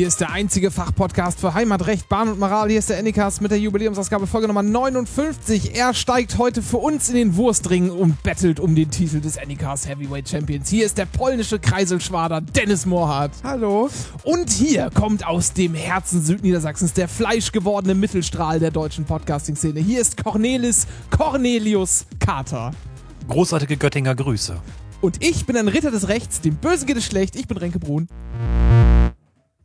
Hier ist der einzige Fachpodcast für Heimatrecht, Bahn und Moral. Hier ist der Anycast mit der Jubiläumsausgabe Folge Nummer 59. Er steigt heute für uns in den Wurstring und bettelt um den Titel des Anycast Heavyweight Champions. Hier ist der polnische Kreiselschwader Dennis Mohrhardt. Hallo. Und hier kommt aus dem Herzen Südniedersachsens der fleischgewordene Mittelstrahl der deutschen Podcasting-Szene. Hier ist Cornelis Cornelius Kater. Großartige Göttinger Grüße. Und ich bin ein Ritter des Rechts, dem Bösen geht es schlecht. Ich bin Renke Brun.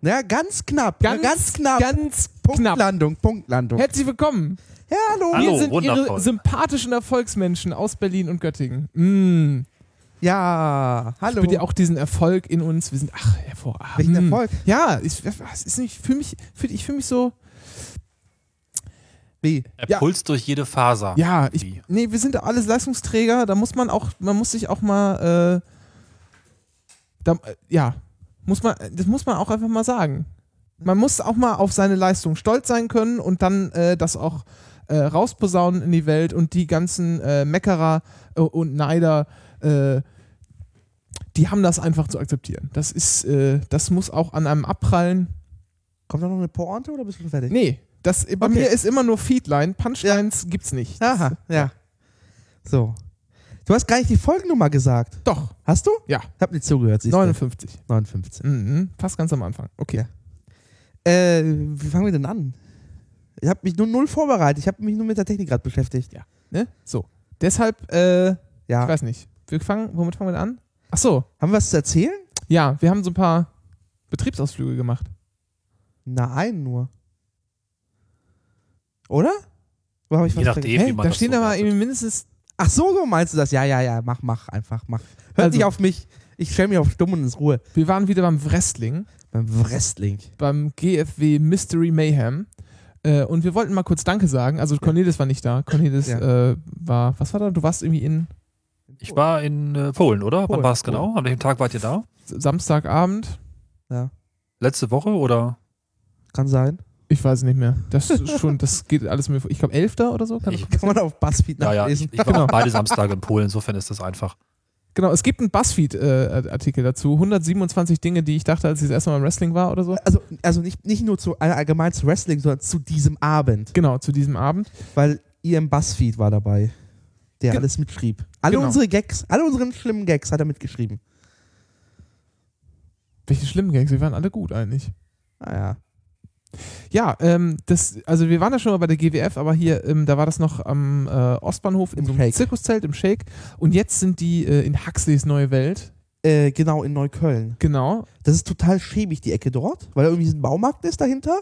Ja, ganz knapp. Ganz, ja, ganz knapp. Ganz knapp. Punktlandung, Punktlandung. Herzlich willkommen. Ja, hallo. Hallo. Hier sind wundervoll. Ihre sympathischen Erfolgsmenschen aus Berlin und Göttingen. Mm. Ja, hallo. Ich ja auch diesen Erfolg in uns. Wir sind, ach, hervorragend. Welchen Mm. Erfolg? Ja, ich, es ist nicht, ich fühle mich, fühl, ich fühle mich so, Wie? Er Ja. pulst durch jede Faser. ja, ich, nee, wir sind alles Leistungsträger, da muss man auch, man muss sich auch mal, äh, da, äh, ja, muss man, das muss man auch einfach mal sagen. Man muss auch mal auf seine Leistung stolz sein können und dann äh, das auch äh, rausposaunen in die Welt und die ganzen äh, Meckerer äh, und Neider, äh, die haben das einfach zu akzeptieren. Das ist, äh, das muss auch an einem abprallen. Kommt da noch eine Pointe oder bist du fertig? Nee, das, bei Okay. mir ist immer nur Feedline. Punchlines gibt's nicht. Aha, ja. So. Du hast gar nicht die Folgennummer gesagt. Doch, Hast du? ja, Ich hab nicht zugehört. siehst du. 59. 59. Mhm, fast ganz am Anfang. Okay. Äh, wie fangen wir denn an? Ich habe mich nur null vorbereitet. Ich habe mich nur mit der Technik gerade beschäftigt. Ja. Ne? So. Deshalb, äh, ich Ja. weiß nicht. Wir fangen, womit fangen wir denn an? Ach so. Haben wir was zu erzählen? Ja, wir haben so ein paar Betriebsausflüge gemacht. Na, einen nur. Oder? Wo hab ich Je was nachdem, vergessen? Hey, da das stehen so aber mindestens Ach so, so meinst du das? Ja, ja, ja. Mach, mach, einfach, mach. Hört Also- nicht auf mich. Ich stelle mich auf Stumm und ins Ruhe. Wir waren wieder beim Wrestling, Beim Wrestling. beim GFW Mystery Mayhem. Äh, und wir wollten mal kurz Danke sagen. Also Cornelis war nicht da. Cornelis Ja. äh, war, was war da? Du warst irgendwie in Ich war in äh, Polen, oder? Polen, Wann war es genau? An welchem Tag wart ihr da? Samstagabend. Ja, Letzte Woche oder? kann sein. Ich weiß nicht mehr. Das ist schon, das geht alles mir vor. Ich glaube, 11. oder so. Kann Ich- Kann man auf Buzzfeed Ja, ja, nachlesen. ich, ich war auch beide Samstage in Polen, insofern ist das einfach. Genau, es gibt einen Buzzfeed-Artikel dazu. 127 Dinge, die ich dachte, als ich das erste Mal im Wrestling war oder so. Also, also nicht, nicht nur zu, allgemein zu Wrestling, sondern zu diesem Abend. Genau, zu diesem Abend. Weil Ian Buzzfeed war dabei, der Ge- alles mitschrieb. Alle Genau. unsere Gags, alle unseren schlimmen Gags hat er mitgeschrieben. Welche schlimmen Gags, die waren alle gut eigentlich. Naja. Ja, ähm, das, also wir waren ja schon mal bei der GWF, aber hier, ähm, da war das noch am äh, Ostbahnhof in Im so einem. Zirkuszelt im Shake. Und jetzt sind die äh, in Huxleys Neue Welt. Äh, genau, in Neukölln. Genau. Das ist total schäbig, die Ecke dort, weil da irgendwie ein Baumarkt ist dahinter.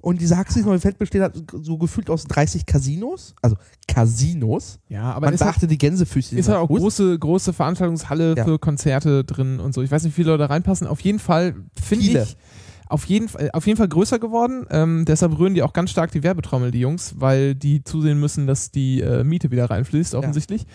Und diese Huxleys Neue Feld besteht halt so gefühlt aus 30 Casinos. Also Casinos. Ja, aber Man ist halt, beachte die Gänsefüßchen. ist halt auch Fuß. große, große Veranstaltungshalle Ja. für Konzerte drin und so. Ich weiß nicht, wie viele Leute da reinpassen. Auf jeden Fall finde ich auf jeden, Fall, auf jeden Fall größer geworden. Ähm, deshalb rühren die auch ganz stark die Werbetrommel, die Jungs, weil die zusehen müssen, dass die äh, Miete wieder reinfließt, offensichtlich.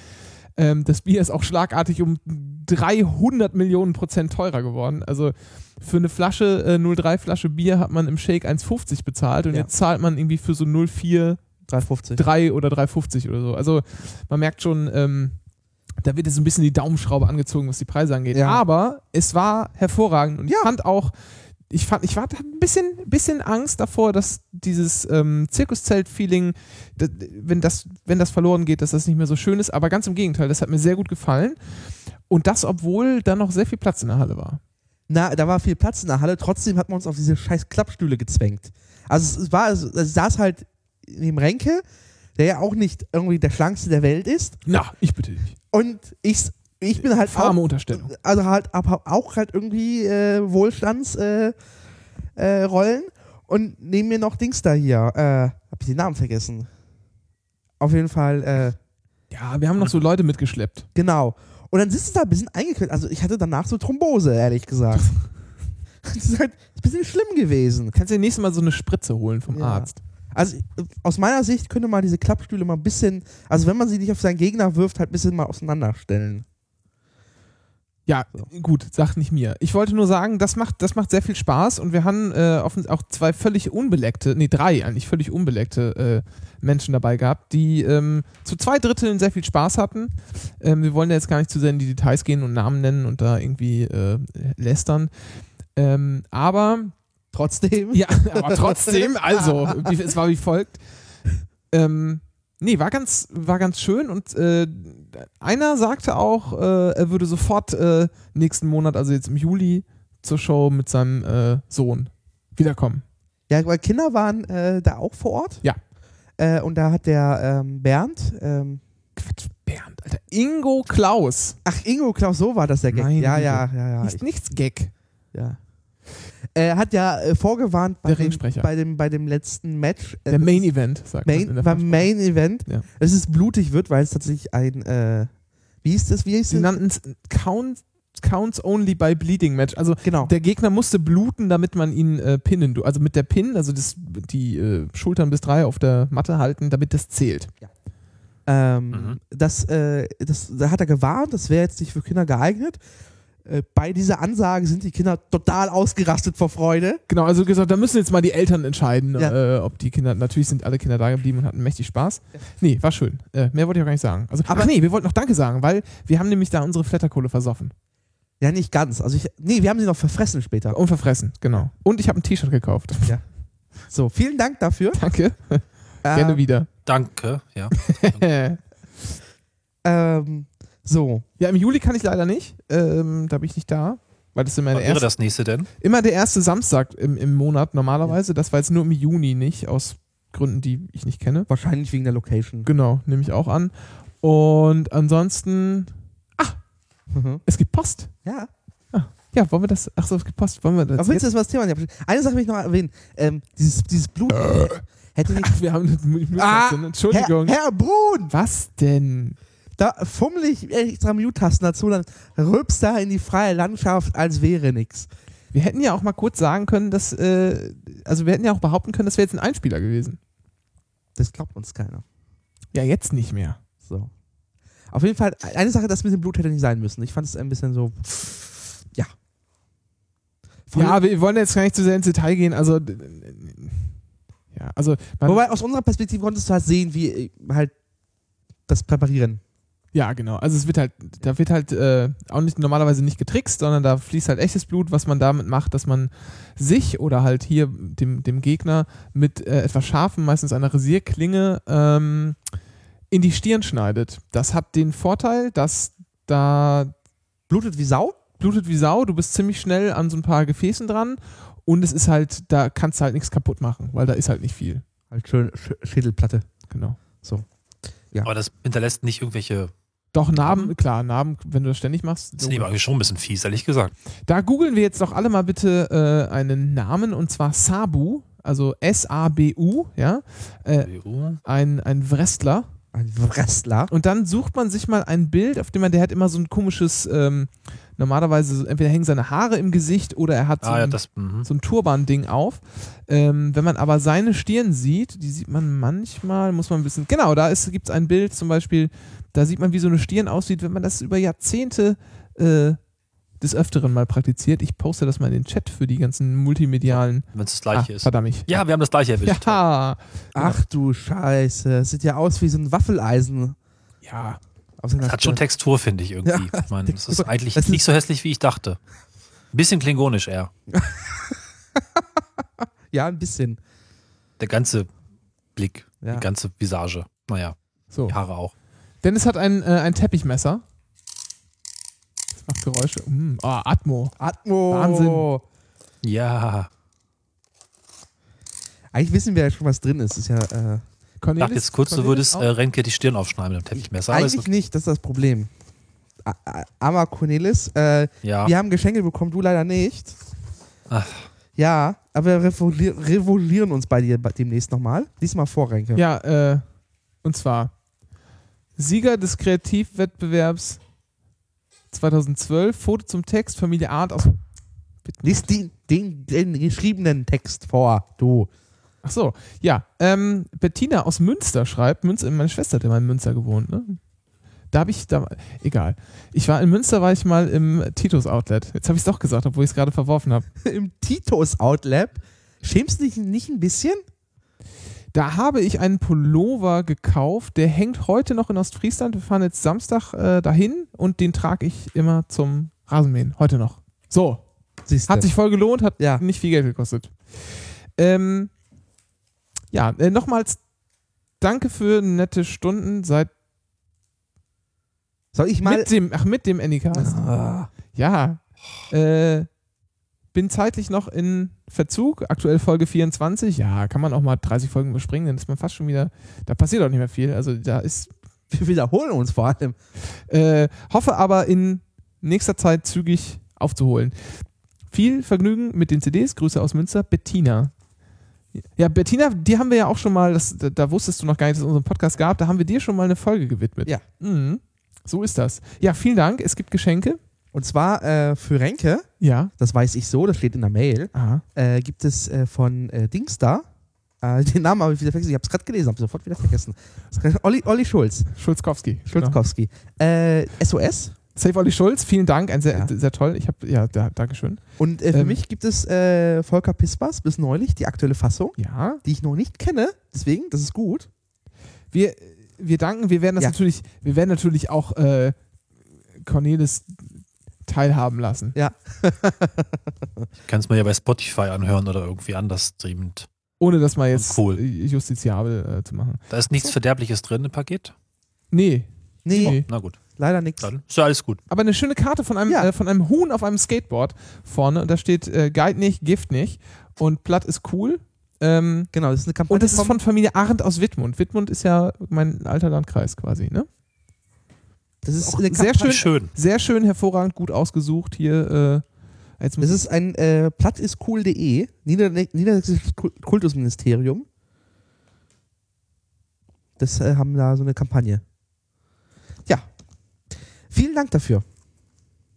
Ähm, das Bier ist auch schlagartig um 300 Millionen Prozent teurer geworden. Also für eine Flasche, äh, 03 Flasche Bier hat man im Shake 1,50 bezahlt und Ja. jetzt zahlt man irgendwie für so 04 350. 3 oder 3,50 oder so. Also man merkt schon, ähm, da wird jetzt ein bisschen die Daumenschraube angezogen, was die Preise angeht. Ja. Aber es war hervorragend und Ja. ich fand auch, ich fand, ich hatte ein bisschen, bisschen Angst davor, dass dieses ähm, Zirkuszelt-Feeling, wenn das, wenn das verloren geht, dass das nicht mehr so schön ist. Aber ganz im Gegenteil, das hat mir sehr gut gefallen. Und das, obwohl da noch sehr viel Platz in der Halle war. Na, da war viel Platz in der Halle, trotzdem hat man uns auf diese scheiß Klappstühle gezwängt. Also es, war, es, es saß halt neben Renke, der ja auch nicht irgendwie der schlankste der Welt ist. Na, ich bitte dich. Und ich, ich bin halt Farme auch, Unterstellung. also halt auch halt irgendwie äh, Wohlstandsrollen äh, Rollen. und neben mir noch Dings da hier. Äh, hab ich den Namen vergessen. Auf jeden Fall, äh, Ja, wir haben noch so Leute mitgeschleppt. genau. Und dann sitzt du da ein bisschen eingeklemmt. Also ich hatte danach so Thrombose, ehrlich gesagt. das ist halt ein bisschen schlimm gewesen. Kannst du dir nächstes Mal so eine Spritze holen vom Ja. Arzt. Also äh, aus meiner Sicht könnte man diese Klappstühle mal ein bisschen, also wenn man sie nicht auf seinen Gegner wirft, halt ein bisschen mal auseinanderstellen. Ja, gut, sag nicht mir. Ich wollte nur sagen, das macht, das macht sehr viel Spaß und wir haben äh, auch zwei völlig unbeleckte, nee, drei eigentlich völlig unbeleckte äh, Menschen dabei gehabt, die ähm, zu zwei Dritteln sehr viel Spaß hatten. Ähm, wir wollen ja jetzt gar nicht zu sehr in die Details gehen und Namen nennen und da irgendwie äh, lästern. Ähm, aber Trotzdem. ja, aber trotzdem, also, es war wie folgt. Ähm, nee, war ganz, war ganz schön und äh, einer sagte auch, äh, er würde sofort äh, nächsten Monat, also jetzt im Juli, zur Show mit seinem äh, Sohn wiederkommen. Ja, weil Kinder waren äh, da auch vor Ort. Ja. Äh, und da hat der ähm, Bernd, ähm, Quatsch, Bernd, Alter. Ingo Klaus. ach Ingo Klaus, so war das der Gag. Meine ja, ja, ja, ja, Nicht, ich, nichts Gag. ja. Er hat ja äh, vorgewarnt bei Der dem, bei, dem, bei dem letzten Match. Äh, Der Main Event, sagt man in Main, der beim. Main Event, Ja. dass es blutig wird, weil es tatsächlich ein, äh, wie hieß das, wie hieß Sie das? nannten es Count, Counts Only by Bleeding Match. Also Genau. Der Gegner musste bluten, damit man ihn äh, pinnen. Also mit der Pin, also das, die äh, Schultern bis drei auf der Matte halten, damit das zählt. Ähm, Mhm. das, äh, das, da hat er gewarnt, das wäre jetzt nicht für Kinder geeignet. Äh, bei dieser Ansage sind die Kinder total ausgerastet vor Freude. Genau, also gesagt, da müssen jetzt mal die Eltern entscheiden, Ja. äh, ob die Kinder, natürlich sind alle Kinder da geblieben und hatten mächtig Spaß. Nee, war schön. Äh, mehr wollte ich auch gar nicht sagen. Also, Aber- ach nee, wir wollten noch Danke sagen, weil wir haben nämlich da unsere Flatterkohle versoffen. Ja, nicht ganz. Also ich, nee, wir haben sie noch verfressen später. Und verfressen, genau. Und ich habe ein T-Shirt gekauft. So, vielen Dank dafür. Danke, gerne Ähm, wieder. Danke, ja. Ähm, so, ja, im Juli kann ich leider nicht. Ähm, da bin ich nicht da. Weil das immer, Was der wäre erste, das nächste denn? immer der erste Samstag im, im Monat normalerweise. Das war jetzt nur im Juni nicht, aus Gründen, die ich nicht kenne. wahrscheinlich wegen der Location. Genau, nehme ich auch an. Und ansonsten, Mhm. es gibt Post. Ja. Ja, wollen wir das? Ach so, gepost. Wollen wir das? Aber willst du das mal das Thema? Eine Sache will ich noch erwähnen. Ähm, dieses, dieses Blut. hätte nicht. Ach, wir haben eine Ah, Entschuldigung. Herr, Herr Brun! Was denn? Da fummel ich extra Mute-Tasten dazu, dann rülpst da in die freie Landschaft, als wäre nix. Wir hätten ja auch mal kurz sagen können, dass, äh, also wir hätten ja auch behaupten können, das wäre jetzt ein Einspieler gewesen. Das glaubt uns keiner. Ja, jetzt nicht mehr. So. Auf jeden Fall, eine Sache, das mit dem Blut hätte nicht sein müssen. Ich fand es ein bisschen so. Ja. Vor Ja, wir wollen jetzt gar nicht zu sehr ins Detail gehen. Also, ja, also, Wobei aus unserer Perspektive konntest du halt sehen, wie äh, halt das Präparieren. Ja, genau. Also es wird halt, da wird halt äh, auch nicht normalerweise nicht getrickst, sondern da fließt halt echtes Blut, was man damit macht, dass man sich oder halt hier dem, dem Gegner mit äh, etwas Scharfem, meistens einer Rasierklinge, ähm, in die Stirn schneidet. Das hat den Vorteil, dass da Blutet wie Sau? blutet wie Sau, du bist ziemlich schnell an so ein paar Gefäßen dran und es ist halt, da kannst du halt nichts kaputt machen, weil da ist halt nicht viel. Halt schön Sch Schädelplatte. Genau. Aber das hinterlässt nicht irgendwelche. Doch, Narben, klar, Narben, wenn du das ständig machst. Das sind aber eigentlich schon ein bisschen fies, ehrlich gesagt. Da googeln wir jetzt doch alle mal bitte äh, einen Namen und zwar Sabu, also S-A-B-U, ja, äh, ein, ein Wrestler. Ein Wrestler. Und dann sucht man sich mal ein Bild, auf dem man, der hat immer so ein komisches, ähm, normalerweise, entweder hängen seine Haare im Gesicht oder er hat so Ah, ja, ein, das. Mhm. so ein Turban-Ding auf. Ähm, wenn man aber seine Stirn sieht, die sieht man manchmal, muss man ein bisschen, genau, da gibt es ein Bild zum Beispiel, da sieht man, wie so eine Stirn aussieht, wenn man das über Jahrzehnte äh, des Öfteren mal praktiziert. Ich poste das mal in den Chat für die ganzen multimedialen. Wenn es das gleiche ah, ist. Verdammt. ich- Ja, wir haben das gleiche erwischt. Ja, Ach du Scheiße. Das sieht ja aus wie so ein Waffeleisen. ja. Auf Das hat schon. Textur, finde ich irgendwie. Ja. Ich meine, das ist eigentlich Das ist- nicht so hässlich, wie ich dachte. Ein bisschen klingonisch eher. Ja, ein bisschen. Der ganze Blick, Ja. die ganze Visage. Naja, So. die Haare auch. Dennis hat ein, äh, ein Teppichmesser. Das macht Geräusche. Mm, oh, Atmo. Atmo. Wahnsinn. Ja. Eigentlich wissen wir ja schon, was drin ist. ist ja, äh, Cornelis, dachte jetzt kurz, du Cornelis würdest auch? äh, Renke die Stirn aufschneiden mit dem Teppichmesser. Eigentlich ist, nicht, das ist das Problem. A- A- Aber Cornelis, äh, ja. wir haben Geschenke bekommen, du leider nicht. Ach. Ja, aber wir revoluier- revoluieren uns bei dir demnächst nochmal. Lies mal vor, Renke. Ja, äh, und zwar Sieger des Kreativwettbewerbs 2012, Foto zum Text, Familie Arndt aus. Lies den, den, den geschriebenen Text vor, du. Ach so, ja. Ähm, Bettina aus Münster schreibt, Münster, meine Schwester hat immer in Münster gewohnt, ne? Da habe ich da, egal. Ich war in Münster, war ich mal im Titus Outlet. Jetzt habe ich es doch gesagt, obwohl ich es gerade verworfen habe. Im Titos Outlab. Schämst du dich nicht ein bisschen? Da habe ich einen Pullover gekauft, der hängt heute noch in Ostfriesland. Wir fahren jetzt Samstag äh, dahin und den trage ich immer zum Rasenmähen. Heute noch. So, Siehst hat sich voll gelohnt, hat Ja. nicht viel Geld gekostet. Ähm, ja, äh, nochmals danke für nette Stunden seit Soll ich mal. mit dem, ach, mit dem Anycast. Ah. Ja. Äh, bin zeitlich noch in Verzug, aktuell Folge 24. Ja, kann man auch mal 30 Folgen überspringen, dann ist man fast schon wieder, da passiert auch nicht mehr viel. Also da ist, Wir wiederholen uns vor allem. äh, hoffe aber in nächster Zeit zügig aufzuholen. Viel Vergnügen mit den CDs. Grüße aus Münster. Bettina. Ja, Bettina, die haben wir ja auch schon mal, das, da, wusstest du noch gar nicht, dass es unseren Podcast gab, da haben wir dir schon mal eine Folge gewidmet. Ja. Mhm. So ist das. Ja, vielen Dank. Es gibt Geschenke. Und zwar äh, für Renke, Ja. das weiß ich so, das steht in der Mail, äh, gibt es äh, von äh, Dingsda, äh, den Namen habe ich wieder vergessen, ich habe es gerade gelesen, habe sofort wieder vergessen. Olli, Olli Schulz, Schulzkowski. Genau. Schulzkowski. Äh, SOS Save Olli Schulz, vielen Dank, ein sehr, Ja. sehr toll. Ich habe, ja, da, Dankeschön. und äh, für Ähm. mich gibt es äh, Volker Pispers bis neulich, die aktuelle Fassung, Ja, die ich noch nicht kenne, deswegen, das ist gut. wir, wir danken, wir werden das Ja. natürlich, wir werden natürlich auch äh, Cornelis teilhaben lassen. Ja, Ich kann es mir ja bei Spotify anhören oder irgendwie anders streamend. Ohne das mal jetzt Cool. justiziabel äh, zu machen. Da ist nichts Verderbliches drin im Paket. Nee, nee, Nee. Na gut, leider nichts. dann ist ja alles gut. aber eine schöne Karte von einem, Ja. äh, von einem Huhn auf einem Skateboard vorne und da steht äh, Guide nicht, Gift nicht und Platt ist cool. Ähm, Genau, das ist eine Kampagne und das ist von Familie Arendt aus Wittmund. Wittmund ist ja mein alter Landkreis quasi, ne? das ist eine sehr schön, Schön. sehr schön, hervorragend, gut ausgesucht hier. Äh, Das ist ein äh, plattiscool.de, Nieder Niedersächsisches Kul- Kultusministerium. Das äh, haben da so eine Kampagne. Vielen Dank dafür.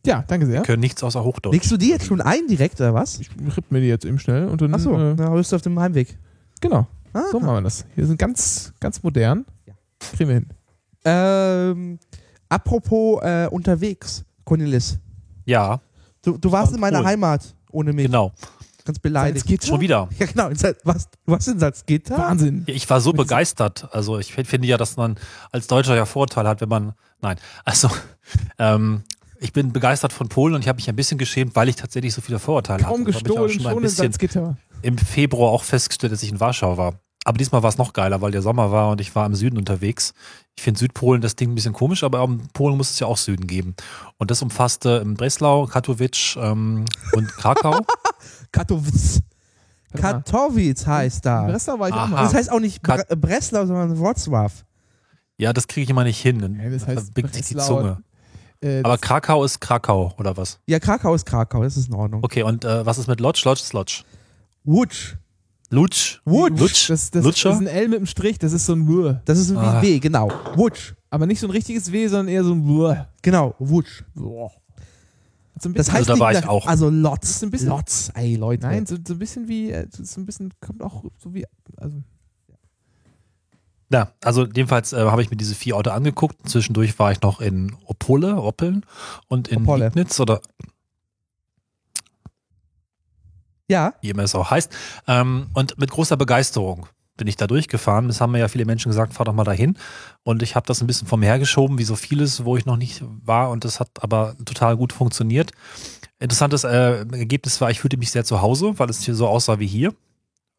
ja, danke sehr. Können nichts außer Hochdeutsch. Legst du die jetzt schon ein direkt oder was? Ich ripp mir die jetzt eben schnell und dann. Achso, Äh, na, bist du auf dem Heimweg. genau, Ah. so machen wir das. Hier sind ganz, ganz modern. Ja. Kriegen wir hin. Ähm, apropos äh, unterwegs, Cornelis. Ja, Du, du warst War in meiner cool. Heimat ohne mich. genau. Ganz beleidigt. Salzgitter? Schon wieder. Ja, genau. Was, du warst in Salzgitter? Wahnsinn. Ja, Ich war so begeistert. Also ich finde ja, dass man als Deutscher ja Vorteile hat, wenn man. Nein, also ähm, ich bin begeistert von Polen und ich habe mich ein bisschen geschämt, weil ich tatsächlich so viele Vorurteile Kaum hatte. Auch gestohlen, schon schon ein in bisschen Salzgitter. im Februar auch festgestellt, dass ich in Warschau war. Aber diesmal war es noch geiler, weil der Sommer war und ich war im Süden unterwegs. Ich finde Südpolen das Ding ein bisschen komisch, aber in Polen muss es ja auch Süden geben. Und das umfasste in Breslau, Katowice ähm, und Krakau. Katowice. Katowice heißt In da. Breslau war ich auch mal. Das heißt auch nicht Kat- Bre Breslau, sondern Wrocław. ja, das kriege ich immer nicht hin. Dann Ja, das heißt verbiegt sich die. Zunge. Äh, Aber das- Krakau ist Krakau, oder was? Ja, Krakau ist Krakau, das ist in Ordnung. Okay, und äh, was ist mit Lodz? Lodz ist Lodz. Wutsch. Lutsch? Wutsch. Lutsch? das, das Lutscher? ist ein L mit einem Strich, das ist so ein W. Das ist wie Ah. W, genau. Wutsch. Aber nicht so ein richtiges W, sondern eher so ein W. Genau, Wutsch. Boah. So Das heißt da war ich auch. Also Lotz. ist ein bisschen- Lotz, ey Leute. nein, so, so ein bisschen wie, äh, so ein bisschen, kommt auch so wie, also, Ja, also jedenfalls äh, habe ich mir diese vier Orte angeguckt. Zwischendurch war ich noch in Opole, Oppeln und in Opole. Liegnitz oder Ja, wie immer es auch heißt. Ähm, und mit großer Begeisterung bin ich da durchgefahren. Das haben mir ja viele Menschen gesagt, fahr doch mal dahin. Und ich habe das ein bisschen vor mir hergeschoben, wie so vieles, wo ich noch nicht war. Und das hat aber total gut funktioniert. Interessantes äh, Ergebnis war, ich fühlte mich sehr zu Hause, weil es hier so aussah wie hier.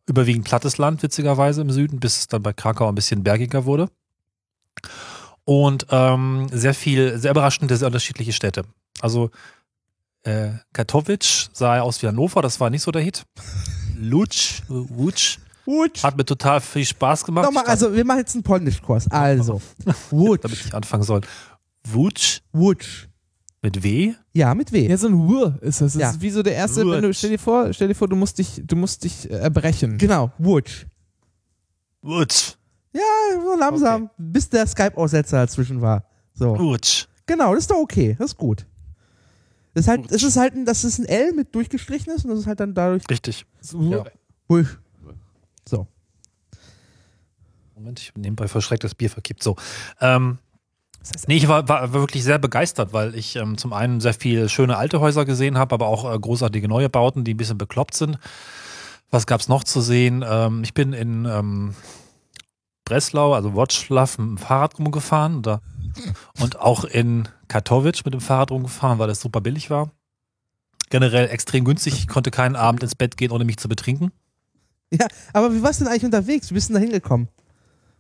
Überwiegend plattes Land, witzigerweise im Süden, bis es dann bei Krakau ein bisschen bergiger wurde. Und ähm, sehr viel, sehr überraschende, sehr unterschiedliche Städte. Also äh, Katowice sah aus wie Hannover, das war nicht so der Hit. Lutsch, Wutsch, Wutsch. hat mir total viel Spaß gemacht. Nochmal, also wir machen jetzt einen Polnischkurs. Also, damit Wutsch. ich anfangen soll. Wutsch Wutsch. mit W. Ja, mit W. ja, so ein W ist das. Das Ja. ist wie so der erste, wenn du, stell dir vor, stell dir vor, du musst dich, du musst dich äh, erbrechen. Genau, Wutsch. Wutsch, Ja, so langsam, bis der Skype-Aussetzer dazwischen war. So. Wutsch. Genau, das ist doch okay. Das ist gut. Das ist halt, Wutsch. es ist halt ein, das ist ein L mit durchgestrichen ist und das ist halt dann dadurch. Richtig. So. Ja. Wutsch. So. Moment, ich bin nebenbei verschreckt, das Bier verkippt. So. Ähm, Das nee, ich war, war wirklich sehr begeistert, weil ich ähm, zum einen sehr viel schöne alte Häuser gesehen habe, aber auch äh, großartige neue Bauten, die ein bisschen bekloppt sind. Was gab's noch zu sehen? Ähm, ich bin in ähm, Breslau, also Wrocław, mit dem Fahrrad rumgefahren oder, und auch in Katowice mit dem Fahrrad rumgefahren, weil es super billig war. Generell extrem günstig. Ich konnte keinen Abend ins Bett gehen, ohne mich zu betrinken. Aber wie warst du denn eigentlich unterwegs? Wie bist du denn da hingekommen?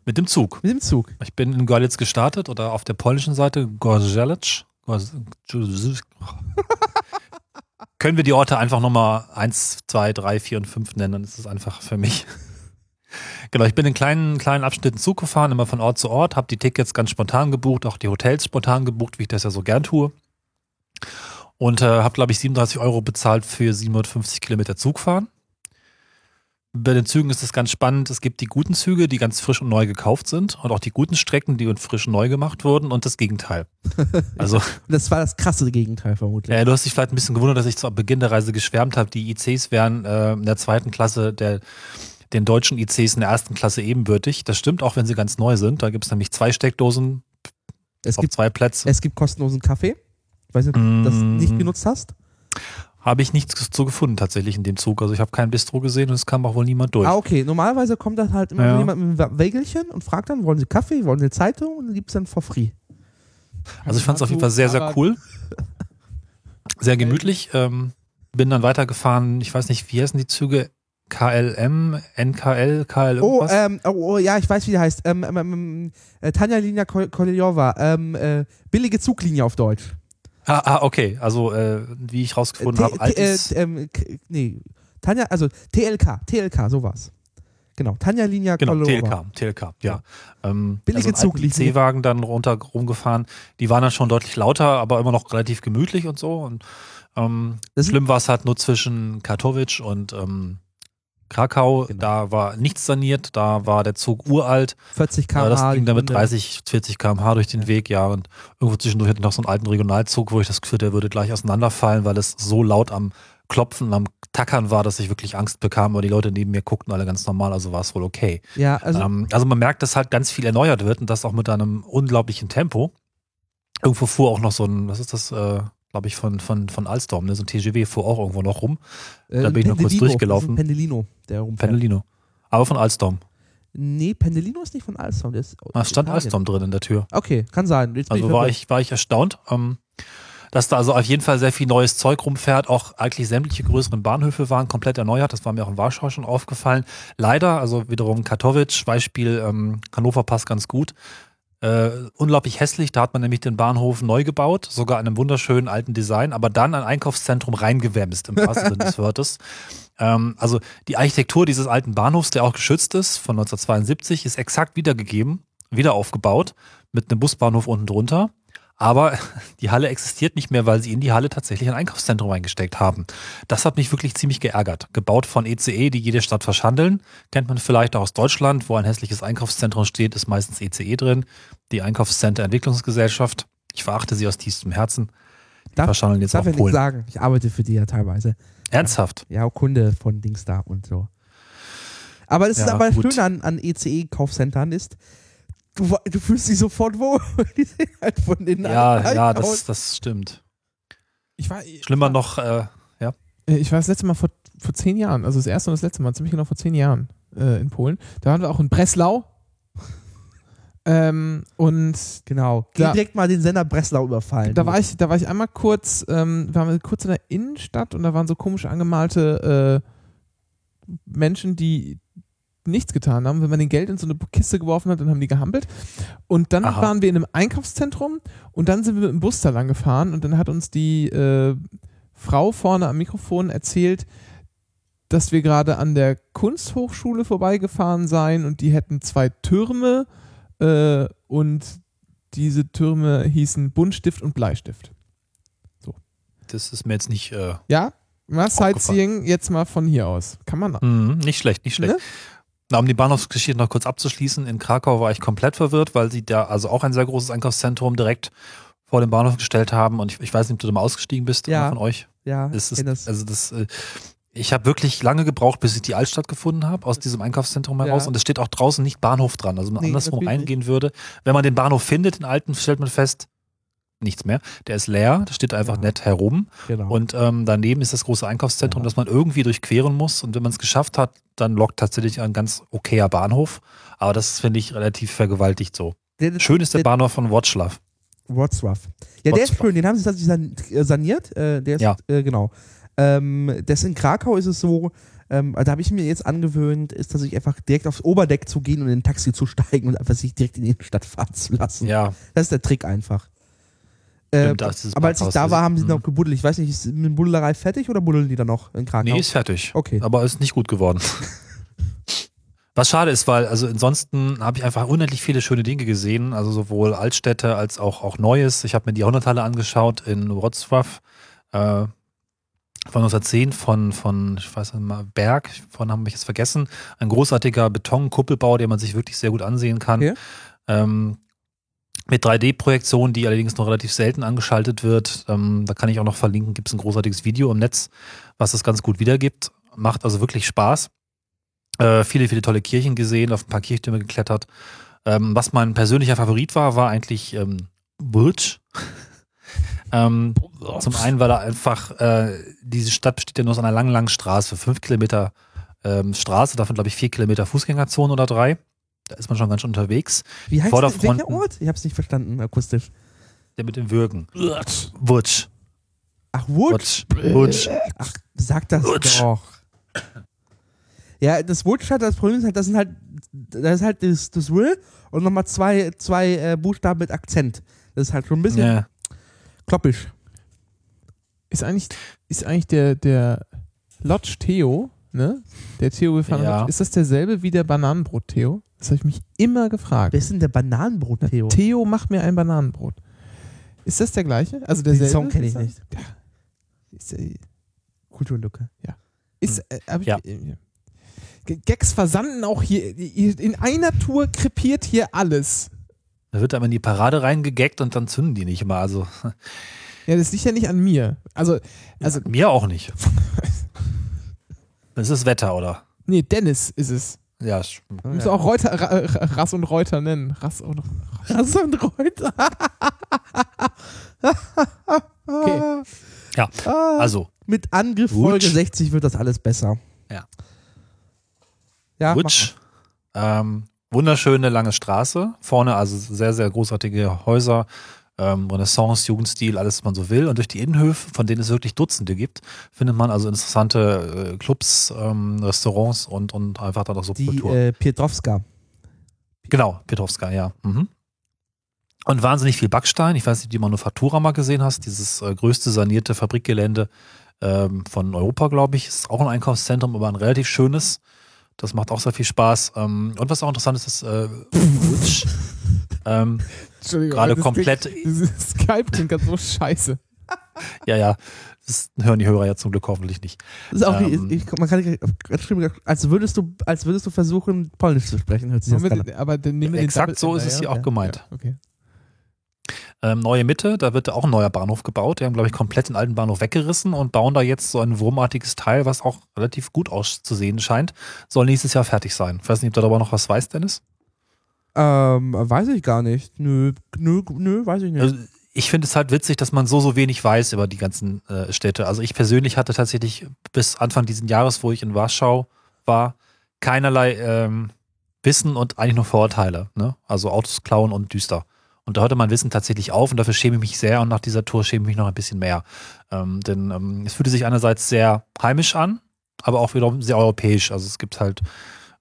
Mit dem Zug. Mit dem Zug. Ich bin in Görlitz gestartet oder auf der polnischen Seite Gorzelec. Gorz- Können wir die Orte einfach nochmal 1, 2, 3, 4 und 5 nennen? Dann ist es einfach für mich. Genau, ich bin in kleinen, kleinen Abschnitten Zug gefahren, immer von Ort zu Ort, habe die Tickets ganz spontan gebucht, auch die Hotels spontan gebucht, wie ich das ja so gern tue. Und äh, habe, glaube ich, 37 Euro bezahlt für 750 Kilometer Zug fahren. Bei den Zügen ist es ganz spannend. Es gibt die guten Züge, die ganz frisch und neu gekauft sind und auch die guten Strecken, die frisch und neu gemacht wurden und das Gegenteil. Also, das war das krasse Gegenteil vermutlich. ja, du hast dich vielleicht ein bisschen gewundert, dass ich zu Beginn der Reise geschwärmt habe. Die ICs wären äh, in der zweiten Klasse der den deutschen ICs in der ersten Klasse ebenbürtig. Das stimmt, auch wenn sie ganz neu sind. Da gibt es nämlich zwei Steckdosen Es auf gibt, zwei Plätze. es gibt kostenlosen Kaffee. Ich weiß nicht, ob du das Mm. nicht genutzt hast. Habe ich nichts zu gefunden tatsächlich in dem Zug. Also ich habe kein Bistro gesehen und es kam auch wohl niemand durch. Ah, okay. Normalerweise kommt dann halt immer Ja. jemand mit einem Wägelchen und fragt dann, wollen Sie Kaffee, wollen Sie eine Zeitung? Und dann gibt es dann for free. Also ich fand es auf jeden Fall sehr, sehr cool. Sehr gemütlich. Ähm, bin dann weitergefahren. Ich weiß nicht, wie heißen die Züge? KLM, NKL, KL Oh, ähm, oh, oh, ja, ich weiß, wie die heißt. Ähm, ähm, ähm, äh, Tanja Linja Kol- Kolejowa. Ähm, äh, billige Zuglinie auf Deutsch. Ah, ah, okay. Also äh, wie ich rausgefunden T- habe, altes. äh, ähm, nee, Tanja, also TLK, TLK, sowas. Genau, Tanja Linja Genau, Kolejowa. TLK, TLK, ja. Ähm, Billige also. IC-Wagen dann runter rumgefahren. Die waren dann schon deutlich lauter, aber immer noch relativ gemütlich und so. Und Ähm, schlimm war es halt nur zwischen Katowice und ähm, Krakau. Genau. Da war nichts saniert, da war der Zug uralt. 40 Ja, km/h. das ging da mit Stunde. 30, 40 km/h durch den Ja. Weg, ja. Und irgendwo zwischendurch hatte ich noch so einen alten Regionalzug, wo ich das Gefühl, der würde gleich auseinanderfallen, weil es so laut am Klopfen, am Tackern war, dass ich wirklich Angst bekam. Aber die Leute neben mir guckten alle ganz normal, also war es wohl okay. Ja, also ähm, also man merkt, dass halt ganz viel erneuert wird und das auch mit einem unglaublichen Tempo. Irgendwo fuhr auch noch so ein, was ist das, äh, glaube ich, von, von, von Alstom, ne? so ein TGW fuhr auch irgendwo noch rum. äh, da bin ich noch kurz durchgelaufen. Pendelino, der rumfährt. Pendelino. Aber von Alstom. Nee, Pendelino ist nicht von Alstom. Der ist Da aus stand Italien. Alstom drin in der Tür. Okay, kann sein. Jetzt Also ich war ich, war ich erstaunt, ähm, dass da also auf jeden Fall sehr viel neues Zeug rumfährt. Auch eigentlich sämtliche größeren Bahnhöfe waren komplett erneuert. Das war mir auch in Warschau schon aufgefallen. Leider, also wiederum Katowice, Beispiel ähm, Hannover passt ganz gut. Äh, unglaublich hässlich. Da hat man nämlich den Bahnhof neu gebaut, sogar in einem wunderschönen alten Design, aber dann ein Einkaufszentrum reingewämst, im wahrsten Sinne des Wortes. Ähm, also die Architektur dieses alten Bahnhofs, der auch geschützt ist, von 1972, ist exakt wiedergegeben, wieder aufgebaut, mit einem Busbahnhof unten drunter. Aber die Halle existiert nicht mehr, weil sie in die Halle tatsächlich ein Einkaufszentrum eingesteckt haben. Das hat mich wirklich ziemlich geärgert. Gebaut von ECE, die jede Stadt verschandeln. Kennt man vielleicht auch aus Deutschland, wo ein hässliches Einkaufszentrum steht, ist meistens ECE drin. Die Einkaufscenter Entwicklungsgesellschaft. Ich verachte sie aus tiefstem Herzen. Die Darf- verschandeln jetzt Darf auch nichts Polen. sagen. Ich arbeite für die ja teilweise. Ernsthaft? Ja, auch Kunde von Dings da und so. Aber das ist Ja, aber das gut. Schöne an, an ECE-Kaufcentern ist, du, du fühlst dich sofort wohl. die sehen halt von den Ja, ja, aus. das, das stimmt. Ich war, Schlimmer noch, äh, Äh, Ich war das letzte Mal vor, vor zehn Jahren, also das erste und das letzte Mal, ziemlich genau vor zehn Jahren äh, in Polen. Da waren wir auch in Breslau. Ähm, und Genau. Geh Da- direkt mal den Sender Breslau überfallen. da war ich, da war ich einmal kurz, ähm, waren wir kurz in der Innenstadt und da waren so komisch angemalte äh, Menschen, die nichts getan haben. Wenn man den Geld in so eine Kiste geworfen hat, dann haben die gehampelt. Und dann Aha. waren wir in einem Einkaufszentrum und dann sind wir mit dem Bus da lang gefahren und dann hat uns die äh, Frau vorne am Mikrofon erzählt, dass wir gerade an der Kunsthochschule vorbeigefahren seien und die hätten zwei Türme äh, und diese Türme hießen Buntstift und Bleistift. das ist mir jetzt nicht, äh, Ja, mal Sightseeing jetzt mal von hier aus. Kann man. Mhm, nicht schlecht, nicht schlecht. Ne? Na, um die Bahnhofsgeschichte noch kurz abzuschließen, in Krakau war ich komplett verwirrt, weil sie da also auch ein sehr großes Einkaufszentrum direkt vor dem Bahnhof gestellt haben und ich, ich weiß nicht, ob du da mal ausgestiegen bist, Ja. von euch. ja, ist, das. also das, äh, ich habe wirklich lange gebraucht, bis ich die Altstadt gefunden habe, aus diesem Einkaufszentrum heraus. Ja. Und es steht auch draußen nicht Bahnhof dran. Also wenn man Nee, anderswo natürlich reingehen würde. Wenn man den Bahnhof findet, den alten, stellt man fest, nichts mehr. Der ist leer, der steht einfach Ja. nett herum. genau. Und ähm, daneben ist das große Einkaufszentrum, Ja. das man irgendwie durchqueren muss. Und wenn man es geschafft hat, dann lockt tatsächlich ein ganz okayer Bahnhof. Aber das finde ich relativ vergewaltigt so. der, Schön ist der der- Bahnhof von Wroclaw. Wrocław. Ja, der ist schön, den haben sie tatsächlich äh, saniert. Äh, der ist, Ja. äh, genau. Ähm, das in Krakau ist es so, ähm, da habe ich mir jetzt angewöhnt, ist tatsächlich einfach direkt aufs Oberdeck zu gehen und in ein Taxi zu steigen und einfach sich direkt in die Innenstadt fahren zu lassen. Ja, Das ist der Trick einfach. Äh, stimmt, aber als ich da war, haben sie Mhm. noch gebuddelt. Ich weiß nicht, ist mit Buddelerei fertig oder buddeln die da noch in Krakau? nee, ist fertig. Okay. Aber ist nicht gut geworden. Was schade ist, weil also ansonsten habe ich einfach unendlich viele schöne Dinge gesehen, also sowohl Altstädte als auch, auch Neues. Ich habe mir die Jahrhunderthalle angeschaut in Wrocław äh, von 1910 von, von, ich weiß nicht mal, Berg, von haben wir jetzt vergessen. Ein großartiger Betonkuppelbau, den man sich wirklich sehr gut ansehen kann. Okay. Ähm, mit 3D-Projektion, die allerdings noch relativ selten angeschaltet wird. Ähm, da kann ich auch noch verlinken, gibt es ein großartiges Video im Netz, was das ganz gut wiedergibt. Macht also wirklich Spaß. Äh, viele, viele tolle Kirchen gesehen, auf ein paar Kirchtürme geklettert. Ähm, was mein persönlicher Favorit war, war eigentlich ähm, Burj. ähm, zum einen, weil er einfach, äh, diese Stadt besteht ja nur aus einer langen, langen Straße, fünf Kilometer ähm, Straße, davon glaube ich vier Kilometer Fußgängerzone oder drei. Da ist man schon ganz schön unterwegs. Wie heißt der, welcher Ort? Ich habe es nicht verstanden, akustisch. Der mit dem Würgen. Burj. Ach, Wutsch. Burj. Ach, sag das Wutsch. doch. Ja, das Wutsch hat das Problem ist halt, das sind halt, das ist halt das, das Will und nochmal zwei, zwei äh, Buchstaben mit Akzent. Das ist halt schon ein bisschen Ja. kloppisch. Ist eigentlich, ist eigentlich der, der Lodge Theo, ne? Der Theo Befana Ja. Lodge, ist das derselbe wie der Bananenbrot Theo? Das habe ich mich immer gefragt. Wer ist denn der Bananenbrot, Theo? Theo macht mir ein Bananenbrot. Ist das der gleiche? Also Den derselbe? Song kenne ich nicht. Ist, äh, Kulturlücke. ist, äh, hab ich, Ja. äh, Gags versanden auch hier. In einer Tour krepiert hier alles. Da wird aber in die Parade reingegaggt und dann zünden die nicht immer. Also Ja, das liegt ja nicht an mir. Also, also mir auch nicht. Das ist das Wetter, oder? nee, Dennis ist es. Ja, sch- Du musst auch Reuter, Ra, Ra- Rass und Reuter nennen. Rass und Das und Reuter. Okay. Ja, Ah, also mit Angriff Gut. Folge 60 wird das alles besser. Ja. Ja, Rutsch. Ähm, wunderschöne lange Straße. Vorne also sehr, sehr großartige Häuser. Ähm, Renaissance, Jugendstil, alles, was man so will. Und durch die Innenhöfe, von denen es wirklich Dutzende gibt, findet man also interessante äh, Clubs, ähm, Restaurants und, und einfach dann auch mal. Die äh, Pietrowska. Genau, Petrovska, ja. Mhm. Und wahnsinnig viel Backstein. Ich weiß nicht, ob du die Manufaktura mal gesehen hast. Dieses äh, größte sanierte Fabrikgelände ähm, von Europa, glaube ich. Ist auch ein Einkaufszentrum, aber ein relativ schönes. Das macht auch sehr viel Spaß. Ähm, und was auch interessant ist, ist äh, ähm. Gerade komplett- Skype klingt ganz so scheiße. ja, ja, das hören die Hörer ja zum Glück hoffentlich nicht. Das ist auch Ähm. wie, ich, man kann als würdest du, als würdest du versuchen, Polnisch zu sprechen, hört sich das aber dann nehmen wir den Exakt so ist es ja, hier auch ja, gemeint. Ja, okay. Ähm, neue Mitte, da wird auch ein neuer Bahnhof gebaut. Die haben, glaube ich, komplett den alten Bahnhof weggerissen und bauen da jetzt so ein wurmartiges Teil, was auch relativ gut auszusehen scheint. Soll nächstes Jahr fertig sein. Ich weiß nicht, ob du darüber noch was weißt, Dennis. Ähm, weiß ich gar nicht. Nö, nö, nö, weiß ich nicht. Also, ich finde es halt witzig, dass man so, so wenig weiß über die ganzen äh, Städte. Also ich persönlich hatte tatsächlich bis Anfang dieses Jahres, wo ich in Warschau war, keinerlei ähm, Wissen und eigentlich nur Vorurteile. Ne? Also Autos klauen und düster. Und da hörte mein Wissen tatsächlich auf und dafür schäme ich mich sehr und nach dieser Tour schäme ich mich noch ein bisschen mehr. Ähm, denn ähm, es fühlte sich einerseits sehr heimisch an, aber auch wiederum sehr europäisch. Also es gibt halt,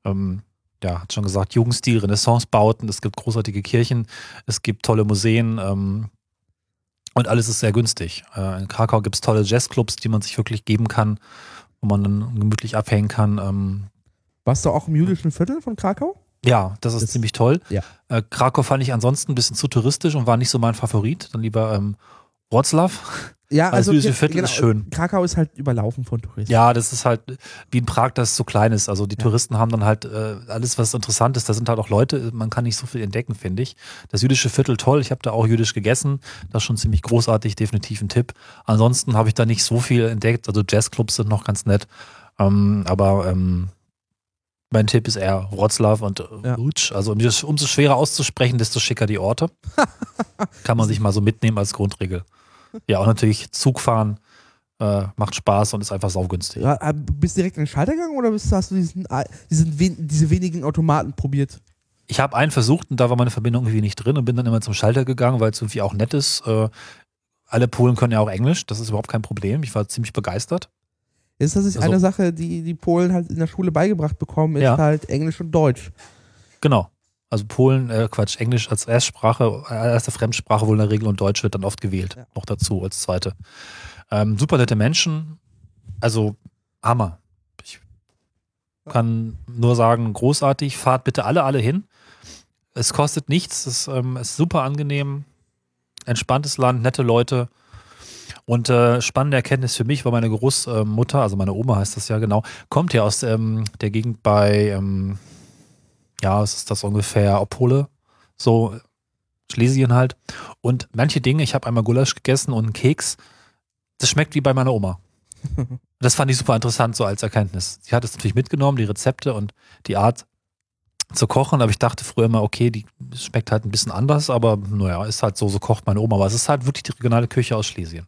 ähm, ja, hat schon gesagt, Jugendstil, Renaissance-Bauten, es gibt großartige Kirchen, es gibt tolle Museen ähm, und alles ist sehr günstig. Äh, in Krakau gibt es tolle Jazzclubs, die man sich wirklich geben kann, wo man dann gemütlich abhängen kann. Ähm, Warst du auch im jüdischen Viertel von Krakau? Ja, das ist Das- ziemlich toll. ja. Äh, Krakau fand ich ansonsten ein bisschen zu touristisch und war nicht so mein Favorit. Dann lieber ähm, Wroclaw. Ja, Das also jüdische ja, Viertel ist schön. Krakau ist halt überlaufen von Touristen. Ja, das ist halt wie in Prag, das so klein ist. Also die Ja. Touristen haben dann halt äh, alles, was interessant ist. Da sind halt auch Leute, man kann nicht so viel entdecken, finde ich. Das jüdische Viertel toll. Ich habe da auch jüdisch gegessen. Das ist schon ziemlich großartig, definitiv ein Tipp. Ansonsten habe ich da nicht so viel entdeckt. Also Jazzclubs sind noch ganz nett. Ähm, aber ähm, mein Tipp ist eher Wroclaw und äh, Ja. Rutsch. Also um umso schwerer auszusprechen, desto schicker die Orte. kann man sich mal so mitnehmen als Grundregel. Ja, und natürlich Zugfahren äh, macht Spaß und ist einfach saugünstig. Ja, äh, bist du direkt in den Schalter gegangen oder bist, hast du diesen, äh, diesen, wen- diese wenigen Automaten probiert? Ich habe einen versucht und da war meine Verbindung irgendwie nicht drin und bin dann immer zum Schalter gegangen, weil es irgendwie auch nett ist. Äh, alle Polen können ja auch Englisch, das ist überhaupt kein Problem. Ich war ziemlich begeistert. Ist das ist Also- eine Sache, die die Polen halt in der Schule beigebracht bekommen, ist Ja. halt Englisch und Deutsch. Genau. Also Polen, äh, Quatsch, Englisch als Erstsprache, äh, erste Fremdsprache wohl in der Regel und Deutsch wird dann oft gewählt. Ja. Noch dazu als zweite. Ähm, super nette Menschen. Also Hammer. Ich kann nur sagen, großartig. Fahrt bitte alle, alle hin. Es kostet nichts. Es ähm, ist super angenehm. Entspanntes Land, nette Leute. Und äh, spannende Erkenntnis für mich, weil meine Großmutter, also meine Oma heißt das ja genau, kommt ja aus ähm, der Gegend bei, ähm, ja, was ist das ungefähr, Opole, so Schlesien halt. Und manche Dinge, ich habe einmal Gulasch gegessen und einen Keks, das schmeckt wie bei meiner Oma. Das fand ich super interessant, so als Erkenntnis. Sie hat es natürlich mitgenommen, die Rezepte und die Art zu kochen, aber ich dachte früher immer, okay, die schmeckt halt ein bisschen anders, aber naja, ist halt so, so kocht meine Oma. Aber es ist halt wirklich die regionale Küche aus Schlesien.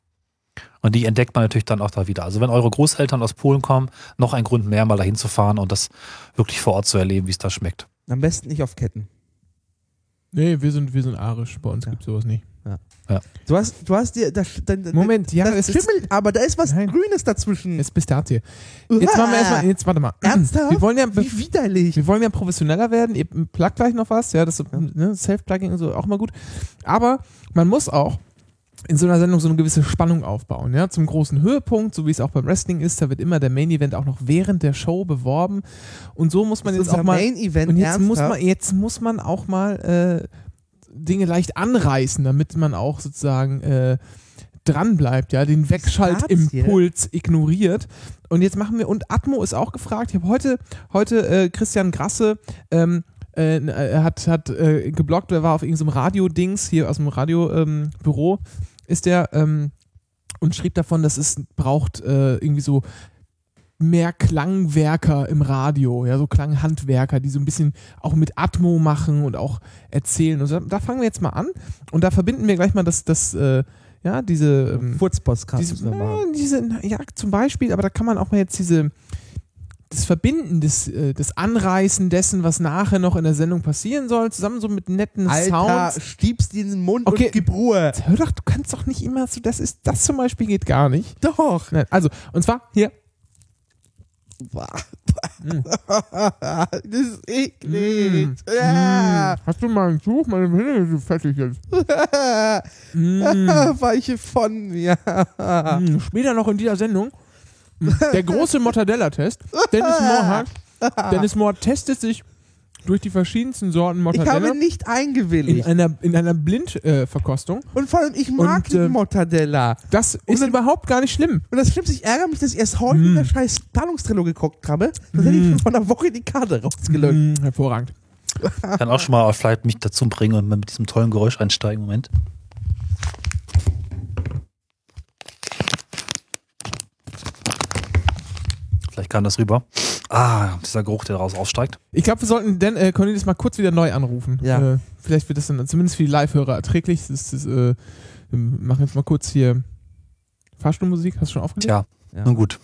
Und die entdeckt man natürlich dann auch da wieder. Also wenn eure Großeltern aus Polen kommen, noch ein Grund mehr, mal dahin zu fahren und das wirklich vor Ort zu erleben, wie es da schmeckt. Am besten nicht auf Ketten. Nee, wir sind, wir sind arisch. Bei uns Ja. gibt es sowas nicht. Du hast, du hast dir, das, dein, Moment, ja, das es ist, schimmelt, aber da ist was Nein. Grünes dazwischen. es ist Pistazie. Jetzt machen wir erstmal, jetzt warte mal. Ernsthaft? Wir wollen ja, Wie widerlich. wir wollen ja professioneller werden. Ihr plagt gleich noch was, ja, das ist, ne, Self-Plugging und so auch mal gut. Aber man muss auch in so einer Sendung so eine gewisse Spannung aufbauen, ja, zum großen Höhepunkt, so wie es auch beim Wrestling ist, da wird immer der Main Event auch noch während der Show beworben. Und so muss man Das jetzt auch mal Main Event und jetzt muss man jetzt muss man auch mal äh, Dinge leicht anreißen, damit man auch sozusagen äh, dran bleibt, ja, den Wegschaltimpuls ignoriert. Und jetzt machen wir, und Atmo ist auch gefragt. Ich habe heute, heute äh, Christian Grasse, ähm, äh, er hat, hat äh, geblockt, er war auf irgendeinem Radio-Dings, hier aus dem Radiobüro, ähm, ist der, ähm, und schrieb davon, dass es braucht äh, irgendwie so mehr Klangwerker im Radio, ja, so Klanghandwerker, die so ein bisschen auch mit Atmo machen und auch erzählen. Und so, da fangen wir jetzt mal an und da verbinden wir gleich mal das, das äh, ja, diese, ähm, diese, ja, diese, ja, zum Beispiel, aber da kann man auch mal jetzt diese, das Verbinden, des, äh, das Anreißen dessen, was nachher noch in der Sendung passieren soll, zusammen so mit netten Alter, Sounds. stiebst dir in den Mund Okay. und gib Ruhe. Hör doch, du kannst doch nicht immer so, das ist, das zum Beispiel geht gar nicht. Doch. Nein, also, und zwar hier. Das ist eklig. Mm. Ja. Hast du mal ein Tuch? Meine Hände sind fettig jetzt. Mm. Weiche von mir. Mm. Später noch in dieser Sendung. Mm, Der große Mortadella-Test. Dennis Moore hat. Dennis Moore testet sich durch die verschiedensten Sorten Ich Mortadella habe nicht in eingewilligt. einer, in einer Blindverkostung. und vor allem, ich mag Und, die äh, Mortadella. das ist dann- überhaupt gar nicht schlimm. Und das Schlimmste, ich ärgere mich, dass ich erst heute Mm. in der scheiß Planungstrello geguckt habe. Dann hätte ich schon vor einer Woche die Karte rausgelöst. Mm, hervorragend. Ich kann auch schon mal vielleicht mich dazu bringen und mit diesem tollen Geräusch einsteigen. Moment. Vielleicht kam das rüber. Ah, dieser Geruch, der daraus aufsteigt. Ich glaube, wir sollten Dan, äh, Cornelius mal kurz wieder neu anrufen. Ja. Äh, vielleicht wird das dann zumindest für die Live-Hörer erträglich. Das ist, äh, wir machen jetzt mal kurz hier Fahrstuhlmusik. Hast du schon aufgelegt? Tja, Ja. nun gut.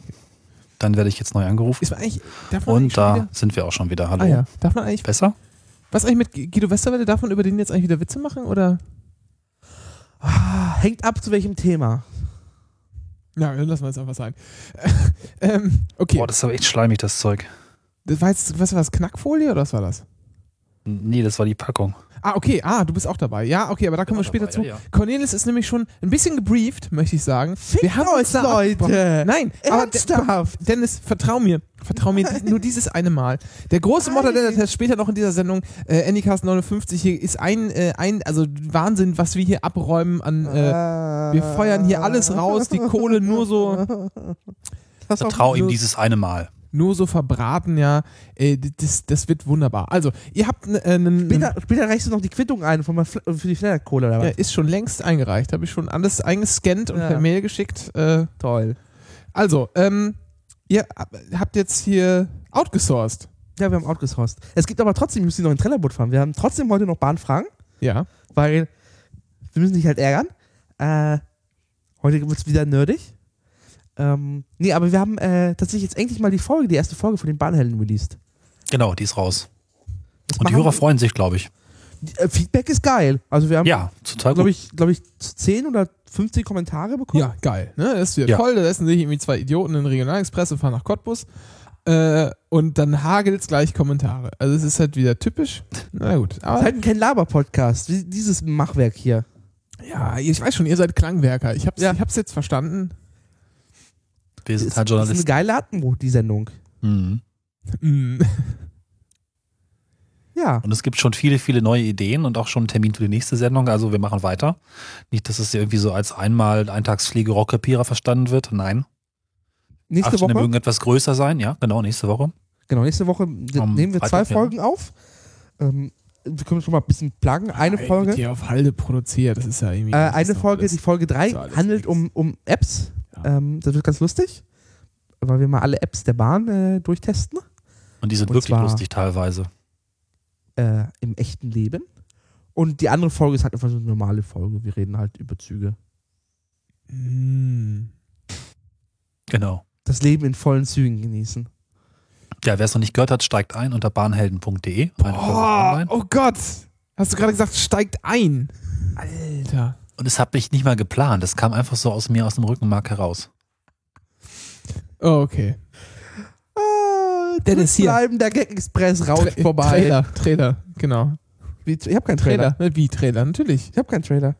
Dann werde ich jetzt neu angerufen. Ist man eigentlich, darf man eigentlich Und da wieder? sind wir auch schon wieder. Hallo. Ah ja, darf man eigentlich, Besser? was eigentlich mit Guido Westerwelle, darf man über den jetzt eigentlich wieder Witze machen oder? Ah, Hängt ab zu welchem Thema. Ja, dann lassen wir es einfach sein. ähm, okay, Boah, das ist aber echt schleimig, das Zeug. das war jetzt, was war das, Knackfolie oder was war das? Nee, das war die Packung. Ah, okay, ah, du bist auch dabei. Ja, okay, aber da kommen wir später zu. Ja, ja. Cornelis ist nämlich schon ein bisschen gebrieft, möchte ich sagen. Fickt wir haben euch, uns da Leute. Nein, aber der- Ernsthaft. Dennis, vertrau mir. Vertrau mir nur dieses eine Mal. Der große Nein. Mortadella-Test später noch in dieser Sendung, äh, Anycast 59, hier ist ein, äh, ein, also Wahnsinn, was wir hier abräumen an, äh, wir feuern hier alles raus, die Kohle nur so, Vertrau ihm dieses eine Mal. Nur so verbraten, ja. Äh, das, das wird wunderbar. Also, ihr habt einen. Später, später reichst du noch die Quittung ein von für die Flatterkohle oder was? ja, ist schon längst eingereicht. Habe ich schon alles eingescannt und Ja. per Mail geschickt. Äh, Toll. also, ähm, ihr habt jetzt hier outgesourced. Ja, wir haben outgesourced. Es gibt aber trotzdem, wir müssen noch in Trellerboot fahren. Wir haben trotzdem heute noch Bahnfragen, Ja. weil wir müssen dich halt ärgern. Äh, heute wird es wieder nerdig. Ähm, nee, aber wir haben äh, tatsächlich jetzt endlich mal die Folge, die erste Folge von den Bahnhelden released. Genau, die ist raus. Das Und die Hörer wir- freuen sich, glaube ich. Äh, Feedback ist geil. Also wir haben, Ja, total glaube ich, glaube ich, 10 oder 15 Kommentare bekommen. Ja, geil. Ne? Das ist wieder Ja. toll. Da essen sich irgendwie zwei Idioten in den Regionalexpress und fahren nach Cottbus. Äh, und dann hagelt's gleich Kommentare. Also es ist halt wieder typisch. Na gut. Das ist Aber halt kein Laber-Podcast, dieses Machwerk hier. ja, ich weiß schon, ihr seid Klangwerker. Ich hab's, Ja. ich hab's jetzt verstanden. Wir sind Ist, halt ist eine Journalisten. geile Atmo, die Sendung. Mhm. Mm. Ja. Und es gibt schon viele, viele neue Ideen und auch schon einen Termin für die nächste Sendung. Also wir machen weiter. Nicht, dass es irgendwie so als einmal Eintagsfliege Rockkrepierer verstanden wird. Nein. Nächste Abstände Woche, mögen etwas größer sein. Ja, genau, nächste Woche. genau, nächste Woche Am nehmen wir zwei Freitag, ja. Folgen auf. Ähm, wir können schon mal ein bisschen plagen. Eine Ey, Folge, Hier auf Halde produziert. Das ist ja irgendwie. äh, das eine Folge, alles- die Folge 3 ist alles handelt um, um Apps. Ähm, das wird ganz lustig, weil wir mal alle Apps der Bahn äh, durchtesten. Und die sind Und wirklich zwar- lustig teilweise. Äh, Im echten Leben. Und die andere Folge ist halt einfach so eine normale Folge. Wir reden halt über Züge. Mm. Genau. Das Leben in vollen Zügen genießen. Ja, wer es noch nicht gehört hat, steigt ein unter bahnhelden.de. Oh Gott. Hast du gerade gesagt, steigt ein. Alter. Und es hat mich nicht mal geplant. Es kam einfach so aus mir, aus dem Rückenmark heraus. Oh, okay. Ah, Dennis, hier. Bleiben, der Gag Express rauscht Tra- vorbei. Trailer, Trailer, genau. Wie, ich habe keinen Trailer. Trailer. Ne, Wie Trailer, natürlich. Ich habe keinen Trailer.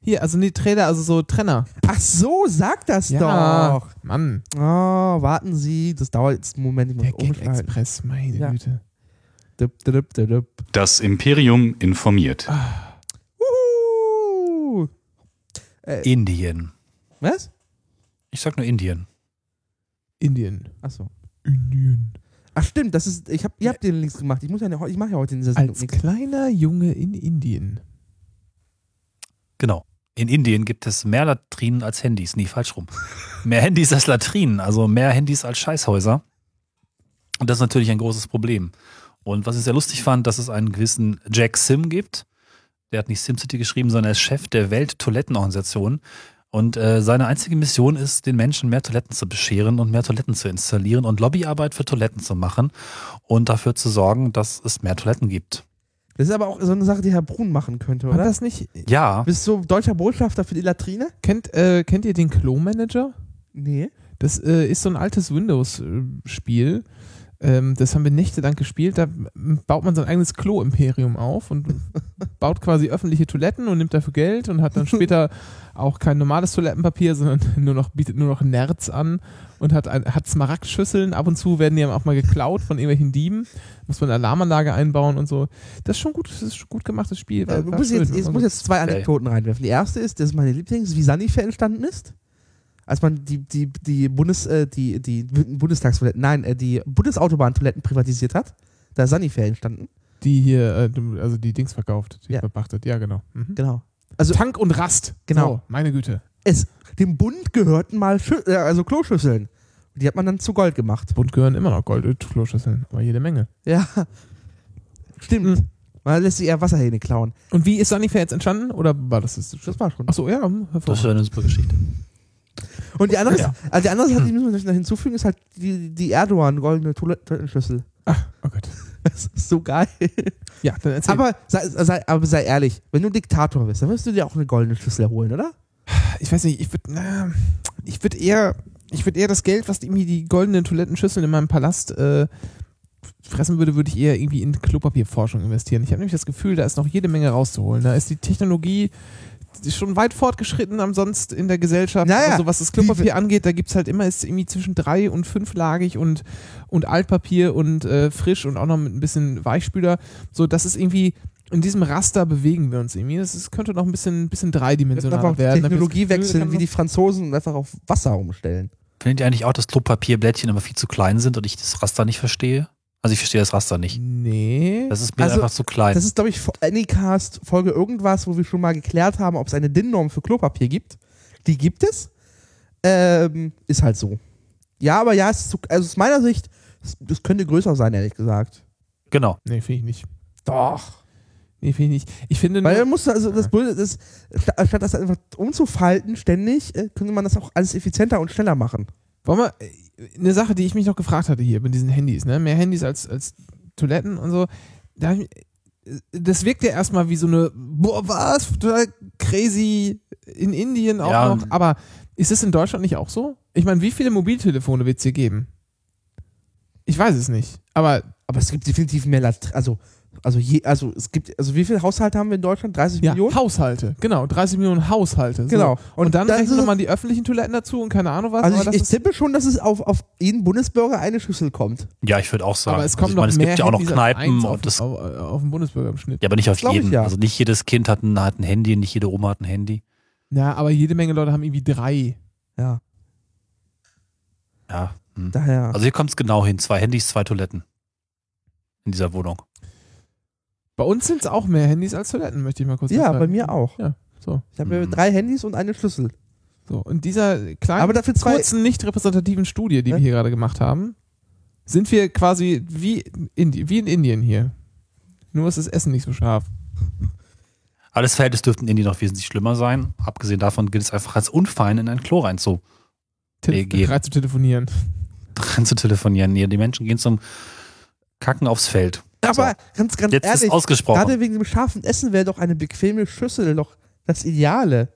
Hier, also nee, Trailer, also so Trenner. Ach so, sag das Ja, doch. Mann. Oh, warten Sie, das dauert jetzt einen Moment. Der Gag. Express, meine Ja. Güte. Dup, dup, dup, dup. Das Imperium informiert. Uhu. Indien. Was? Ich sag nur Indien. Indien. Achso. Indien. Ach stimmt, das ist, ich hab, ihr habt den links gemacht. Ich muss ja, ich mache ja heute in dieser Sendung Als nichts. kleiner Junge in Indien. Genau. In Indien gibt es mehr Latrinen als Handys. Nee, falsch rum. Mehr Handys als Latrinen, also mehr Handys als Scheißhäuser. Und das ist natürlich ein großes Problem. Und was ich sehr lustig fand, dass es einen gewissen Jack Sim gibt. Der hat nicht SimCity geschrieben, sondern er ist Chef der Welttoilettenorganisation. Und äh, seine einzige Mission ist, den Menschen mehr Toiletten zu bescheren und mehr Toiletten zu installieren und Lobbyarbeit für Toiletten zu machen und dafür zu sorgen, dass es mehr Toiletten gibt. Das ist aber auch so eine Sache, die Herr Brun machen könnte, War oder? das nicht? Ja, Bist du deutscher Botschafter für die Latrine? Kennt, äh, kennt ihr den Klo-Manager? Nee. Das äh, ist so ein altes Windows-Spiel. Ähm, das haben wir nächtelang gespielt. Da baut man sein eigenes Klo-Imperium auf und baut quasi öffentliche Toiletten und nimmt dafür Geld und hat dann später auch kein normales Toilettenpapier, sondern nur noch, bietet nur noch Nerz an und hat, ein, hat Smaragdschüsseln. Ab und zu werden die auch mal geklaut von irgendwelchen Dieben. Muss man eine Alarmanlage einbauen und so. Das ist schon gut, das ist schon gut gemachtes Spiel. War- Äh, muss jetzt, ich muss jetzt zwei. Anekdoten reinwerfen. Die erste ist, das ist meine Lieblings, wie Sanifair entstanden ist. Als man die, die, die, Bundes, äh, die, die Bundestagstoiletten, nein, äh, die Bundesautobahntoiletten privatisiert hat. Da ist Sanifair entstanden. die hier, äh, also die Dings verkauft, die Ja. verpachtet. Ja, genau. Mhm. Genau. Also Tank und Rast. Genau. So, meine Güte. es, dem Bund gehörten mal Schü äh, also Kloschüsseln. Die hat man dann zu Gold gemacht. Bund gehören immer noch Gold-Kloschüsseln, aber jede Menge. Ja. Stimmt. Mhm. Man lässt sich eher Wasserhähne klauen. Und wie ist Sanifair jetzt entstanden? Oder war das das? Das war schon. Achso, ja, hm, das ist hervorragend. eine super Geschichte. Und die andere, Ja. also die andere Sache, die müssen wir noch hinzufügen, ist halt die, die Erdogan goldene Toilet- Toilettenschüssel. Ach, oh Gott. Das ist so geil. Ja, dann erzähl. Aber sei, sei, aber sei ehrlich, wenn du Diktator bist, dann wirst du dir auch eine goldene Schüssel holen, oder? ich weiß nicht, ich würde ich würde eher, ich würde eher das Geld, was irgendwie die goldenen Toilettenschüsseln in meinem Palast äh, fressen würde, würde ich eher irgendwie in Klopapierforschung investieren. Ich habe nämlich das Gefühl, da ist noch jede Menge rauszuholen. Da ist die Technologie schon weit fortgeschritten ansonst in der Gesellschaft. Naja, also was das Klopapier angeht, da gibt es halt immer, ist irgendwie zwischen drei und fünflagig und, und Altpapier und äh, frisch und auch noch mit ein bisschen Weichspüler. So, das ist irgendwie, in diesem Raster bewegen wir uns irgendwie. Das ist, könnte noch ein bisschen, bisschen dreidimensionaler werden. Technologie wechseln, wie die Franzosen und einfach auf Wasser umstellen. Findet ihr eigentlich auch, dass Klopapierblättchen immer viel zu klein sind und ich das Raster nicht verstehe? Also ich verstehe das Raster nicht. Nee. Das ist mir Also, einfach zu klein. Das ist, glaube ich, Anycast Folge irgendwas, wo wir schon mal geklärt haben, ob es eine DIN-Norm für Klopapier gibt. Die gibt es. Ähm, ist halt so. Ja, aber ja, es ist zu, also aus meiner Sicht, das könnte größer sein, ehrlich gesagt. genau. Nee, finde ich nicht. Doch. Nee, finde ich nicht. Ich finde Weil man muss also das, Blöde- das statt, das einfach umzufalten ständig, äh, könnte man das auch alles effizienter und schneller machen. wollen wir, eine Sache, die ich mich noch gefragt hatte hier mit diesen Handys, ne? Mehr Handys als, als Toiletten und so. Da äh, das wirkt ja erstmal wie so eine, boah, was? Total crazy in Indien auch Ja. noch. Aber ist es in Deutschland nicht auch so? Ich meine, wie viele Mobiltelefone wird es hier geben? Ich weiß es nicht. Aber Aber es gibt definitiv mehr Lat also also je, also es gibt also wie viele Haushalte haben wir in Deutschland? 30 ja, Millionen? Haushalte, genau, 30 Millionen Haushalte. So. Genau. Und, dann das rechnen ist- wir mal die öffentlichen Toiletten dazu und keine Ahnung was. Also aber ich, das ich ist- tippe schon, dass es auf, auf jeden Bundesbürger eine Schüssel kommt. Ja, ich würde auch sagen. aber es Also kommen ich noch meine, es gibt ja auch noch Kneipen auf, und das, auf, auf den Bundesbürger im Schnitt. ja, aber nicht auf jeden. ja. Also nicht jedes Kind hat ein, hat ein Handy, nicht jede Oma hat ein Handy. Ja, aber jede Menge Leute haben irgendwie drei. Ja, Ja. Hm. daher. Also hier kommt es genau hin. Zwei Handys, zwei Toiletten. In dieser Wohnung. Bei uns sind es auch mehr Handys als Toiletten, möchte ich mal kurz ja, festhalten. bei mir auch. Ja, so. Ich habe Mhm. drei Handys und eine Schlüssel. so. Und dieser kleinen, Aber dafür zwei. kurzen, nicht repräsentativen Studie, die Hä? wir hier gerade gemacht haben, sind wir quasi wie, Indi wie in Indien hier. Nur ist das Essen nicht so scharf. Aber das Verhältnis dürfte in Indien noch wesentlich schlimmer sein. Abgesehen davon gilt es einfach als unfein, in ein Klo rein zu, Te EG. rein zu telefonieren. rein zu telefonieren. Nee, die Menschen gehen zum Kacken aufs Feld. Aber ganz, ganz Jetzt ist ehrlich, ausgesprochen. gerade wegen dem scharfen Essen wäre doch eine bequeme Schüssel doch das Ideale.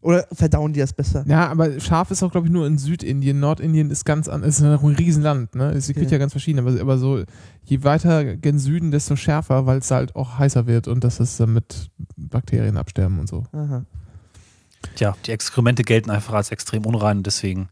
Oder verdauen die das besser? Ja, aber scharf ist auch, glaube ich, nur in Südindien. Nordindien ist ganz anders. Ist ein Riesenland, ne? Es gibt Ja. ja ganz verschiedene. Aber, aber so, je weiter gen Süden, desto schärfer, weil es halt auch heißer wird und dass es dann mit Bakterien absterben und so. Aha. Tja, die Exkremente gelten einfach als extrem unrein deswegen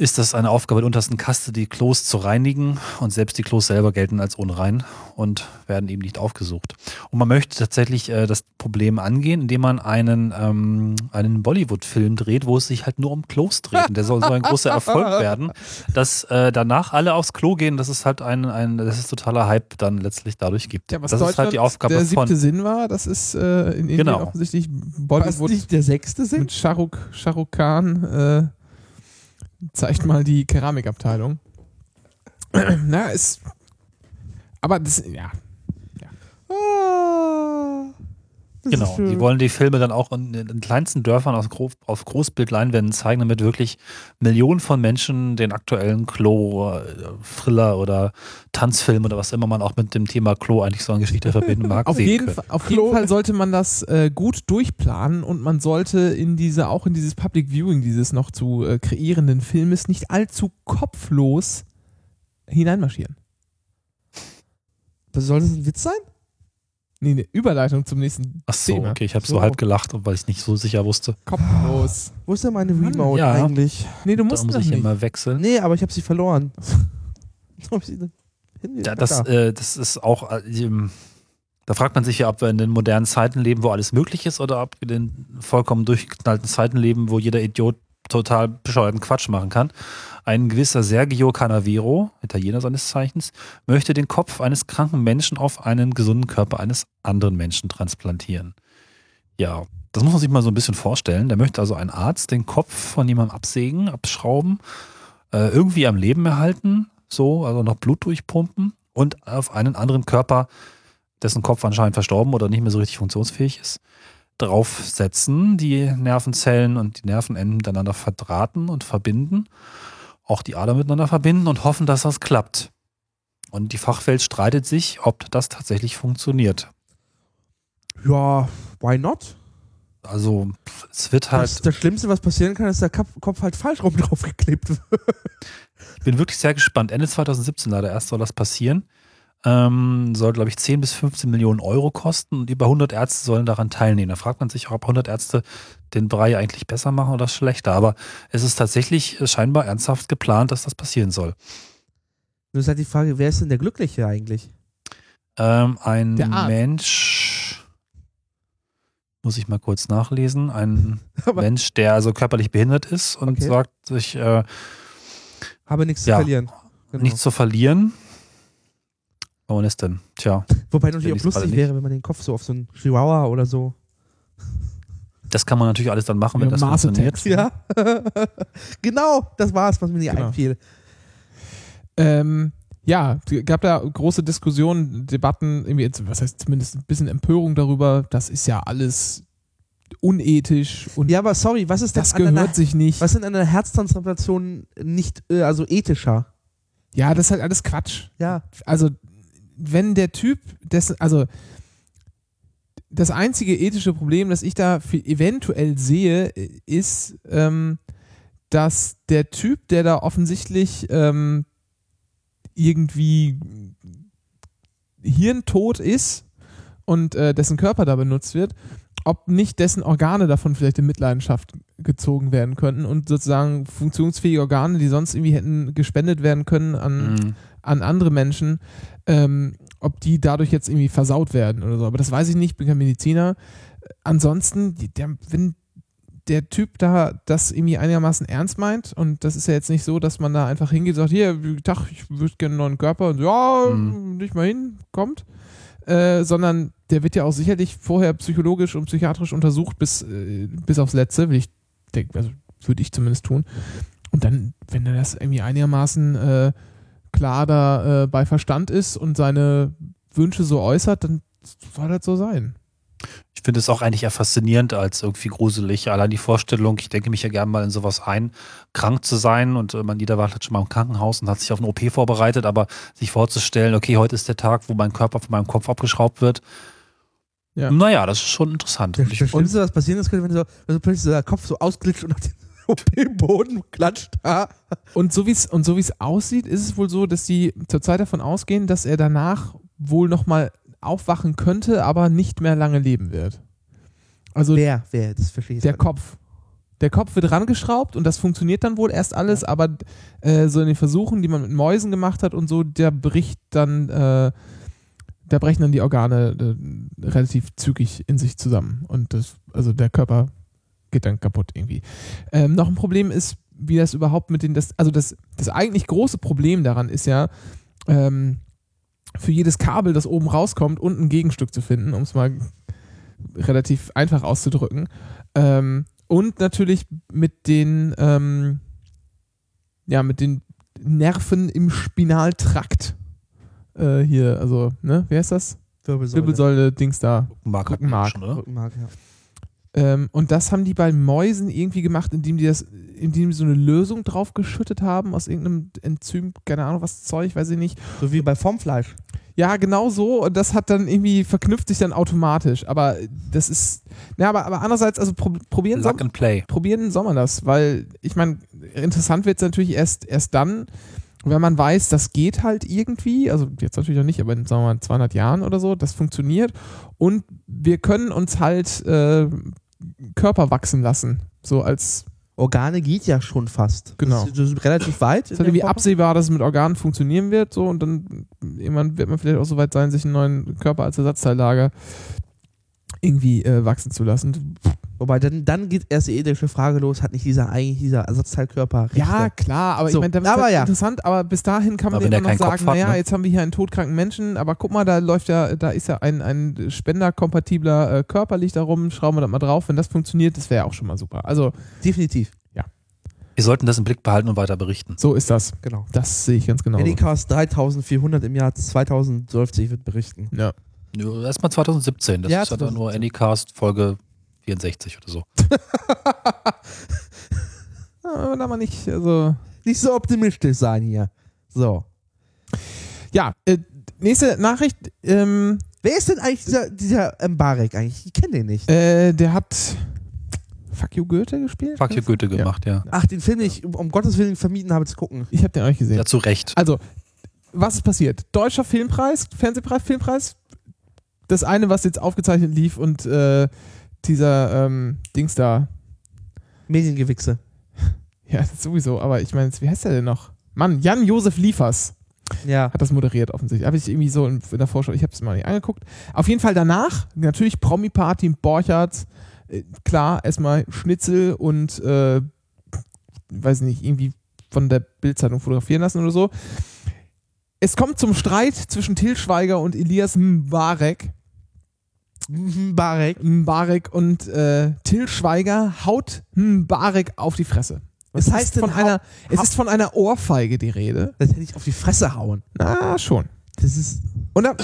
ist das eine Aufgabe der untersten Kaste, die Klos zu reinigen. Und selbst die Klos selber gelten als unrein und werden eben nicht aufgesucht. Und man möchte tatsächlich äh, das Problem angehen, indem man einen, ähm, einen Bollywood-Film dreht, wo es sich halt nur um Klos dreht. Und der soll so ein großer Erfolg werden, dass äh, danach alle aufs Klo gehen. Das ist halt ein, ein das ist totaler Hype dann letztlich dadurch gibt. Ja, was das ist halt die Aufgabe der siebte von. Sinn war, das ist äh, in Indien Genau. offensichtlich War das Bollywood nicht der sechste Sinn? mit Shahrukh, Shahrukh Khan äh, zeigt mal die Keramikabteilung. Na, ist. Aber das, ja. Ah, das Genau, die wollen die Filme dann auch in den kleinsten Dörfern auf, Gro auf Großbildleinwänden zeigen, damit wirklich Millionen von Menschen den aktuellen Klo, äh, Thriller oder Tanzfilm oder was immer man auch mit dem Thema Klo eigentlich so eine Geschichte verbinden mag, Auf, sehen jeden, können. Fa- auf Klo- jeden Fall sollte man das äh, gut durchplanen und man sollte in diese, auch in dieses Public Viewing dieses noch zu äh, kreierenden Filmes nicht allzu kopflos hineinmarschieren. Was soll das ein Witz sein? Nee, eine Überleitung zum nächsten Ach so, Thema. okay, ich habe so. So. halb gelacht, weil ich nicht so sicher wusste. Kopflos. Wo ist denn meine Mann, Remote ja. eigentlich? Nee, du Da musst muss das ich nicht. immer wechseln. Nee, aber ich habe sie verloren. Hab sie? Ja, das, äh, das ist auch, äh, da fragt man sich ja, ob wir in den modernen Zeiten leben, wo alles möglich ist, oder ob wir in den vollkommen durchgeknallten Zeiten leben, wo jeder Idiot total bescheuerten Quatsch machen kann. Ein gewisser Sergio Canavero, Italiener seines Zeichens, möchte den Kopf eines kranken Menschen auf einen gesunden Körper eines anderen Menschen transplantieren. Ja, das muss man sich mal so ein bisschen vorstellen. Der möchte also ein Arzt den Kopf von jemandem absägen, abschrauben, äh, irgendwie am Leben erhalten, so, also noch Blut durchpumpen und auf einen anderen Körper, dessen Kopf anscheinend verstorben oder nicht mehr so richtig funktionsfähig ist, draufsetzen, die Nervenzellen und die Nervenenden miteinander verdrahten und verbinden, auch die Ader miteinander verbinden und hoffen, dass das klappt. Und die Fachwelt streitet sich, ob das tatsächlich funktioniert. Ja, why not? Also es wird Das, halt, das Schlimmste, was passieren kann, ist, der Kap Kopf halt falsch rum draufgeklebt wird. ich bin wirklich sehr gespannt. Ende 2017 leider erst soll das passieren. Ähm, soll, glaube ich, 10 bis 15 Millionen Euro kosten und über 100 Ärzte sollen daran teilnehmen. Da fragt man sich auch, ob 100 Ärzte den Brei eigentlich besser machen oder schlechter. Aber es ist tatsächlich äh, scheinbar ernsthaft geplant, dass das passieren soll. Nur ist halt die Frage, wer ist denn der Glückliche eigentlich? Ähm, ein. Mensch, muss ich mal kurz nachlesen, ein Aber Mensch, der also körperlich behindert ist und Okay. sagt sich, äh, habe nichts Ja. zu verlieren. Genau. nichts zu verlieren. Warum ist denn? Tja, Wobei natürlich auch lustig wäre, wenn man den Kopf so auf so einen Chihuahua oder so. das kann man natürlich alles dann machen, wenn Ja, das Mars funktioniert. Ja. genau, das war's, was mir nicht Genau. einfiel. Ähm, ja, es gab da große Diskussionen, Debatten, irgendwie, jetzt, was heißt zumindest ein bisschen Empörung darüber. Das ist ja alles unethisch und Ja, aber sorry, was ist denn das an einer, gehört sich nicht. was ist denn an einer Herztransplantation nicht, äh, also ethischer? Ja, das ist halt alles Quatsch. Ja. Also, wenn der Typ, dessen, also das einzige ethische Problem, das ich da eventuell sehe, ist, ähm, dass der Typ, der da offensichtlich ähm, irgendwie hirntot ist und äh, dessen Körper da benutzt wird, ob nicht dessen Organe davon vielleicht in Mitleidenschaft gezogen werden könnten und sozusagen funktionsfähige Organe, die sonst irgendwie hätten gespendet werden können an, Mhm. An andere Menschen, ähm, ob die dadurch jetzt irgendwie versaut werden oder so. Aber das weiß ich nicht, bin kein Mediziner. Ansonsten, der, wenn der Typ da das irgendwie einigermaßen ernst meint und das ist ja jetzt nicht so, dass man da einfach hingeht und sagt, hier, Tag, ich würde gerne einen neuen Körper und ja, Mhm. nicht mal hin, kommt. Äh, sondern der wird ja auch sicherlich vorher psychologisch und psychiatrisch untersucht bis, äh, bis aufs Letzte, will ich denke, also würde ich zumindest tun. Und dann, wenn er das irgendwie einigermaßen äh, klar da äh, bei Verstand ist und seine Wünsche so äußert, dann soll das so sein. Ich finde es auch eigentlich eher faszinierend als irgendwie gruselig. Allein die Vorstellung, ich denke mich ja gerne mal in sowas ein, krank zu sein und äh, man jeder war halt schon mal im Krankenhaus und hat sich auf eine OP vorbereitet, aber sich vorzustellen, okay, heute ist der Tag, wo mein Körper von meinem Kopf abgeschraubt wird. Ja. Naja, das ist schon interessant. Das, Und ich, das passieren ist, könnte, wenn so, wenn so plötzlich so der Kopf so ausglitscht und auf den OP-Boden klatscht. Und so wie es und so wie es aussieht, ist es wohl so, dass die zurzeit davon ausgehen, dass er danach wohl nochmal aufwachen könnte, aber nicht mehr lange leben wird. Also Wer, wer, das verstehe ich der jetzt Kopf. Der Kopf wird rangeschraubt und das funktioniert dann wohl erst alles, aber äh, so in den Versuchen, die man mit Mäusen gemacht hat und so, der bricht dann, äh, da brechen dann die Organe äh, relativ zügig in sich zusammen und das, also der Körper geht dann kaputt irgendwie. Ähm, noch ein Problem ist, wie das überhaupt mit den, das, also das, das eigentlich große Problem daran ist ja, ähm, für jedes Kabel, das oben rauskommt, unten ein Gegenstück zu finden, um es mal relativ einfach auszudrücken. Ähm, und natürlich mit den, ähm, ja, mit den Nerven im Spinaltrakt. Äh, hier, also, ne, wie heißt das? Wirbelsäule. Wirbelsäule, Dings da. Rückenmark, Rückenmark. schon, oder? Rückenmark, ja. Ähm, und das haben die bei Mäusen irgendwie gemacht, indem die das, indem die so eine Lösung drauf geschüttet haben aus irgendeinem Enzym, keine Ahnung was Zeug, weiß ich nicht. So wie bei Formfleisch. Ja, genau so. Und das hat dann irgendwie verknüpft sich dann automatisch. Aber das ist, ja, aber, aber andererseits, also pro, probieren, soll, Plug and Play. probieren soll man das, weil ich meine, interessant wird es natürlich erst, erst dann, wenn man weiß, das geht halt irgendwie, also jetzt natürlich noch nicht, aber in, sagen wir mal, 200 Jahren oder so, das funktioniert und wir können uns halt äh, Körper wachsen lassen, so als, Organe geht ja schon fast. Genau. Das ist, das ist relativ weit. es ist halt irgendwie absehbar, dass es mit Organen funktionieren wird, so und dann irgendwann wird man vielleicht auch so weit sein, sich einen neuen Körper als Ersatzteillager irgendwie äh, wachsen zu lassen. Wobei dann, dann geht erst die ethische Frage los, hat nicht dieser eigentlich dieser Ersatzteilkörper Rechte? Ja, klar, aber So, ich meine, das ist aber halt ja. interessant, aber bis dahin kann man immer noch sagen, naja, ne? jetzt haben wir hier einen todkranken Menschen, aber guck mal, da läuft ja, da ist ja ein, ein spenderkompatibler äh, Körper liegt da rum, schrauben wir das mal drauf, wenn das funktioniert, das wäre ja auch schon mal super. Also, Definitiv, Wir sollten das im Blick behalten und weiter berichten. so ist das. genau. Das sehe ich ganz genau. Anycast 3400 im Jahr 2012 wird berichten. Ja. Ja, Erstmal 2017. Das Ja, ist ja dann nur 2017. Anycast Folge 64 oder so. Ja, da mal nicht, also. Nicht so optimistisch sein hier. So. Ja, äh, nächste Nachricht, ähm, Wer ist denn eigentlich dieser, dieser Mbarek eigentlich? Ich kenne den nicht. äh, der hat Fuck You Goethe gespielt? Fuck you Goethe gemacht, ja. Ach, den Film, den ich um, Gottes Willen vermieden habe zu gucken. Ich habe den auch nicht gesehen. Ja, zu Recht. Also, was ist passiert? Deutscher Filmpreis, Fernsehpreis, Filmpreis. Das eine, was jetzt aufgezeichnet lief und äh, dieser ähm, Dings da. Mediengewichse. Ja, sowieso, aber ich meine, wie heißt der denn noch? Mann, Jan-Josef Liefers Ja. hat das moderiert offensichtlich. Habe ich irgendwie so in, in der Vorschau, ich habe es mal nicht angeguckt. Auf jeden Fall danach, natürlich Promi-Party Borchardt. Äh, klar, erstmal Schnitzel und, äh, weiß nicht, irgendwie von der Bildzeitung fotografieren lassen oder so. Es kommt zum Streit zwischen Till Schweiger und Elias Mbarek. Mbarek. Mbarek und äh, Till Schweiger haut Mbarek auf die Fresse. Was es heißt von einer, Es ist von einer Ohrfeige die Rede. Das hätte ich auf die Fresse hauen. Na, schon. Das ist. Und, da,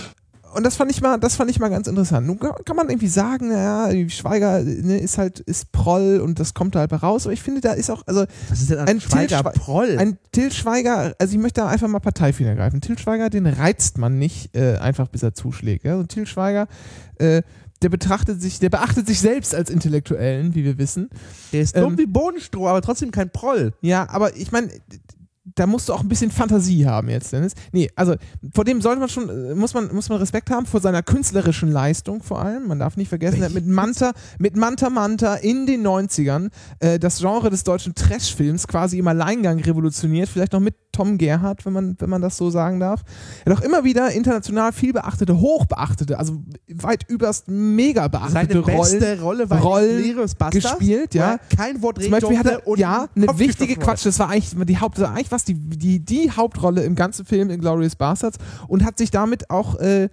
und das fand ich mal, das fand ich mal ganz interessant. Nun kann man irgendwie sagen, naja, Schweiger ne, ist halt, ist Proll und das kommt da halt raus. Aber ich finde, da ist auch, also Was ist denn ein, Ein Schweiger Til Proll? ein Till Schweiger, also ich möchte da einfach mal Parteifehler greifen. Till Schweiger, den reizt man nicht äh, einfach, bis er zuschlägt. Ja? Und Till Schweiger, äh, der betrachtet sich, der beachtet sich selbst als Intellektuellen, wie wir wissen. Der ist ähm, dumm wie Bodenstroh, aber trotzdem kein Proll. Ja, aber ich meine, da musst du auch ein bisschen Fantasie haben jetzt, Dennis. Nee, also vor dem sollte man schon, äh, muss man, muss man Respekt haben, vor seiner künstlerischen Leistung vor allem. Man darf nicht vergessen, er hat mit Manta, mit Manta Manta in den 90ern äh, das Genre des deutschen Trashfilms quasi im Alleingang revolutioniert, vielleicht noch mit Tom Gerhardt, wenn man, wenn man das so sagen darf. Er hat auch immer wieder international viel beachtete, hochbeachtete, also weit überst mega Seine beachtete Rollen beste Rolle war Rollen gespielt, ja. Kein Wort Zum reden Beispiel hat durfte er, und ja, eine wichtige Quatsch, das war eigentlich die Haupt, eigentlich was, die, die, die Hauptrolle im ganzen Film in Glorious Bastards und hat sich damit auch, äh,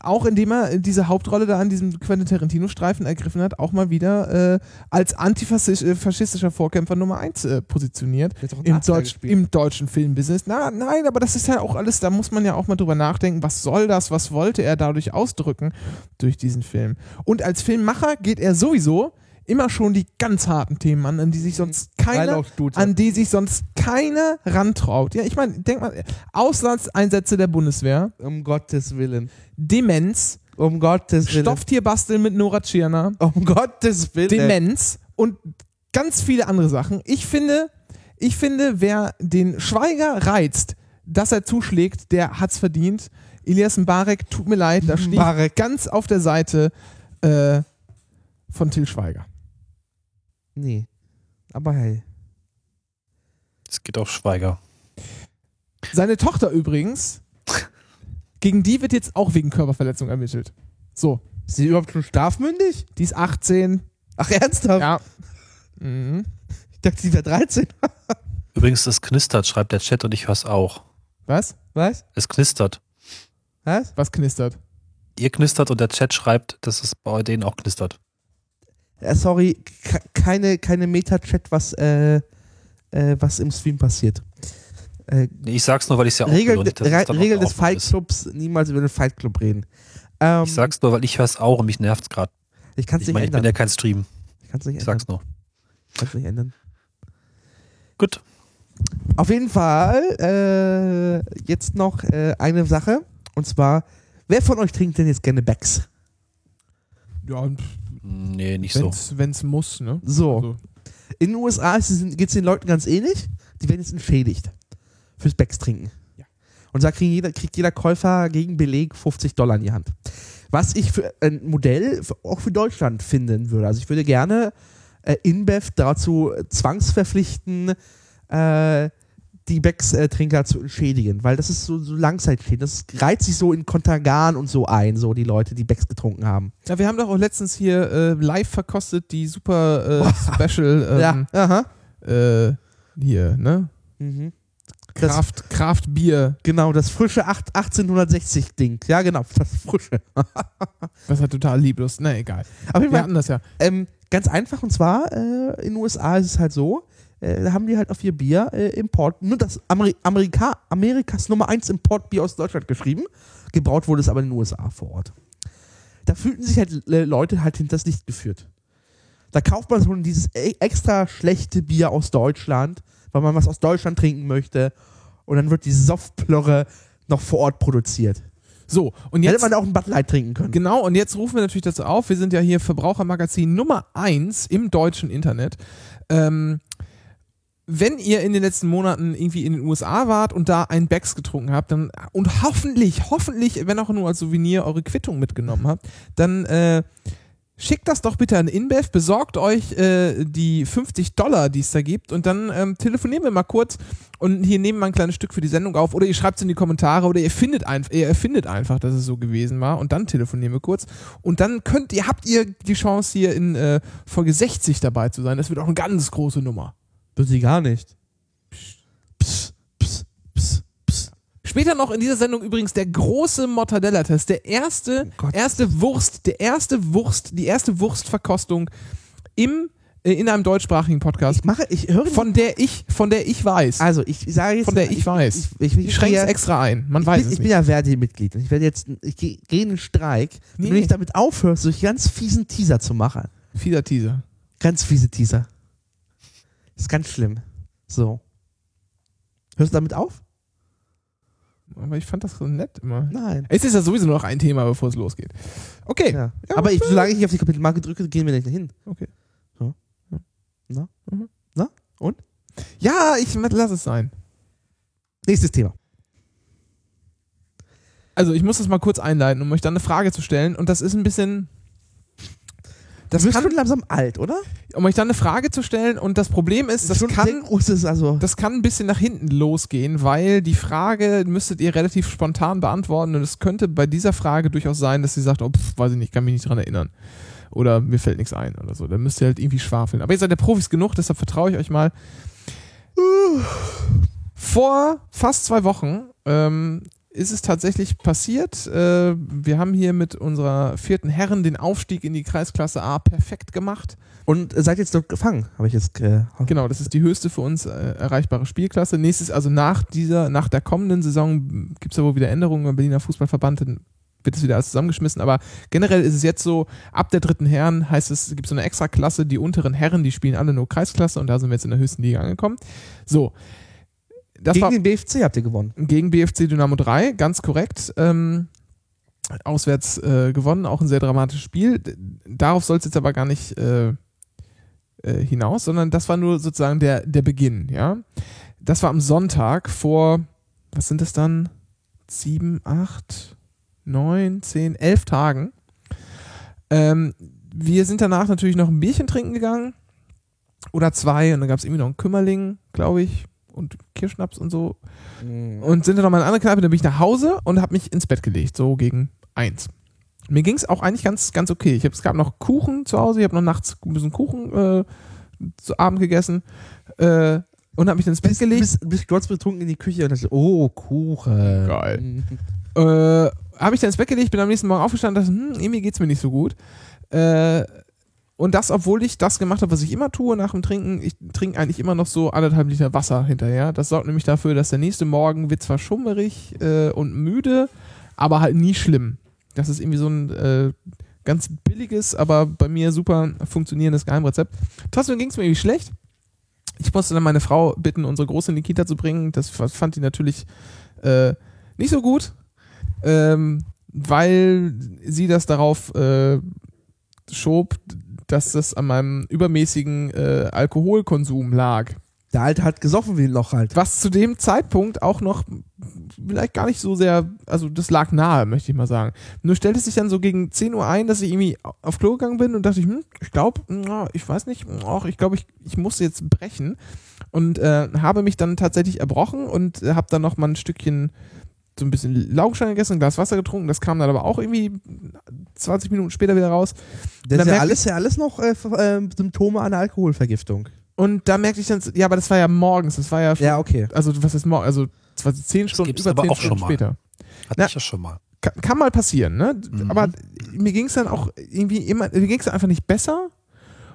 auch indem er diese Hauptrolle da an diesem Quentin Tarantino-Streifen ergriffen hat, auch mal wieder äh, als antifaschistischer Vorkämpfer Nummer 1 äh, positioniert im, Deutsch, im deutschen Filmbusiness. Na, nein, aber das ist ja auch alles, da muss man ja auch mal drüber nachdenken, was soll das, was wollte er dadurch ausdrücken durch diesen Film. Und als Filmmacher geht er sowieso immer schon die ganz harten Themen an, an die sich sonst keiner, an die sich sonst keiner rantraut. Ja, ich meine, denk mal, Auslandseinsätze der Bundeswehr, Um Gottes Willen. Demenz, Um Gottes Willen. Stofftierbasteln mit Nora Tschirner, Um Gottes Willen. Demenz und ganz viele andere Sachen. Ich finde, ich finde, wer den Schweiger reizt, dass er zuschlägt, der hat's verdient. Elias Mbarek, tut mir leid, da Mbarek. ganz auf der Seite äh, von Till Schweiger. Nee. Aber hey. Es geht auch Schweiger. Seine Tochter übrigens, gegen die wird jetzt auch wegen Körperverletzung ermittelt. So, Ist sie überhaupt schon strafmündig? die ist 18. Ach, ernsthaft? Ja. Mhm. Ich dachte, sie wäre 13. Übrigens, es knistert, schreibt der Chat und ich höre es auch. Was? Was? Es knistert. Was? Was knistert? Ihr knistert und der Chat schreibt, dass es bei denen auch knistert. Äh, sorry, ke- keine, keine Meta-Chat, was, äh, äh, was im Stream passiert. Äh, ich sag's nur, weil ich es ja auch Regel, noch Regel des Fight. Clubs, niemals über den Fight Club reden. Ähm, Ich sag's nur, weil ich höre es auch und mich nervt's gerade. ich kann es Ich nicht meine, ich bin ändern. ja kein Stream. Ich kann es nicht Ich ändern. sag's nur. Kann's nicht ändern. Gut. Auf jeden Fall äh, jetzt noch äh, eine Sache. Und zwar, wer von euch trinkt denn jetzt gerne Becks? Ja, und Nee, nicht so. wenn's, wenn's muss, ne? So. Also, In den USA geht es den Leuten ganz ähnlich. Die werden jetzt entschädigt fürs Becks trinken. Ja. Und da kriegt jeder, kriegt jeder Käufer gegen Beleg 50 Dollar in die Hand. Was ich für ein Modell für, auch für Deutschland finden würde. Also ich würde gerne äh, InBev dazu zwangsverpflichten, äh, die Becks-Trinker zu entschädigen, weil das ist so, so Langzeitschäden. Das reiht sich so in Kontergan und so ein, so die Leute, die Becks getrunken haben. ja, wir haben doch auch letztens hier äh, live verkostet die super äh, Special ähm, ja, aha. äh, hier, ne? Mhm. Das- Kraft, Kraft Bier. Genau, das frische 8, 1860-Ding. Ja, genau, das frische. Das war total lieblos. Na egal. Aber Wir hatten das ja. ähm, ganz einfach und zwar äh, in den USA ist es halt so, äh, da haben die halt auf ihr Bier äh, Import, nur das Ameri Amerika, Amerikas Nummer 1 Importbier aus Deutschland geschrieben. Gebraut wurde es aber in den USA vor Ort. Da fühlten sich halt äh, Leute halt hinters Licht geführt. Da kauft man schon dieses e extra schlechte Bier aus Deutschland, weil man was aus Deutschland trinken möchte. Und dann wird die Softplörre noch vor Ort produziert. So, und Hätte jetzt. man auch ein Bud Light trinken können. Genau, und jetzt rufen wir natürlich dazu auf, wir sind ja hier Verbrauchermagazin Nummer 1 im deutschen Internet. Ähm, wenn ihr in den letzten Monaten irgendwie in den USA wart und da einen Becks getrunken habt, dann und hoffentlich, hoffentlich, wenn auch nur als Souvenir eure Quittung mitgenommen habt, dann äh, schickt das doch bitte an InBev, besorgt euch äh, die 50 Dollar, die es da gibt und dann ähm, telefonieren wir mal kurz und hier nehmen wir ein kleines Stück für die Sendung auf oder ihr schreibt es in die Kommentare oder ihr findet einfach, ihr erfindet einfach, dass es so gewesen war und dann telefonieren wir kurz und dann könnt ihr, habt ihr die Chance hier in äh, Folge 60 dabei zu sein. Das wird auch eine ganz große Nummer. Wird sie gar nicht. Psst, psst, psst, psst. Später noch in dieser Sendung übrigens der große Mortadella-Test, der erste, Oh erste Wurst, der erste Wurst, die erste Wurstverkostung im äh, in einem deutschsprachigen Podcast, Ich mache, ich höre von der ich, von der ich weiß. Also, ich sage jetzt. Von der ich weiß. Ich, ich, ich, Ich schränke es extra ein. Man ich, weiß bin, es ich bin nicht. ja Verdi-Mitglied und ich werde jetzt, ich gehe in den Streik, wenn Nee. du nicht damit aufhörst, solche ganz fiesen Teaser zu machen. Fieser Teaser. Ganz fiese Teaser. Das ist ganz schlimm. So. Hörst du damit auf? Aber ich fand das so nett immer. Nein. Es ist ja sowieso nur noch ein Thema, bevor es losgeht. Okay. Ja. Ja, Aber ich, solange ich nicht auf die Kapitelmarke drücke, gehen wir nicht hin. Okay. So. Ja. Na? Mhm. Na? Und? Ja, ich lass es sein. Nächstes Thema. Also ich muss das mal kurz einleiten, um euch dann eine Frage zu stellen. Und das ist ein bisschen. Das kann, schon langsam alt, oder? um euch dann eine Frage zu stellen. Und das Problem ist, das schon kann, großes, also. das kann ein bisschen nach hinten losgehen, weil die Frage müsstet ihr relativ spontan beantworten. Und es könnte bei dieser Frage durchaus sein, dass sie sagt, oh, pf, weiß ich nicht, kann mich nicht dran erinnern. Oder mir fällt nichts ein oder so. Dann müsst ihr halt irgendwie schwafeln. Aber ihr seid ja Profis genug, deshalb vertraue ich euch mal. Vor fast zwei Wochen ähm, ist es tatsächlich passiert. Äh, wir haben hier mit unserer vierten Herren den Aufstieg in die Kreisklasse A perfekt gemacht. Und seid jetzt dort gefangen, habe ich jetzt. Äh, Genau, das ist die höchste für uns äh, erreichbare Spielklasse. Nächstes, also nach dieser, nach der kommenden Saison gibt es ja wohl wieder Änderungen beim Berliner Fußballverband, dann wird es wieder alles zusammengeschmissen. Aber generell ist es jetzt so, ab der dritten Herren heißt es, es gibt so eine extra Klasse, die unteren Herren, die spielen alle nur Kreisklasse und da sind wir jetzt in der höchsten Liga angekommen. So. Das gegen war den BFC habt ihr gewonnen. gegen BFC Dynamo 3, ganz korrekt. Ähm, auswärts äh, gewonnen, auch ein sehr dramatisches Spiel. Darauf soll es jetzt aber gar nicht äh, äh, hinaus, sondern das war nur sozusagen der, der Beginn, ja. Das war am Sonntag vor, was sind das dann? Sieben, acht, neun, zehn, elf Tagen. Ähm, wir sind danach natürlich noch ein Bierchen trinken gegangen Oder zwei. Und dann gab es irgendwie noch einen Kümmerling, glaube ich. Und Kirschnaps und so. Mhm. Und sind dann noch mal in eine andere Kneipe. Dann bin ich nach Hause und habe mich ins Bett gelegt. So gegen eins. Mir ging es auch eigentlich ganz, ganz okay. Ich hab, es gab noch Kuchen zu Hause. Ich habe noch nachts ein bisschen Kuchen äh, zu Abend gegessen. Äh, und habe mich dann ins Bett Bist, gelegt. bist, bist kurz betrunken in die Küche und dachte, oh, Kuchen. Geil. Mhm. äh, habe ich dann ins Bett gelegt, bin am nächsten Morgen aufgestanden und dachte, hm, irgendwie geht's mir nicht so gut. Äh, und das, obwohl ich das gemacht habe, was ich immer tue nach dem Trinken. Ich trinke eigentlich immer noch so anderthalb Liter Wasser hinterher. Das sorgt nämlich dafür, dass der nächste Morgen wird zwar schummerig äh, und müde, aber halt nie schlimm. Das ist irgendwie so ein äh, ganz billiges, aber bei mir super funktionierendes Geheimrezept. Trotzdem ging es mir irgendwie schlecht. Ich musste dann meine Frau bitten, unsere Große in die Kita zu bringen. Das fand die natürlich äh, nicht so gut ähm, weil sie das darauf äh, schob, dass das an meinem übermäßigen äh, Alkoholkonsum lag. Der Alte hat gesoffen wie ein Loch halt. Was zu dem Zeitpunkt auch noch vielleicht gar nicht so sehr, also das lag nahe, möchte ich mal sagen. Nur stellte es sich dann so gegen 10 Uhr ein, dass ich irgendwie auf Klo gegangen bin und dachte ich, hm, ich glaube, ich weiß nicht, ach, ich glaube, ich, ich muss jetzt brechen. Und äh, habe mich dann tatsächlich erbrochen und äh, habe dann noch mal ein Stückchen so ein bisschen Laugenstein gegessen, ein Glas Wasser getrunken. Das kam dann aber auch irgendwie 20 Minuten später wieder raus. Das dann ist ja alles, ja alles noch äh, Ver- äh, Symptome einer Alkoholvergiftung. Und da merkte ich dann, ja, aber das war ja morgens, das war ja schon, Ja, okay. also was ist morgen, also zwar zehn Stunden, gibt's über aber zehn auch Stunden schon mal. später. Hatte Na- ich ja schon mal. Kann, kann mal passieren, ne? Mhm. Aber mir ging es dann auch irgendwie immer, mir ging es einfach nicht besser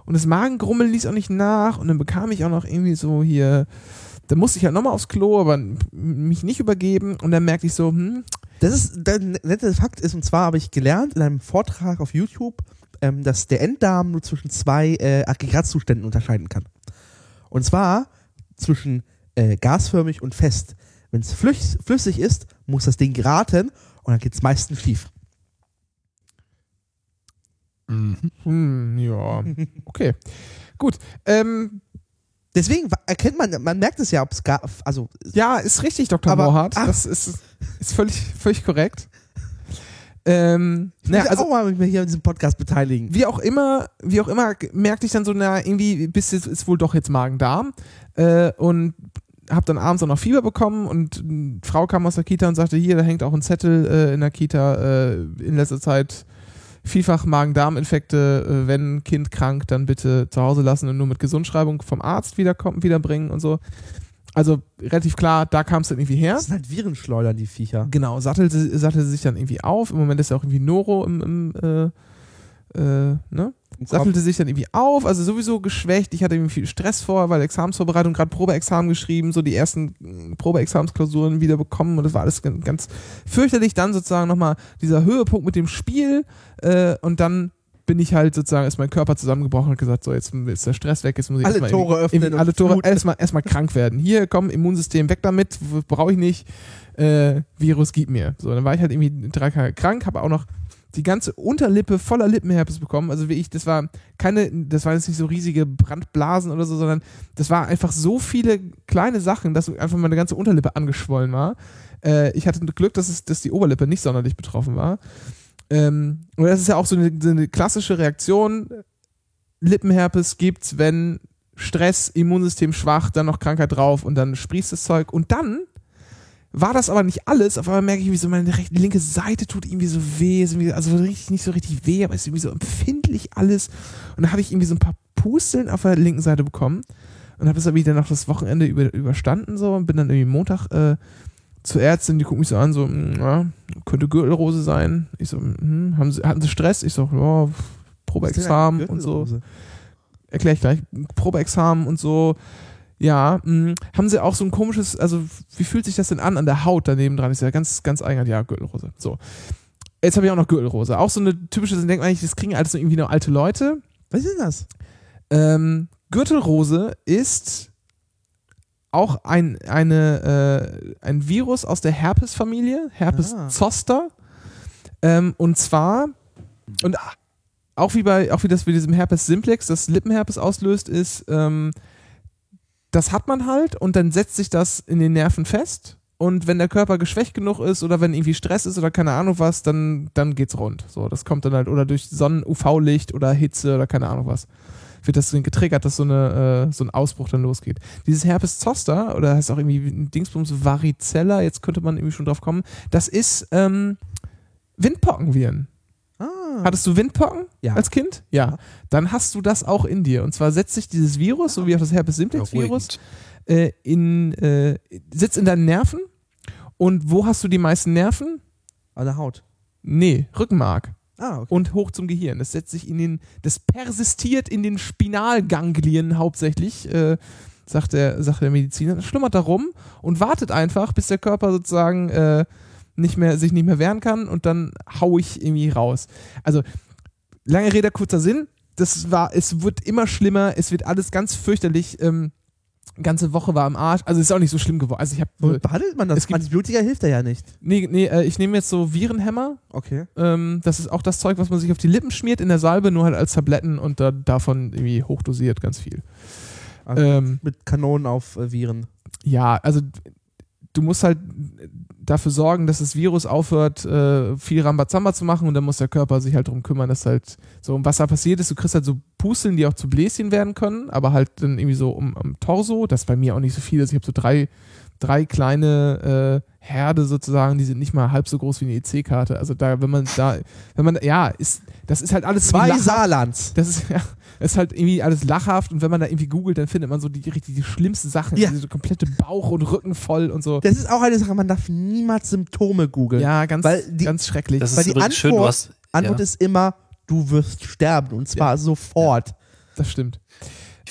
und das Magengrummeln ließ auch nicht nach und dann bekam ich auch noch irgendwie so hier, da musste ich halt nochmal aufs Klo, aber mich nicht übergeben und dann merkte ich so, hm, Das ist der nette Fakt ist, und zwar habe ich gelernt in einem Vortrag auf YouTube, ähm, dass der Enddarm nur zwischen zwei äh, Aggregatzuständen unterscheiden kann. Und zwar zwischen äh, gasförmig und fest. Wenn es flüss flüssig ist, muss das Ding geraten und dann geht es meistens schief. Mhm. hm, ja, okay. Gut, ähm, Deswegen erkennt man, man merkt es ja, ob es gar, also Ja, ist richtig, Dr. Aber- Mohrhardt. ach. Das ist, ist völlig, völlig korrekt. Ähm, ich naja, also auch mal mich hier an diesem Podcast beteiligen. wie auch immer, wie auch immer, merkte ich dann so, na, irgendwie bist du, ist wohl doch jetzt Magen-Darm. Äh, und habe dann abends auch noch Fieber bekommen und eine Frau kam aus der Kita und sagte, hier, da hängt auch ein Zettel äh, in der Kita äh, in letzter Zeit vielfach Magen-Darm-Infekte, äh, wenn ein Kind krank, dann bitte zu Hause lassen und nur mit Gesundschreibung vom Arzt wiederkommen, wiederbringen und so. Also relativ klar, da kam es dann irgendwie her. Das sind halt Virenschleudern, die Viecher. Genau, sattelte, sattelte sich dann irgendwie auf. Im Moment ist ja auch irgendwie Noro im, im äh, äh, ne? Im Kopf. Sich dann irgendwie auf, also sowieso geschwächt. Ich hatte irgendwie viel Stress vor, weil Examensvorbereitung, gerade Probeexamen geschrieben, so die ersten mh, Probeexamensklausuren wieder bekommen und das war alles ganz, fürchterlich. Dann sozusagen nochmal dieser Höhepunkt mit dem Spiel äh, und dann bin ich halt sozusagen, ist mein Körper zusammengebrochen und gesagt, so jetzt ist der Stress weg, jetzt muss ich Alle erstmal Tore öffnen und alle Tore erstmal erstmal krank werden. Hier, komm, Immunsystem, weg damit, brauche ich nicht. Äh, Virus gib mir. So, dann war ich halt irgendwie drei Tage krank, habe auch noch die ganze Unterlippe voller Lippenherpes bekommen. Also wie ich, das war keine, das waren jetzt nicht so riesige Brandblasen oder so, sondern das war einfach so viele kleine Sachen, dass einfach meine ganze Unterlippe angeschwollen war. Äh, ich hatte Glück, dass, es, dass die Oberlippe nicht sonderlich betroffen war. Ähm, und das ist ja auch so eine, so eine klassische Reaktion. Lippenherpes gibt's, wenn Stress, Immunsystem schwach, dann noch Krankheit drauf und dann sprießt das Zeug. Und dann war das aber nicht alles. Auf einmal merke ich, wie so meine rechte, linke Seite tut irgendwie so weh. Also richtig, nicht so richtig weh, aber ist irgendwie so empfindlich alles. Und dann habe ich irgendwie so ein paar Pusteln auf der linken Seite bekommen und habe es aber wieder noch das Wochenende über, überstanden so und bin dann irgendwie Montag äh, zur Ärztin, die guckt mich so an, so, mm, ja, könnte Gürtelrose sein. Ich so, hm, haben sie, hatten sie Stress? Ich so, ja, Probeexamen und so erkläre ich gleich, Probeexamen und so. Ja, mh, haben sie auch so ein komisches, also wie fühlt sich das denn an an der Haut daneben dran? Ist ja ganz, ganz eigenartig, ja, Gürtelrose. So. Jetzt habe ich auch noch Gürtelrose. Auch so eine typische, denkt man eigentlich, das kriegen alles so irgendwie nur alte Leute. Was ist denn das? Ähm, Gürtelrose ist auch ein, eine, äh, ein Virus aus der Herpes-Familie, Herpes Ah. zoster. Ähm, und zwar, und auch wie bei, auch wie das bei diesem Herpes simplex, das Lippenherpes auslöst, ist, ähm, das hat man halt und dann setzt sich das in den Nerven fest und wenn der Körper geschwächt genug ist oder wenn irgendwie Stress ist oder keine Ahnung was, dann, dann geht's rund. So, das kommt dann halt oder durch Sonnen-UV-Licht oder Hitze oder keine Ahnung was. Wird das getriggert, dass so, eine, äh, so ein Ausbruch dann losgeht. Dieses Herpes zoster oder heißt auch irgendwie Dingsbums Varicella, jetzt könnte man irgendwie schon drauf kommen, das ist ähm, Windpockenviren. Ah. Hattest du Windpocken Ja. als Kind? Ja. Dann hast du das auch in dir. Und zwar setzt sich dieses Virus, so wie auch das Herpes simplex Virus, Beruhigend. äh, in, äh, sitzt in deinen Nerven. Und wo hast du die meisten Nerven? An der Haut. Nee, Rückenmark. Ah, okay. Und hoch zum Gehirn. Das setzt sich in den, das persistiert in den Spinalganglien hauptsächlich, äh, sagt, der, sagt der Mediziner. Das schlummert da rum und wartet einfach, bis der Körper sozusagen äh, nicht mehr, sich nicht mehr wehren kann und dann hau ich irgendwie raus. Also, lange Rede, kurzer Sinn. Das war, es wird immer schlimmer, es wird alles ganz fürchterlich. Ähm, ganze Woche war am Arsch. Also ist auch nicht so schlimm geworden. Also ich habe behandelt man das? es gibt- Antibiotika hilft ja ja nicht. nee, nee, äh, ich nehme jetzt so Virenhämmer. Okay. Ähm, das ist auch das Zeug, was man sich auf die Lippen schmiert in der Salbe, nur halt als Tabletten und da, davon irgendwie hochdosiert ganz viel. Also Ähm, mit Kanonen auf äh, Viren. ja, also du musst halt dafür sorgen, dass das Virus aufhört, äh, viel Rambazamba zu machen und dann muss der Körper sich halt drum kümmern, dass halt so, und was da passiert ist, du kriegst halt so Pusteln, die auch zu Bläschen werden können, aber halt dann irgendwie so um, am Torso, das ist bei mir auch nicht so viel, also ich habe so drei, drei kleine äh, Herde sozusagen, die sind nicht mal halb so groß wie eine EC-Karte, also da, wenn man da, wenn man, ja, ist, das ist halt alles Zwei. Saarlands. Das ist, ja, ist halt irgendwie alles lachhaft und wenn man da irgendwie googelt, dann findet man so die richtig die schlimmsten Sachen. Ja. Diese komplette Bauch und Rücken voll und so. Das ist auch eine Sache, man darf niemals Symptome googeln. Ja, ganz, Weil die- ganz schrecklich. Das Weil ist die übrigens schön, du Antwort- hast. Antwort ja. ist immer, du wirst sterben und zwar sofort. das stimmt.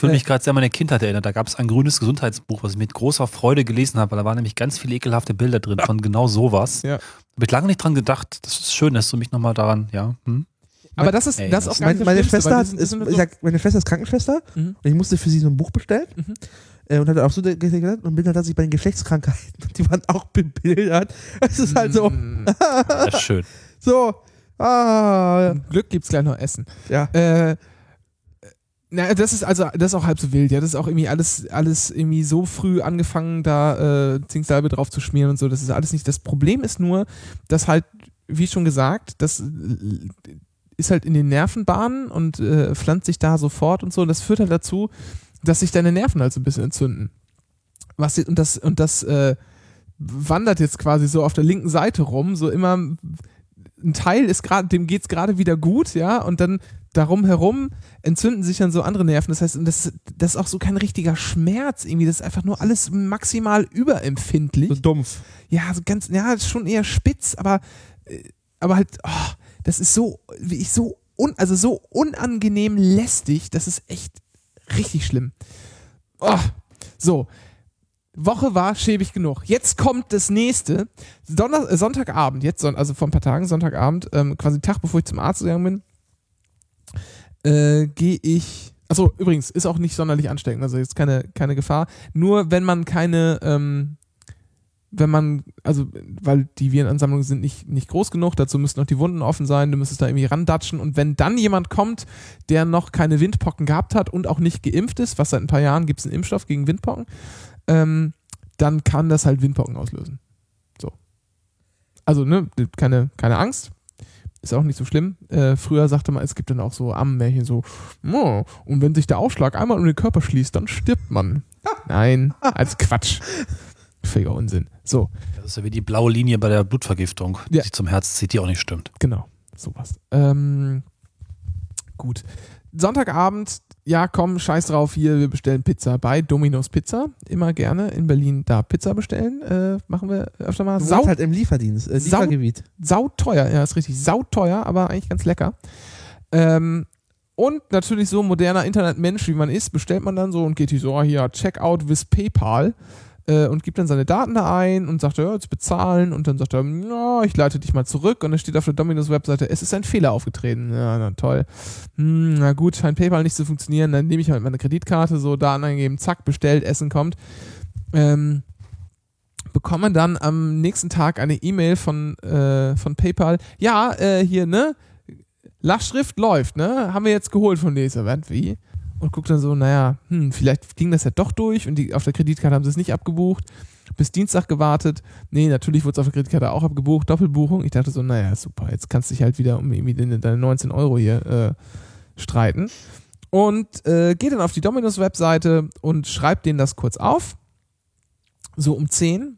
Ich fühle Äh. mich gerade sehr an meine Kindheit erinnert. Da gab es ein grünes Gesundheitsbuch, was ich mit großer Freude gelesen habe, weil da waren nämlich ganz viele ekelhafte Bilder drin von genau sowas. Ja. Habe ich lange nicht dran gedacht. Das ist schön, dass du mich nochmal daran, ja. Hm? Aber das ist, Ey, das ist auch Meine, meine Schlimmste, Schwester hat, ist, sind ich sag, meine Schwester ist Krankenschwester Mhm. und ich musste für sie so ein Buch bestellen Mhm. äh, und hatte auch so de- und bin dann tatsächlich bei den Geschlechtskrankheiten und die waren auch bebildert. Es ist halt so, Das ist schön. so, ah, Glück gibt's gleich noch Essen. ja. Äh, na, das ist also, das ist auch halb so wild, ja. Das ist auch irgendwie alles, alles irgendwie so früh angefangen, da äh, Zinksalbe drauf zu schmieren und so. Das ist alles nicht. Das Problem ist nur, dass halt, wie schon gesagt, das äh, ist halt in den Nervenbahnen und äh, pflanzt sich da sofort und so. Und das führt halt dazu, dass sich deine Nerven halt so ein bisschen entzünden. Was, und das, und das äh, wandert jetzt quasi so auf der linken Seite rum, so immer ein Teil ist gerade, dem geht's gerade wieder gut, ja, und dann darum herum entzünden sich dann so andere Nerven. Das heißt, das, das ist auch so kein richtiger Schmerz irgendwie. Das ist einfach nur alles maximal überempfindlich. So dumpf. Ja, so ganz, ja, schon eher spitz, aber, äh, aber halt, oh, das ist so, wie ich so, un, also so unangenehm lästig, das ist echt richtig schlimm. Oh, so. Woche war schäbig genug. Jetzt kommt das nächste. Donner äh, Sonntagabend, jetzt, also vor ein paar Tagen, Sonntagabend, ähm, quasi Tag bevor ich zum Arzt gegangen bin, äh, gehe ich. Achso, übrigens, ist auch nicht sonderlich ansteckend, also jetzt keine, keine Gefahr. Nur wenn man keine, ähm, wenn man, also, weil die Virenansammlungen sind nicht, nicht groß genug, dazu müssen noch die Wunden offen sein, du müsstest da irgendwie randatschen und wenn dann jemand kommt, der noch keine Windpocken gehabt hat und auch nicht geimpft ist, was seit ein paar Jahren gibt es einen Impfstoff gegen Windpocken, ähm, dann kann das halt Windpocken auslösen. So. Also, ne, keine, keine Angst. Ist auch nicht so schlimm. Äh, früher sagte man, es gibt dann auch so Ammenmärchen so, oh, und wenn sich der Ausschlag einmal um den Körper schließt, dann stirbt man. Nein, als Quatsch. Völliger Unsinn. So, Das ist ja wie die blaue Linie bei der Blutvergiftung, die Ja. sich zum Herz zieht, die auch nicht stimmt. genau. Sowas. Ähm, gut. Sonntagabend, ja komm, scheiß drauf, hier, wir bestellen Pizza bei Domino's Pizza. Immer gerne in Berlin da Pizza bestellen. Äh, machen wir öfter mal. Du Sau halt im Lieferdienst, äh, Sau- Liefergebiet. sauteuer, ja, ist richtig, sauteuer, aber eigentlich ganz lecker. Ähm, und natürlich so moderner Internetmensch, wie man ist, bestellt man dann so und geht hier so, ah, hier, Checkout with PayPal äh, und gibt dann seine Daten da ein und sagt, ja, jetzt bezahlen und dann sagt er, ja, ich leite dich mal zurück und dann steht auf der Dominos-Webseite, es ist ein Fehler aufgetreten. Ja, na toll. Hm, na gut, scheint PayPal nicht zu funktionieren, dann nehme ich halt meine Kreditkarte, so Daten eingeben, zack, bestellt, Essen kommt. Ähm, bekomme dann am nächsten Tag eine E-Mail von, äh, von PayPal. Ja, äh, hier, ne? Lachschrift läuft, ne? Haben wir jetzt geholt von dieser Wand, wie? Und guckt dann so, naja, hm, vielleicht ging das ja doch durch und die, auf der Kreditkarte haben sie es nicht abgebucht. bis Dienstag gewartet. Nee, natürlich wurde es auf der Kreditkarte auch abgebucht, Doppelbuchung. Ich dachte so, naja, super, jetzt kannst du dich halt wieder um irgendwie deine, deine 19 Euro hier äh, streiten. Und äh, geht dann auf die Dominus-Webseite und schreibt denen das kurz auf. So um 10.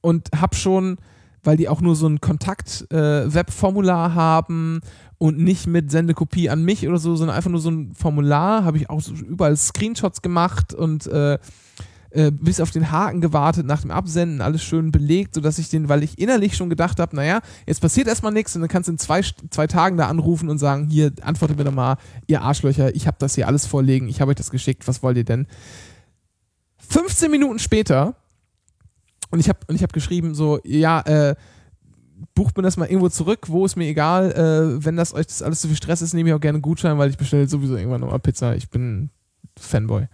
Und hab schon, weil die auch nur so ein Kontakt-Webformular haben und nicht mit Sendekopie an mich oder so, sondern einfach nur so ein Formular, habe ich auch so überall Screenshots gemacht und äh, äh, bis auf den Haken gewartet nach dem Absenden, alles schön belegt, sodass ich den, weil ich innerlich schon gedacht habe, naja, jetzt passiert erstmal nichts und dann kannst du in zwei, zwei Tagen da anrufen und sagen, hier, antwortet mir doch mal, ihr Arschlöcher, ich habe das hier alles vorlegen, ich habe euch das geschickt, was wollt ihr denn? 15 Minuten später und ich habe ich habe geschrieben so, ja, äh, bucht mir das mal irgendwo zurück, wo ist mir egal, äh, wenn das euch das alles zu viel Stress ist, nehme ich auch gerne einen Gutschein, weil ich bestelle sowieso irgendwann nochmal Pizza, ich bin Fanboy.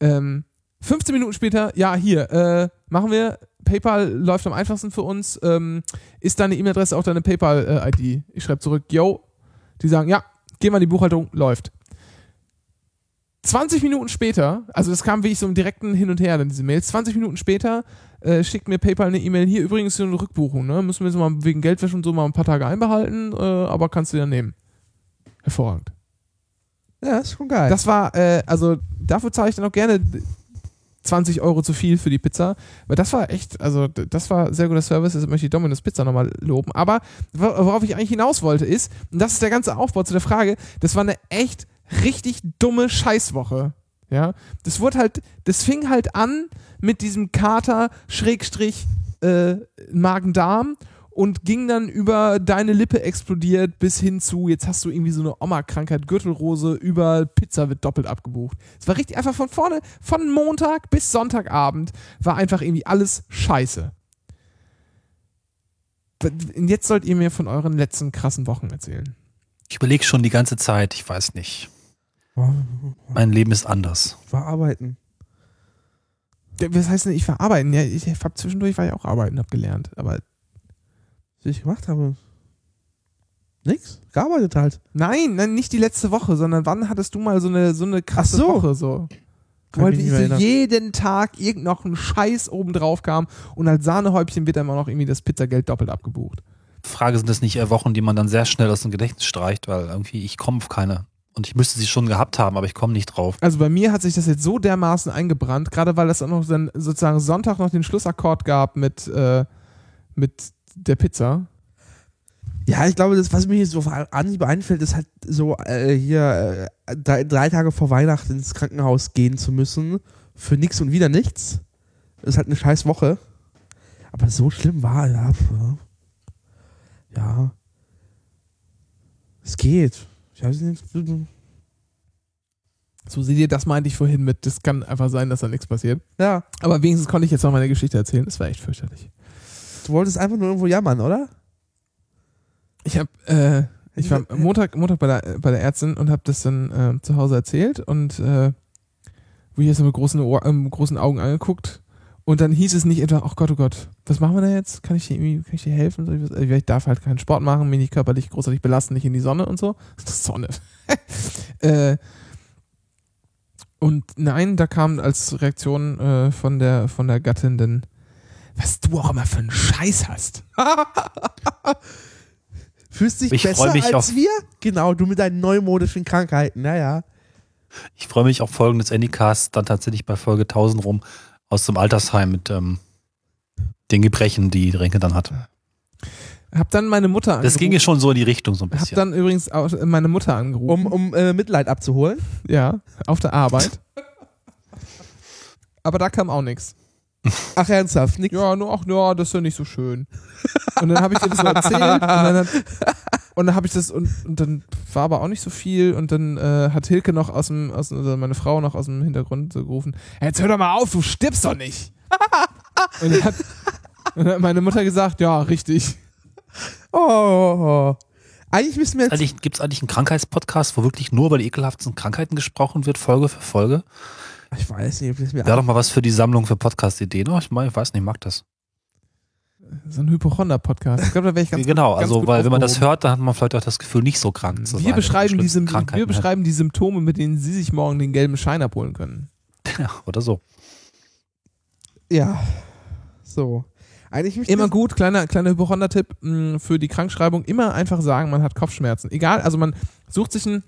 Ähm, 15 Minuten später, ja, hier, äh, machen wir. PayPal läuft am einfachsten für uns. Ähm, ist deine E-Mail-Adresse auch deine PayPal-ID? ich schreibe zurück, yo. Die sagen, ja, gehen wir in die Buchhaltung, läuft. 20 Minuten später, also das kam wirklich so im direkten Hin und Her, dann diese Mails. 20 Minuten später äh, schickt mir PayPal eine E-Mail. Hier übrigens so eine Rückbuchung, ne? Müssen wir jetzt mal wegen Geldwäsche und so mal ein paar Tage einbehalten, äh, aber kannst du ja nehmen. Hervorragend. Ja, ist schon geil. Das war, äh, also dafür zahle ich dann auch gerne 20 Euro zu viel für die Pizza. Weil das war echt, also das war sehr guter Service. Jetzt möchte ich Domino's Pizza nochmal loben. Aber worauf ich eigentlich hinaus wollte ist, und das ist der ganze Aufbau zu der Frage, das war eine echt richtig dumme Scheißwoche. Ja, das wurde halt, das fing halt an mit diesem Kater Schrägstrich äh, Magen-Darm und ging dann über deine Lippe explodiert bis hin zu, jetzt hast du irgendwie so eine Oma-Krankheit, Gürtelrose, über Pizza wird doppelt abgebucht. Es war richtig einfach von vorne, von Montag bis Sonntagabend war einfach irgendwie alles scheiße. Jetzt sollt ihr mir von euren letzten krassen Wochen erzählen. Ich überlege schon die ganze Zeit, ich weiß nicht. Mein Leben ist anders. Verarbeiten. Was heißt denn, ich verarbeiten? Ja, ich habe zwischendurch war ich auch arbeiten, habe gelernt, aber was ich gemacht habe. Nix. Gearbeitet halt. Nein, nein, nicht die letzte Woche, sondern wann hattest du mal so eine, so eine krasse Ach so. Woche so? Weil ich so jeden Tag irgend noch ein Scheiß oben drauf kam und als Sahnehäubchen wird dann immer noch irgendwie das Pizzageld doppelt abgebucht. Frage sind das nicht eher Wochen, die man dann sehr schnell aus dem Gedächtnis streicht, weil irgendwie ich komme auf keine. Und ich müsste sie schon gehabt haben, aber ich komme nicht drauf. Also bei mir hat sich das jetzt so dermaßen eingebrannt, gerade weil es auch noch dann sozusagen Sonntag noch den Schlussakkord gab mit, äh, mit der Pizza. Ja, ich glaube, das, was mir hier so Anhieb einfällt, ist halt so äh, hier äh, drei, drei Tage vor Weihnachten ins Krankenhaus gehen zu müssen. Für nichts und wieder nichts. Das ist halt eine scheiß Woche. Aber so schlimm war, ja. Ja. Es geht. Ich weiß nicht. So seht ihr, das meinte ich vorhin mit, das kann einfach sein, dass da nichts passiert. Ja. Aber wenigstens konnte ich jetzt noch meine Geschichte erzählen. Das war echt fürchterlich. Du wolltest einfach nur irgendwo jammern, oder? Ich habe, äh, ich war Montag, Montag bei der, bei der Ärztin und habe das dann äh, zu Hause erzählt und äh, wo ich jetzt so mit großen, Ohr, ähm, großen Augen angeguckt und dann hieß es nicht etwa, ach Gott, oh Gott, was machen wir da jetzt? Kann ich dir irgendwie, kann ich dir helfen? Ich? Also, ich darf halt keinen Sport machen, mich nicht körperlich großartig belasten, nicht in die Sonne und so. Das Sonne. äh, und nein, da kam als Reaktion äh, von der von der Gattin dann, was du auch immer für einen Scheiß hast. Fühlst dich Ich besser mich als auf- wir? Genau, du mit deinen neumodischen Krankheiten. Naja. Ich freue mich auf folgendes Anycast, dann tatsächlich bei Folge 1000 rum aus dem Altersheim mit ähm, den Gebrechen, die Renke dann hat. Hab dann meine Mutter angerufen. Das ging ja schon so in die Richtung so ein Hab bisschen. dann übrigens auch meine Mutter angerufen. Um, um äh, Mitleid abzuholen. ja, auf der Arbeit. Aber da kam auch nichts. Ach, ernsthaft? Nix. Ja, nur, ach, ja, das ist ja nicht so schön. Und dann habe ich dir das so erzählt und dann, hat, und dann habe ich das und, und dann war aber auch nicht so viel und dann äh, hat Hilke noch aus dem, aus, also meine Frau noch aus dem Hintergrund so gerufen, jetzt hör doch mal auf, du stirbst doch nicht. und dann hat, und dann hat meine Mutter gesagt, ja, richtig. Oh. Eigentlich müssen wir jetzt. Eigentlich, Gibt es eigentlich einen Krankheitspodcast, wo wirklich nur über die ekelhaftesten Krankheiten gesprochen wird, Folge für Folge? Ich weiß nicht, ob das mir. Wäre doch mal was für die Sammlung für Podcast-Ideen. Oh, ich, mein, ich weiß nicht, ich mag das. So ein Hypochonder-Podcast. Ich glaube, da wäre ich ganz genau, gut, ganz also gut weil wenn man das hört, dann hat man vielleicht auch das Gefühl, nicht so krank zu sein. Wir beschreiben, wenn man die, wir beschreiben die Symptome, mit denen Sie sich morgen den gelben Schein abholen können. Ja, oder so. Ja. So. Eigentlich Immer gut, kleiner, kleiner Hypochonder-Tipp mh, für die Krankschreibung, immer einfach sagen, man hat Kopfschmerzen. Egal, also man sucht sich ein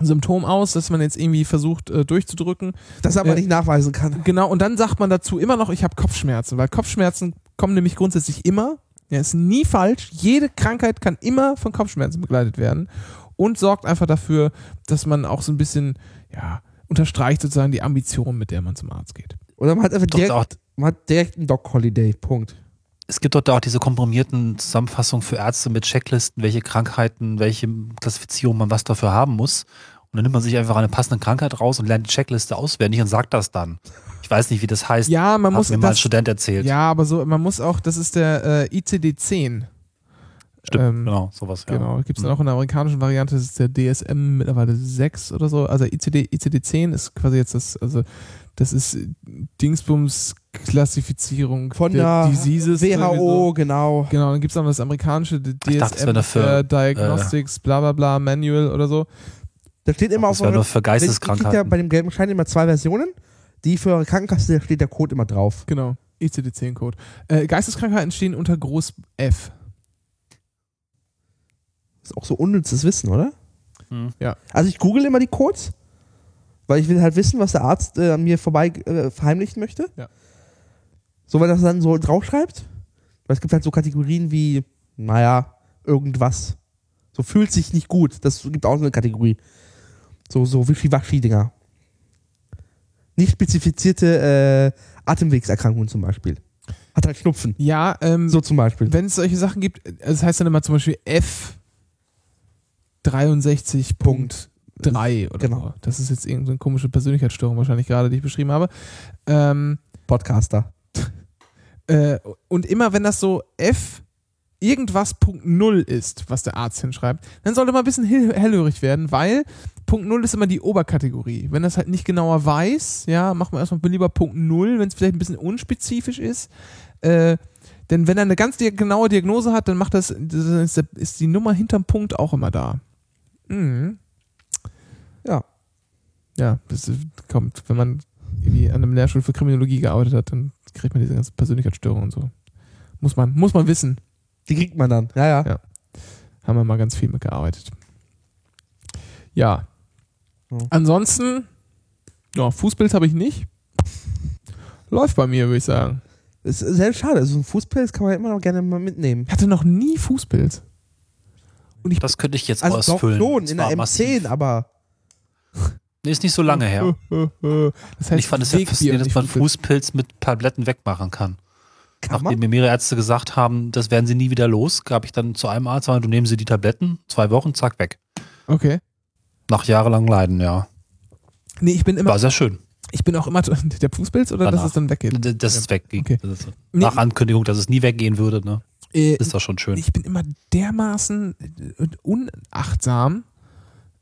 Symptom aus, das man jetzt irgendwie versucht äh, durchzudrücken. das aber äh, nicht nachweisen kann. Genau, und dann sagt man dazu immer noch, ich habe Kopfschmerzen, weil Kopfschmerzen kommen nämlich grundsätzlich immer. Ja, ist nie falsch. Jede Krankheit kann immer von Kopfschmerzen begleitet werden und sorgt einfach dafür, dass man auch so ein bisschen, ja, unterstreicht sozusagen die Ambition, mit der man zum Arzt geht. Oder man hat einfach direkt, man hat direkt einen Doc-Holiday. Punkt. Es gibt dort auch diese komprimierten Zusammenfassungen für Ärzte mit Checklisten, welche Krankheiten, welche Klassifizierung man was dafür haben muss. Und dann nimmt man sich einfach eine passende Krankheit raus und lernt die Checkliste auswendig und sagt das dann. Ich weiß nicht, wie das heißt. Ja, man Hat muss mir mal ein das, Student erzählt. Ja, aber so, man muss auch, das ist der äh, ICD-10. Stimmt, ähm, genau, sowas. Ja. Genau, gibt es dann auch in der amerikanischen Variante, das ist der DSM mittlerweile 6 oder so. Also ICD, ICD-10 ist quasi jetzt das, also das ist Dingsbums Klassifizierung Von der Diseases. irgendwie WHO, So. genau. Genau, dann gibt es noch das amerikanische Ich dachte, das DSM dafür, äh, Diagnostics, bla bla bla, Manual oder so. Da steht immer Das auf eurer nur für Ihr kriegt ja Geisteskrankheiten. bei dem gelben Schein immer zwei Versionen. Die für eure Krankenkasse, da steht der Code immer drauf. Genau, ICD-10-Code. Äh, Geisteskrankheiten stehen unter Groß F. ist auch so unnützes Wissen, oder? Hm. Ja. Also ich google immer die Codes, weil ich will halt wissen, was der Arzt äh, an mir vorbei äh, verheimlichen möchte. Ja. So, weil das dann so draufschreibt. Weil es gibt halt so Kategorien wie, naja, irgendwas. So fühlt sich nicht gut. Das gibt auch so eine Kategorie. So, so Wischiwaschi-Dinger. Nicht spezifizierte äh, Atemwegserkrankungen zum Beispiel. Hat halt Schnupfen. Ja, ähm, So zum Beispiel. wenn es solche Sachen gibt, äh, das heißt dann immer zum Beispiel F 63.3 oder Genau. so. Das ist jetzt irgendeine komische Persönlichkeitsstörung wahrscheinlich gerade, die ich beschrieben habe. Ähm, Podcaster. Äh, und immer wenn das so F irgendwas Punkt Null ist, was der Arzt hinschreibt, dann sollte man ein bisschen hell hellhörig werden, weil Punkt Null ist immer die Oberkategorie. Wenn das halt nicht genauer weiß, ja, macht man erstmal lieber Punkt Null, wenn es vielleicht ein bisschen unspezifisch ist. Äh, denn wenn er eine ganz genaue Diagnose hat, dann macht das, ist, die Nummer hinterm Punkt auch immer da. Mhm. Ja. Ja, das kommt, wenn man irgendwie an einem Lehrstuhl für Kriminologie gearbeitet hat, dann kriegt man diese ganzen Persönlichkeitsstörungen und so. Muss man, muss man wissen. Die kriegt man dann. Ja, ja. Ja. Haben wir mal ganz viel mitgearbeitet. Ja. Ja. Ansonsten, ja, Fußbild habe ich nicht. Läuft bei mir, würde ich sagen. Das ist sehr schade. So ein Fußpilz kann man immer noch gerne mal mitnehmen. Ich hatte noch nie Fußbild. Und ich Das könnte ich jetzt Also doch ausfüllen. schon, Und in der zwar M10, massiv. aber Nee, ist nicht so lange her. Das heißt, ich fand es ja Wegbier, faszinierend, dass man. Fußpilz mit Tabletten wegmachen kann. kann Nachdem man. mir mehrere Ärzte gesagt haben, das werden sie nie wieder los, gab ich dann zu einem Arzt, du nehmen sie die Tabletten, zwei Wochen, zack, weg. Okay. Nach jahrelangem Leiden, ja. Nee, ich bin immer, War sehr schön. ich bin auch immer der Fußpilz oder dass Danach. es dann weggeht. D- Das ist weg. Okay. Ist, Nee. nach Ankündigung, dass es nie weggehen würde, ne? Äh, ist das schon schön. ich bin immer dermaßen äh, unachtsam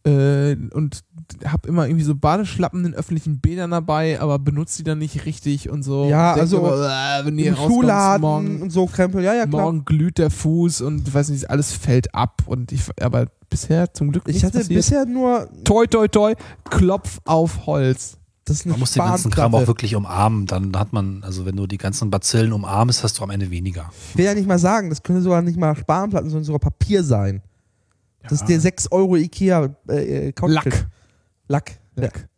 äh, und habe immer irgendwie so Badeschlappen in öffentlichen Bädern dabei, aber benutze die dann nicht richtig und so. Ja, Und denk also immer, äh, wenn ihr Schuhladen morgen, und so Krempel. Ja, ja, klar. morgen glüht der Fuß und weiß nicht, alles fällt ab und ich, aber bisher zum Glück Ich hatte passiert. bisher nur, toi toi toi, Klopf auf Holz. das ist eine Man muss den ganzen Kram auch wirklich umarmen. Dann hat man, also wenn du die ganzen Bazillen umarmst, hast du am Ende weniger. Ich will ja nicht mal sagen, das können sogar nicht mal Spanplatten, sondern sogar Papier sein. Das ist der 6 Euro Ikea äh, äh, Couchtisch. Lack. Lack. Ja. Lack.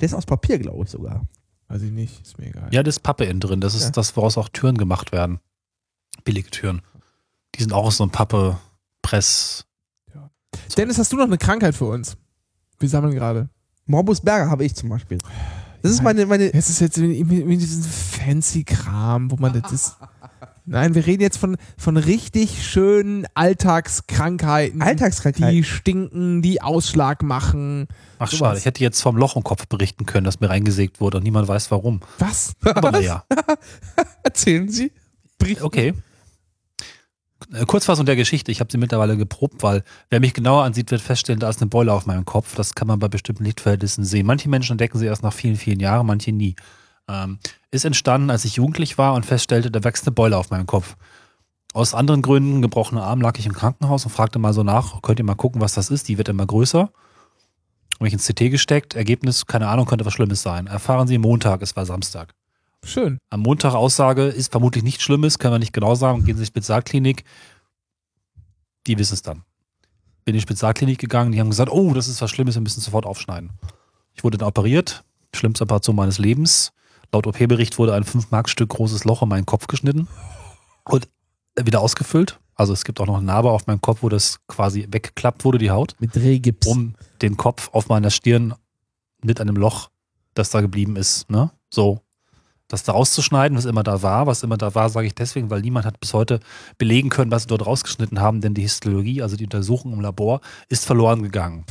Der ist aus Papier, glaube ich sogar. Weiß ich nicht, ist mir egal. Ja, das ist Pappe innen drin. Das ist Ja. das, woraus auch Türen gemacht werden. Billige Türen. Die sind auch aus so einem Pappe Press. Dennis, hast du noch eine Krankheit für uns? Wir sammeln gerade. Morbus Berger habe ich zum Beispiel. Das ist meine, meine Es ist jetzt irgendwie diesen fancy Kram, wo man das ist. Nein, wir reden jetzt von, von richtig schönen Alltagskrankheiten. Alltagskrankheit. Die stinken, die Ausschlag machen. Ach schade, ich hätte jetzt vom Loch im Kopf berichten können, das mir reingesägt wurde und niemand weiß warum. Was? Aber naja, Erzählen Sie. Berichten. okay. Äh, Kurzfassung der Geschichte, ich habe sie mittlerweile geprobt, weil wer mich genauer ansieht, wird feststellen, da ist eine Beule auf meinem Kopf. Das kann man bei bestimmten Lichtverhältnissen sehen. Manche Menschen entdecken sie erst nach vielen, vielen Jahren, manche nie. Ähm, ist entstanden, als ich jugendlich war und feststellte, da wächst eine Beule auf meinem Kopf. Aus anderen Gründen, gebrochener Arm, lag ich im Krankenhaus und fragte mal so nach, könnt ihr mal gucken, was das ist? Die wird immer größer. Habe ich ins CT gesteckt, Ergebnis, keine Ahnung, könnte was Schlimmes sein. Erfahren Sie Montag, es war Samstag. Schön. Am Montag Aussage ist vermutlich nichts Schlimmes, können wir nicht genau sagen. Gehen Sie in die Spezialklinik. Die wissen es dann. Bin in die Spezialklinik gegangen, die haben gesagt, oh, das ist was Schlimmes, wir müssen sofort aufschneiden. Ich wurde dann operiert, schlimmste Operation meines Lebens. Laut OP-Bericht wurde ein 5-Mark-Stück großes Loch in meinen Kopf geschnitten und wieder ausgefüllt. Also es gibt auch noch eine Narbe auf meinem Kopf, wo das quasi weggeklappt wurde, die Haut, Mit Drehgips. um den Kopf auf meiner Stirn mit einem Loch, das da geblieben ist, ne? So. Das da rauszuschneiden, was immer da war, was immer da war, sage ich deswegen, weil niemand hat bis heute belegen können, was sie dort rausgeschnitten haben, denn die Histologie, also die Untersuchung im Labor, ist verloren gegangen.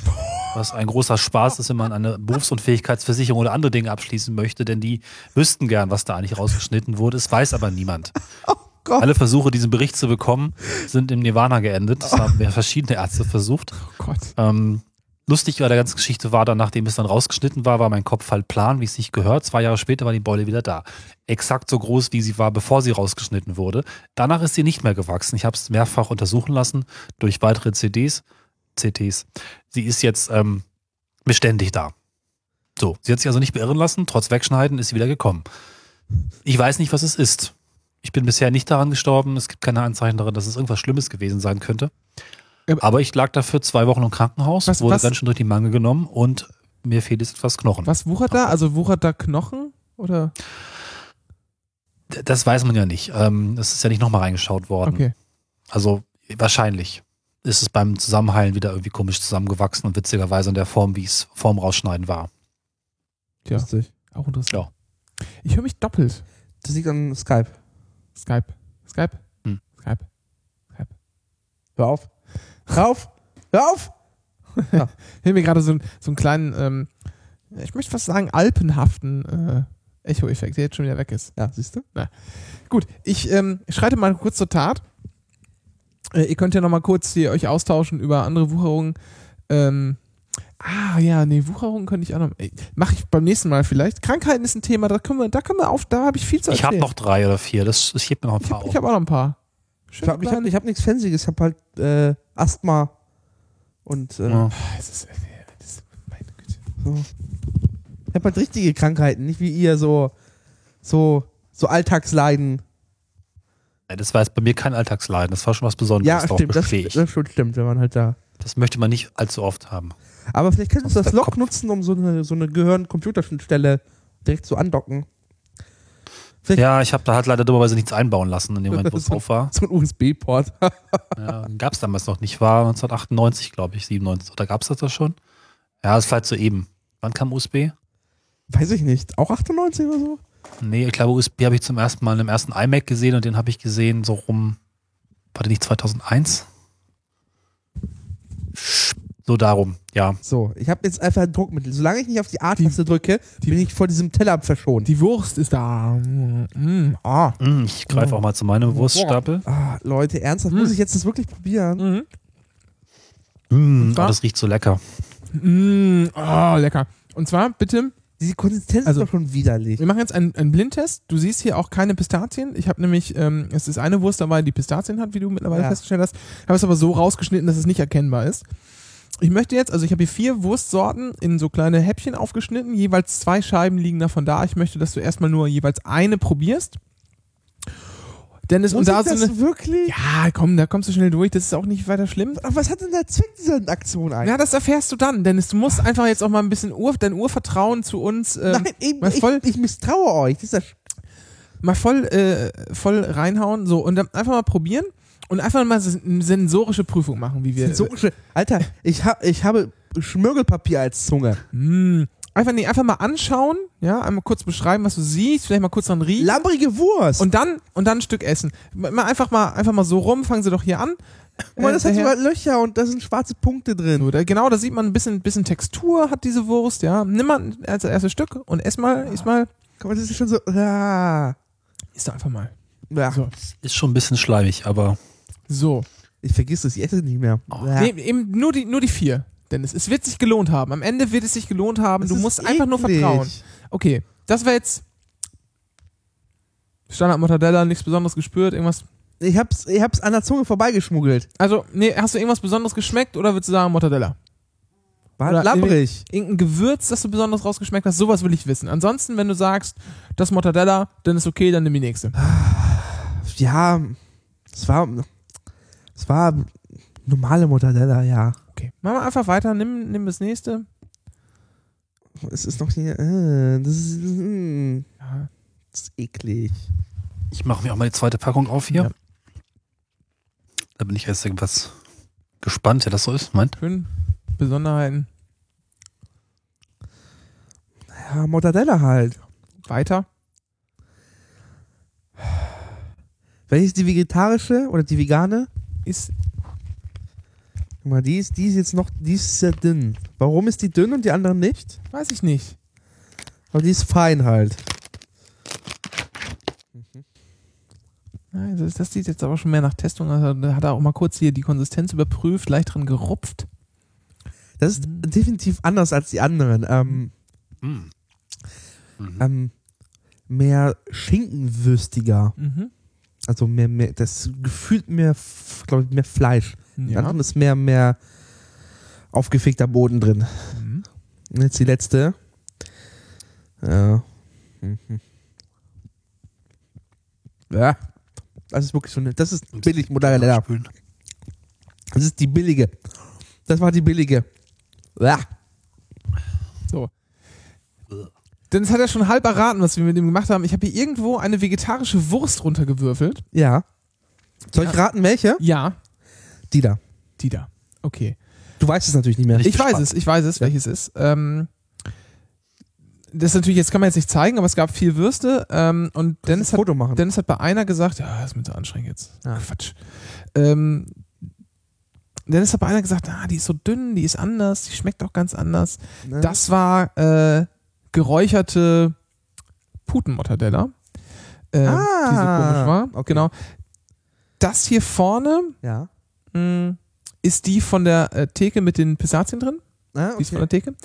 Was ein großer Spaß ist, wenn man eine Berufsunfähigkeitsversicherung oder andere Dinge abschließen möchte, denn die wüssten gern, was da eigentlich rausgeschnitten wurde. Es weiß aber niemand. Gott. Alle Versuche, diesen Bericht zu bekommen, sind im Nirvana geendet. Das haben ja verschiedene Ärzte versucht. Oh Gott. Ähm, lustig bei der ganzen Geschichte war dann, nachdem es dann rausgeschnitten war, war mein Kopf halt plan, wie es sich gehört. Zwei Jahre später war die Beule wieder da. Exakt so groß, wie sie war, bevor sie rausgeschnitten wurde. Danach ist sie nicht mehr gewachsen. Ich habe es mehrfach untersuchen lassen durch weitere CDs, CTs. Sie ist jetzt ähm, beständig da. So, sie hat sich also nicht beirren lassen. Trotz Wegschneiden ist sie wieder gekommen. Ich weiß nicht, was es ist. Ich bin bisher nicht daran gestorben. Es gibt keine Anzeichen daran, dass es irgendwas Schlimmes gewesen sein könnte. Ja, Aber ich lag dafür zwei Wochen im Krankenhaus, Was- wurde was- ganz schön durch die Mangel genommen und mir fehlt jetzt etwas Knochen. Was wuchert da? Also wuchert da Knochen? Oder? Das weiß man ja nicht. Ähm, Es ist ja nicht nochmal reingeschaut worden. Okay. Also wahrscheinlich ist es beim Zusammenheilen wieder irgendwie komisch zusammengewachsen und witzigerweise in der Form, wie es vorm Rausschneiden war. Tja, Lustig. auch interessant. Ja. Ich höre mich doppelt. Das liegt an Skype. Skype. Skype? Hm. Skype. Hör auf. Hör auf. Hör auf. Ich habe mir gerade so, einen- so einen kleinen, ähm, ich möchte fast sagen, alpenhaften äh, Echo-Effekt, der jetzt schon wieder weg ist. Ja, siehst du? Gut, ich ähm, schreite mal kurz zur Tat. Äh, ihr könnt ja noch mal kurz hier euch austauschen über andere Wucherungen. Ähm, ah ja, nee, Wucherungen könnte ich auch noch. Mache ich beim nächsten Mal vielleicht. Krankheiten ist ein Thema, da können wir, da können wir auf, da habe ich viel zu Ich habe erzählen. noch drei oder vier. Das, ich heb mir noch ein ich paar habe auf. hab auch noch ein paar. Ich Schön habe ich hab, ich hab nichts Fancyes. Ich habe halt äh, Asthma. Und äh, Ja. das ist, das ist, meine Güte. so. Ich habe halt richtige Krankheiten. Nicht wie ihr so, so, so Alltagsleiden. Das war jetzt bei mir kein Alltagsleiden. Das war schon was Besonderes. Ja, stimmt. Das, das schon stimmt, wenn man halt da. Das möchte man nicht allzu oft haben. Aber vielleicht könntest du das Log Kopf. nutzen, um so eine, so eine Gehirn-Computerschnittstelle direkt zu andocken. Vielleicht Ja, ich habe da halt leider dummerweise nichts einbauen lassen in dem Moment, wo es drauf war. so ein USB-Port. Ja, gab es damals noch nicht. War 1998, glaube ich, 97. Oder gab es das da schon? Ja, ist vielleicht so eben. Wann kam USB? Weiß ich nicht. Auch 98 oder so? Nee, ich glaube, USB habe ich zum ersten Mal im ersten iMac gesehen und den habe ich gesehen so rum, war der nicht 2001? So darum, ja. So, ich habe jetzt einfach ein Druckmittel. Solange ich nicht auf die A-Taste drücke, bin ich vor diesem Teller verschont. Die Wurst ist da. Mm, ah. Mm, Ich greife auch mal zu meinem Wurststapel. Ah, Leute, ernsthaft, Hm. muss ich jetzt das wirklich probieren? Mhm. Mm, zwar- oh, das riecht so lecker. Mm, oh, lecker. Und zwar, bitte, Diese Konsistenz Also- ist doch schon widerlich. wir machen jetzt einen, einen Blindtest. Du siehst hier auch keine Pistazien. Ich habe nämlich, ähm, es ist eine Wurst dabei, die Pistazien hat, wie du mittlerweile Ja. festgestellt hast. Habe es aber so rausgeschnitten, dass es nicht erkennbar ist. Ich möchte jetzt, also ich habe hier vier Wurstsorten in so kleine Häppchen aufgeschnitten. Jeweils zwei Scheiben liegen davon da. Ich möchte, dass du erstmal nur jeweils eine probierst. Dennis, Muss und da das so eine, wirklich? Ja, komm, da kommst du schnell durch. Das ist auch nicht weiter schlimm. Aber was hat denn der Zweck dieser Aktion eigentlich? Ja, das erfährst du dann, Dennis. Du musst einfach jetzt auch mal ein bisschen Ur, dein Urvertrauen zu uns ähm, Nein, eben, mal ich, voll- ich misstraue euch. Das ist ja sch- mal voll, äh, voll reinhauen. So, und dann einfach mal probieren und einfach mal eine sensorische Prüfung machen, wie wir. sensorische. Alter, ich, hab, ich habe Schmirgelpapier als Zunge. Mm, einfach, nee, einfach mal anschauen, ja, einmal kurz beschreiben, was du siehst, vielleicht mal kurz dran riechen. Lambrige Wurst. Und dann, und dann ein Stück essen. Mal einfach mal, einfach mal so rum, fangen sie doch hier an. Guck mal, das Äh, hat daher- sogar Löcher und da sind schwarze Punkte drin. so, da, genau, da sieht man ein bisschen, bisschen Textur hat diese Wurst, ja. Nimm mal als erstes Stück und ess mal, iss mal. Guck mal, das ist schon so. Ah. Iss doch einfach mal. Ja, So. Ist schon ein bisschen schleimig, aber So. Ich vergiss es, ich esse nicht mehr. Oh. Ja. Nee, eben nur die, nur die vier. Dennis, es wird sich gelohnt haben. Am Ende wird es sich gelohnt haben. Das du musst einfach nur eklig. vertrauen. Okay, das war jetzt Standard Mortadella, nichts Besonderes gespürt, irgendwas. Ich hab's, ich hab's an der Zunge vorbeigeschmuggelt. Also, nee, hast du irgendwas Besonderes geschmeckt oder würdest du sagen Mortadella? War Oder labbrig. Irgendein Gewürz, das du besonders rausgeschmeckt hast, sowas will ich wissen. Ansonsten, wenn du sagst, das Mortadella, dann ist okay, dann nimm die nächste. Ja, es war, es war normale Mortadella, ja. Okay. Machen wir einfach weiter, nimm, nimm das nächste. Es ist noch hier, äh, das ist, mm, Ja. das ist eklig. Ich mache mir auch mal die zweite Packung auf hier. Ja. Da bin ich erst irgendwas gespannt, ja, das so ist. Meint? Schön. Besonderheiten. Ja, Mortadella halt. Weiter. Welche ist die vegetarische oder die vegane? Ist, Guck mal, die ist, die ist jetzt noch, die ist sehr dünn. Warum ist die dünn und die anderen nicht? weiß ich nicht. Aber die ist fein halt. Nein, das, sieht jetzt aber schon mehr nach Testung. Also, da hat er auch mal kurz hier die Konsistenz überprüft, leicht dran gerupft. Das ist Mhm. definitiv anders als die anderen. Ähm, Mhm. Mhm. ähm, mehr schinkenwürstiger. Mhm. Also mehr, mehr, das gefühlt mehr, glaube ich, mehr Fleisch. Die Ja. anderen ist mehr, mehr aufgefegter Boden drin. Mhm. Und jetzt die letzte. Ja. Mhm. Ja. Das ist wirklich so eine, das ist billig Mozzarella. Das ist die billige. Das war die billige. Ja. So. Denn es hat ja schon halb erraten, was wir mit dem gemacht haben. Ich habe hier irgendwo eine vegetarische Wurst runtergewürfelt. Ja. Soll ich Ja. raten, welche? Ja, Die da. die da. Okay. Du weißt es natürlich nicht mehr. Ich Ich weiß es, ich weiß es, Ja. welches ist. Ähm, das ist natürlich, jetzt kann man jetzt nicht zeigen, aber es gab vier Würste. Ähm, und Dennis ein hat, Foto machen. Dennis hat bei einer gesagt, ja, ist mir zu anstrengend jetzt. Ja. Quatsch. Ähm, Dennis hat bei einer gesagt, ah, die ist so dünn, die ist anders, die schmeckt auch ganz anders. Ne? Das war äh, geräucherte Putenmortadella, äh, die so Ah, komisch war. okay. Genau. Das hier vorne Ja. Mh, ist die von der äh, Theke mit den Pistazien drin. Ah, Die ist von okay. der Theke.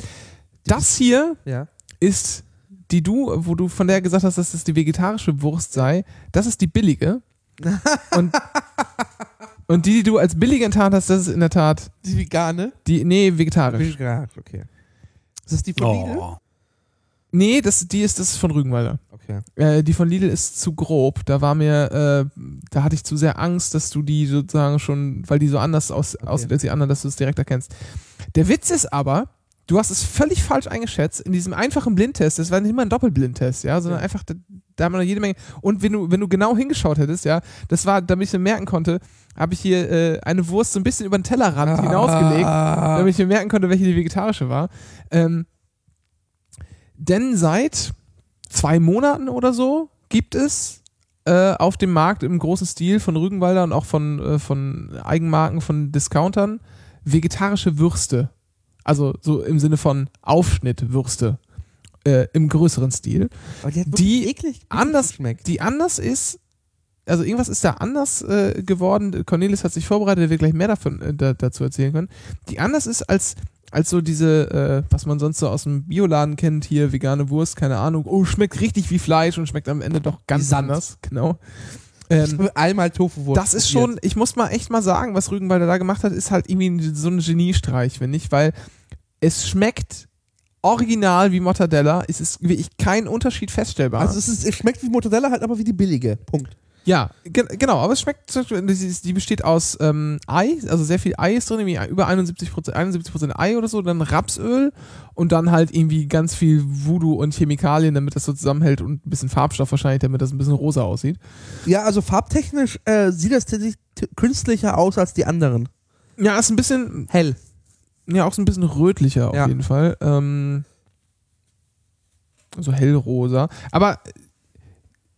Das hier Ja. ist die du, wo du von der gesagt hast, dass es die vegetarische Wurst sei. Das ist die billige. und, und die, die du als billig enttarnt hast, das ist in der Tat Die vegane? die, nee, vegetarisch. Ja, okay. Ist das die von Lidl? Oh. Nee, das, die ist, das ist von Rügenwalder. Okay. Äh, die von Lidl ist zu grob. Da war mir, äh, da hatte ich zu sehr Angst, dass du die sozusagen schon, weil die so anders aus, aussieht als die anderen, dass du es direkt erkennst. Der Witz ist aber, du hast es völlig falsch eingeschätzt in diesem einfachen Blindtest. Das war nicht mal ein Doppelblindtest, ja, sondern Ja. einfach, da, da haben wir noch jede Menge. Und wenn du, wenn du genau hingeschaut hättest, ja, das war, damit ich mir merken konnte, habe ich hier äh, eine Wurst so ein bisschen über den Tellerrand hinausgelegt Ah. damit ich mir merken konnte, welche die vegetarische war. Ähm, denn seit zwei Monaten oder so gibt es äh, auf dem Markt im großen Stil von Rügenwalder und auch von, äh, von Eigenmarken von Discountern vegetarische Würste. Also so im Sinne von Aufschnittwürste äh, im größeren Stil. Aber die Die eklig anders- schmeckt. Die anders ist, also irgendwas ist da anders äh, geworden. Cornelis hat sich vorbereitet, der wird gleich mehr davon äh, da, dazu erzählen können. Die anders ist als, als so diese, äh, was man sonst so aus dem Bioladen kennt, hier vegane Wurst, keine Ahnung. Oh, schmeckt richtig wie Fleisch und schmeckt am Ende doch ganz anders. Genau. Ähm, Einmal Tofu-Wurst. das ist schon, ich muss mal echt mal sagen, was Rügenwalder da gemacht hat, ist halt irgendwie so ein Geniestreich, finde ich, weil es schmeckt original wie Mortadella. Es ist wirklich kein Unterschied feststellbar. Also es, ist, es schmeckt wie Mortadella, halt aber wie die billige. Punkt. Ja, ge genau, aber es schmeckt, die besteht aus ähm, Ei, also sehr viel Ei ist drin, irgendwie über 71%, 71 Ei oder so, dann Rapsöl und dann halt irgendwie ganz viel Voodoo und Chemikalien, damit das so zusammenhält und ein bisschen Farbstoff wahrscheinlich, damit das ein bisschen rosa aussieht. Ja, also farbtechnisch äh, sieht das tatsächlich künstlicher aus als die anderen. Ja, ist ein bisschen, Hell. ja, auch so ein bisschen rötlicher auf Ja. jeden Fall. Ähm, so hellrosa. Aber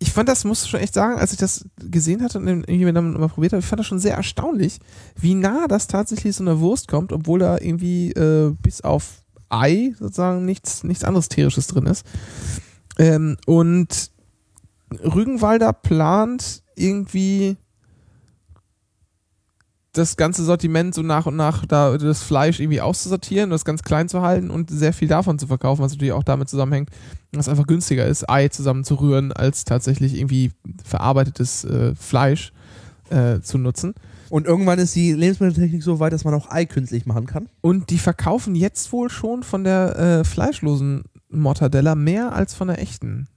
ich fand das, muss ich schon echt sagen, als ich das gesehen hatte und irgendwie dann mal probiert habe, ich fand das schon sehr erstaunlich, wie nah das tatsächlich so einer Wurst kommt, obwohl da irgendwie äh, bis auf Ei sozusagen nichts, nichts anderes tierisches drin ist. Ähm, und Rügenwalder plant irgendwie das ganze Sortiment so nach und nach da das Fleisch irgendwie auszusortieren, das ganz klein zu halten und sehr viel davon zu verkaufen, was natürlich auch damit zusammenhängt, dass es einfach günstiger ist, Ei zusammen zu rühren, als tatsächlich irgendwie verarbeitetes äh, Fleisch äh, zu nutzen. Und irgendwann ist die Lebensmitteltechnik so weit, dass man auch Ei künstlich machen kann. Und die verkaufen jetzt wohl schon von der äh, fleischlosen Mortadella mehr als von der echten.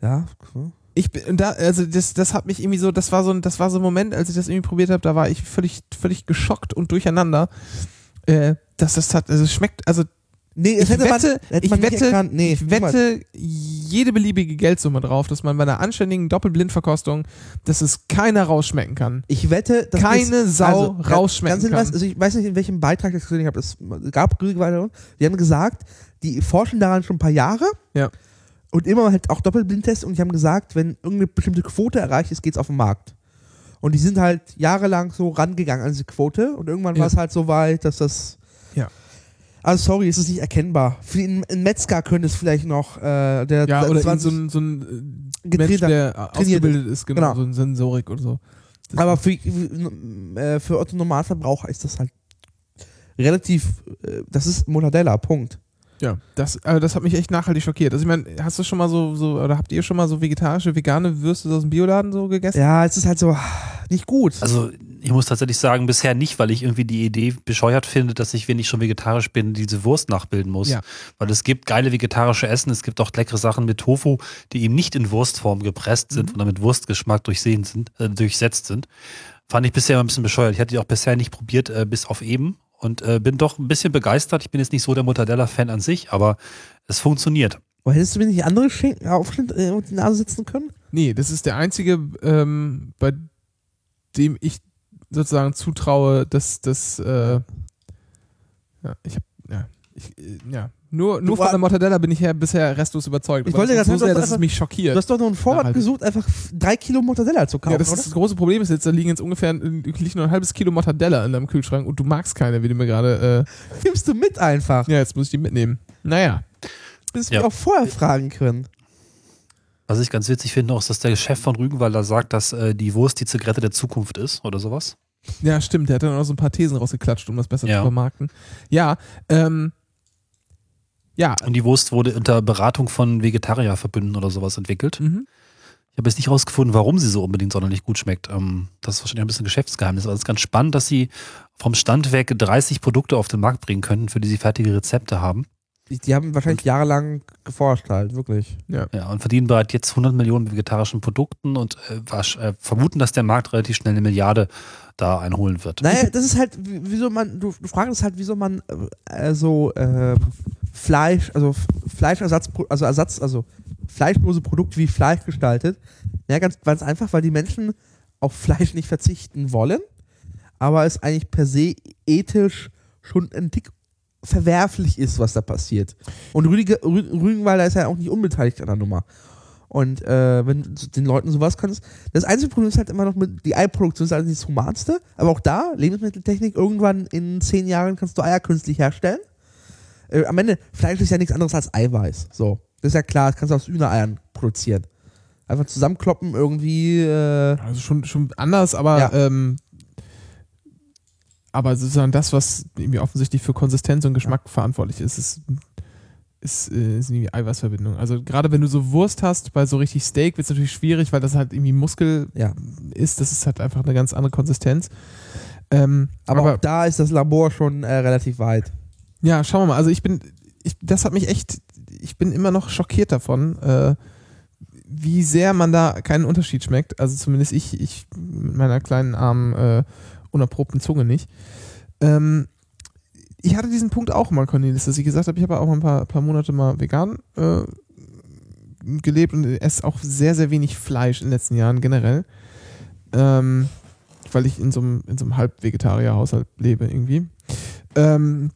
Ja, cool. Ich bin da, also das, das hat mich irgendwie so, das war so ein, das war so ein Moment, als ich das irgendwie probiert habe, da war ich völlig, völlig geschockt und durcheinander. Äh, dass das hat, also es schmeckt, also Nee, ich hätte man, wette, hätte ich man wette. Nee, ich wette jede beliebige Geldsumme drauf, dass man bei einer anständigen Doppelblindverkostung, dass es keiner rausschmecken kann. Ich wette, dass Keine das, Sau ganz- rausschmecken kann. Also ich weiß nicht, in welchem Beitrag ich das gesehen habe. Es gab Rückweisungen. Die haben gesagt, die forschen daran schon ein paar Jahre. Ja. Und immer halt auch Doppelblindtests. Und die haben gesagt, wenn irgendeine bestimmte Quote erreicht ist, geht's auf den Markt. Und die sind halt jahrelang so rangegangen an diese Quote. Und irgendwann Ja. war es halt so weit, dass das. Ja. Also sorry, es ist nicht erkennbar. Für einen einen Metzger könnte es vielleicht noch äh, der Ja, oder 20 so ein, so ein äh, Mensch, der ausgebildet ist, genau, Genau. so ein Sensorik oder so. Das- Aber für, äh, für Otto Normalverbraucher ist das halt relativ, äh, das ist Mortadella, Punkt. Ja, das, also das hat mich echt nachhaltig schockiert. Also ich meine, hast du schon mal so, so, oder habt ihr schon mal so vegetarische, vegane Würste aus dem Bioladen so gegessen? Ja, es ist halt so nicht gut. Also ich muss tatsächlich sagen, bisher nicht, weil ich irgendwie die Idee bescheuert finde, dass ich, wenn ich schon vegetarisch bin, diese Wurst nachbilden muss. Ja. Weil es gibt geile vegetarische Essen, es gibt auch leckere Sachen mit Tofu, die eben nicht in Wurstform gepresst sind, Mhm. sondern mit Wurstgeschmack durchsehen sind, äh, durchsetzt sind. Fand ich bisher immer ein bisschen bescheuert. Ich hatte die auch bisher nicht probiert, äh, bis auf eben. Und äh, bin doch ein bisschen begeistert. Ich bin jetzt nicht so der Mortadella-Fan an sich, aber es funktioniert. Aber hättest du mir nicht andere Schinken Aufschnitt äh, unter die Nase setzen können? Nee, das ist der einzige, ähm, bei dem ich sozusagen zutraue, dass das, äh, ja, ich hab, ja, ich, äh, ja, nur, nur Du von der Mortadella bin ich ja bisher restlos überzeugt. Ich wollte das so sehr, du dass es mich schockiert. Du hast doch nur einen Vorrat Nachhaltig. gesucht, einfach drei Kilo Mortadella zu kaufen, Ja, das oder? ist das große Problem ist jetzt, da liegen jetzt ungefähr, liegt nur ein halbes Kilo Mortadella in deinem Kühlschrank und du magst keine, wie du mir gerade, Nimmst du mit einfach. äh, ja, jetzt muss ich die mitnehmen. Naja. Das Ja. wir auch vorher fragen können. Was ich ganz witzig finde, noch, ist, dass der Chef von Rügenwalder sagt, dass äh, die Wurst die Zigarette der Zukunft ist oder sowas. Ja, stimmt, der hat dann auch so ein paar Thesen rausgeklatscht, um das besser Ja. zu vermarkten. Ja, ähm, ja, Und die Wurst wurde unter Beratung von Vegetarierverbünden oder sowas entwickelt. mhm. Ich habe jetzt nicht rausgefunden, warum sie so unbedingt sonderlich gut schmeckt. Ähm, das ist wahrscheinlich ein bisschen Geschäftsgeheimnis. Aber es ist ganz spannend, dass sie vom Stand weg 30 Produkte auf den Markt bringen können, für die sie fertige Rezepte haben. Die, haben wahrscheinlich jahrelang geforscht halt, wirklich. Ja, und verdienen bereits jetzt 100 Millionen mit vegetarischen Produkten und äh, äh, vermuten, dass der Markt relativ schnell eine Milliarde da einholen wird. Naja, das ist halt, wie- wieso man, du, du fragst halt, wieso man äh, so ähm, Fleisch, also Fleischersatz, also Ersatz, also fleischlose Produkte wie Fleisch gestaltet. Ja, ganz, ganz einfach, weil die Menschen auf Fleisch nicht verzichten wollen, aber es eigentlich per se ethisch schon ein Tick verwerflich ist, was da passiert. Und Rüdiger, Rü Rügenwalder ist ja auch nicht unbeteiligt an der Nummer. Und äh, wenn du den Leuten sowas kannst, das einzige Problem ist halt immer noch mit, die Eiproduktion ist nicht das Humanste, aber auch da, Lebensmitteltechnik, irgendwann in zehn Jahren kannst du Eier künstlich herstellen. Äh, am Ende, Fleisch ist ja nichts anderes als Eiweiß. So. Das ist ja klar, das kannst du aus Hühnereiern produzieren. Einfach zusammenkloppen, irgendwie, äh, Also schon, schon anders, aber Ja. ähm, aber sozusagen das, was irgendwie offensichtlich für Konsistenz und Geschmack verantwortlich ist, ist, ist, äh, ist irgendwie Eiweißverbindung. Also gerade wenn du so Wurst hast, bei so richtig Steak wird es natürlich schwierig, weil das halt irgendwie Muskel ja. ist. Das ist halt einfach eine ganz andere Konsistenz. Ähm, Aber, aber da ist das Labor schon äh, relativ weit. Ja, schauen wir mal. Also ich bin, ich, das hat mich echt, ich bin immer noch schockiert davon, äh, wie sehr man da keinen Unterschied schmeckt. Also zumindest ich, ich mit meiner kleinen armen, äh, unerprobten Zunge nicht. Ähm, ich hatte diesen Punkt auch mal, Cornelis, dass ich gesagt habe, ich habe auch ein paar, paar Monate mal vegan äh, gelebt und esse auch sehr, sehr wenig Fleisch in den letzten Jahren generell. Ähm, weil ich in so einem, in so einem Halb-Vegetarier-Haushalt lebe irgendwie. Ähm,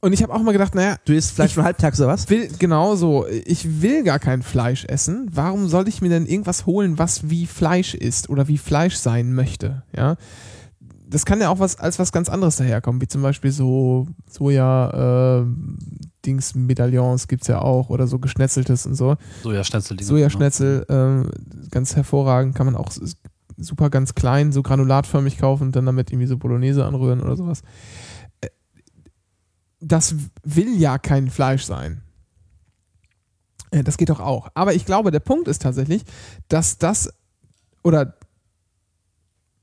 und ich habe auch mal gedacht, naja, Du isst Fleisch nur halbtags oder was? will, genau so, ich will gar kein Fleisch essen. Warum soll ich mir denn irgendwas holen, was wie Fleisch ist oder wie Fleisch sein möchte? Ja. Das kann ja auch was als was ganz anderes daherkommen, wie zum Beispiel so Soja, äh, Dings, Medaillons gibt es ja auch oder so geschnetzeltes und so. Sojaschnetzel. die- Sojaschnetzel, äh, ganz hervorragend, kann man auch super ganz klein, so granulatförmig kaufen und dann damit irgendwie so Bolognese anrühren oder sowas. Das will ja kein Fleisch sein. Äh, Das geht doch auch. Aber ich glaube, der Punkt ist tatsächlich, dass das oder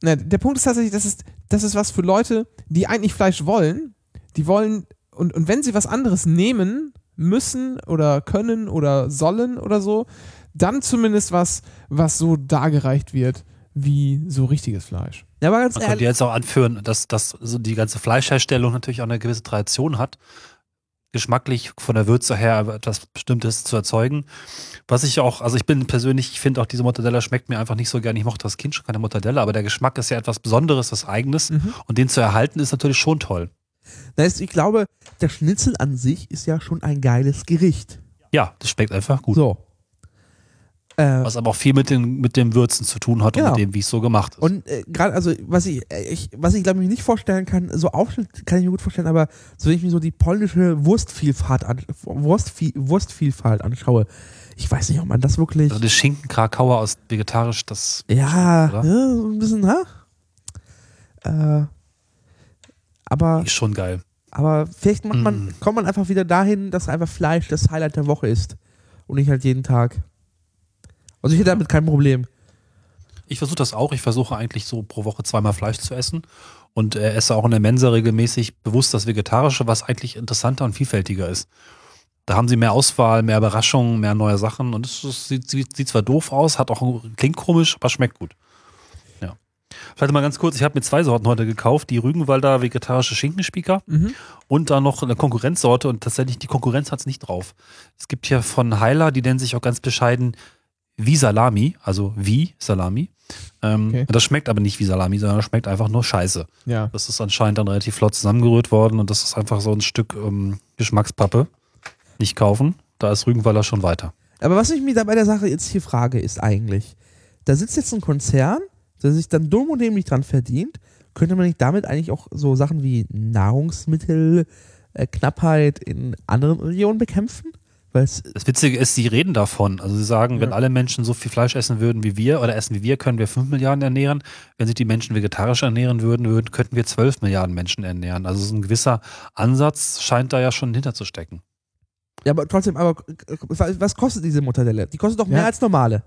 ne, der Punkt ist tatsächlich, das ist, das ist was für Leute, die eigentlich Fleisch wollen. Die wollen, und, und wenn sie was anderes nehmen müssen oder können oder sollen oder so, dann zumindest was, was so dargereicht wird wie so richtiges Fleisch. Ja, aber ganz Man könnte ehrlich, jetzt auch anführen, dass, dass so die ganze Fleischherstellung natürlich auch eine gewisse Tradition hat, geschmacklich von der Würze her etwas Bestimmtes zu erzeugen. Was ich auch, also ich bin persönlich, ich finde auch diese Mortadella schmeckt mir einfach nicht so gerne. Ich mochte das Kind schon keine Mortadella, aber der Geschmack ist ja etwas Besonderes, was Eigenes. Mhm. Und den zu erhalten ist natürlich schon toll. das heißt, ich glaube, der Schnitzel an sich ist ja schon ein geiles Gericht. Ja, das schmeckt einfach gut. So. Äh, Was aber auch viel mit den, mit dem Würzen zu tun hat Genau. und mit dem, wie es so gemacht ist. Und äh, gerade, also was ich, äh, ich was ich glaube ich nicht vorstellen kann, so Aufschnitt kann ich mir gut vorstellen, aber so wenn ich mir so die polnische Wurstvielfalt, an, Wurstvi Wurstvielfalt anschaue, ich weiß nicht, ob man das wirklich. also das Schinken Krakauer aus vegetarisch, das ja, ja, so ein bisschen, ha? Äh, aber, ist schon geil. aber vielleicht macht man, Mm. kommt man einfach wieder dahin, dass einfach Fleisch das Highlight der Woche ist. Und nicht halt jeden Tag. Also ich hätte damit kein Problem. Ich versuche das auch. Ich versuche eigentlich so pro Woche zweimal Fleisch zu essen und äh, esse auch in der Mensa regelmäßig bewusst das Vegetarische, was eigentlich interessanter und vielfältiger ist. Da haben sie mehr Auswahl, mehr Überraschungen, mehr neue Sachen und es, sieht, sieht zwar doof aus, hat auch klingt komisch, aber schmeckt gut. Ja. Vielleicht mal ganz kurz, ich habe mir zwei Sorten heute gekauft, die Rügenwalder vegetarische Schinkenspieker Mhm. und dann noch eine Konkurrenzsorte und tatsächlich die Konkurrenz hat es nicht drauf. Es gibt hier von Heiler, die nennen sich auch ganz bescheiden wie Salami, also wie Salami. Ähm, Okay. Das schmeckt aber nicht wie Salami, sondern schmeckt einfach nur Scheiße. Ja. Das ist anscheinend dann relativ flott zusammengerührt worden und das ist einfach so ein Stück ähm, Geschmackspappe. Nicht kaufen, da ist Rügenwalder schon weiter. Aber was ich mir da bei der Sache jetzt hier frage, ist eigentlich, da sitzt jetzt ein Konzern, der sich dann dumm und dämlich dran verdient, könnte man nicht damit eigentlich auch so Sachen wie Nahrungsmittelknappheit äh, Knappheit in anderen Regionen bekämpfen? Es Das Witzige ist, sie reden davon. Also sie sagen, wenn Ja. alle Menschen so viel Fleisch essen würden wie wir oder essen wie wir, können wir 5 Milliarden ernähren. Wenn sich die Menschen vegetarisch ernähren würden, würden könnten wir 12 Milliarden Menschen ernähren. Also so ein gewisser Ansatz scheint da ja schon hinterzustecken. ja, aber trotzdem, aber was was kostet diese Mortadelle? Die kostet doch mehr Ja. als normale.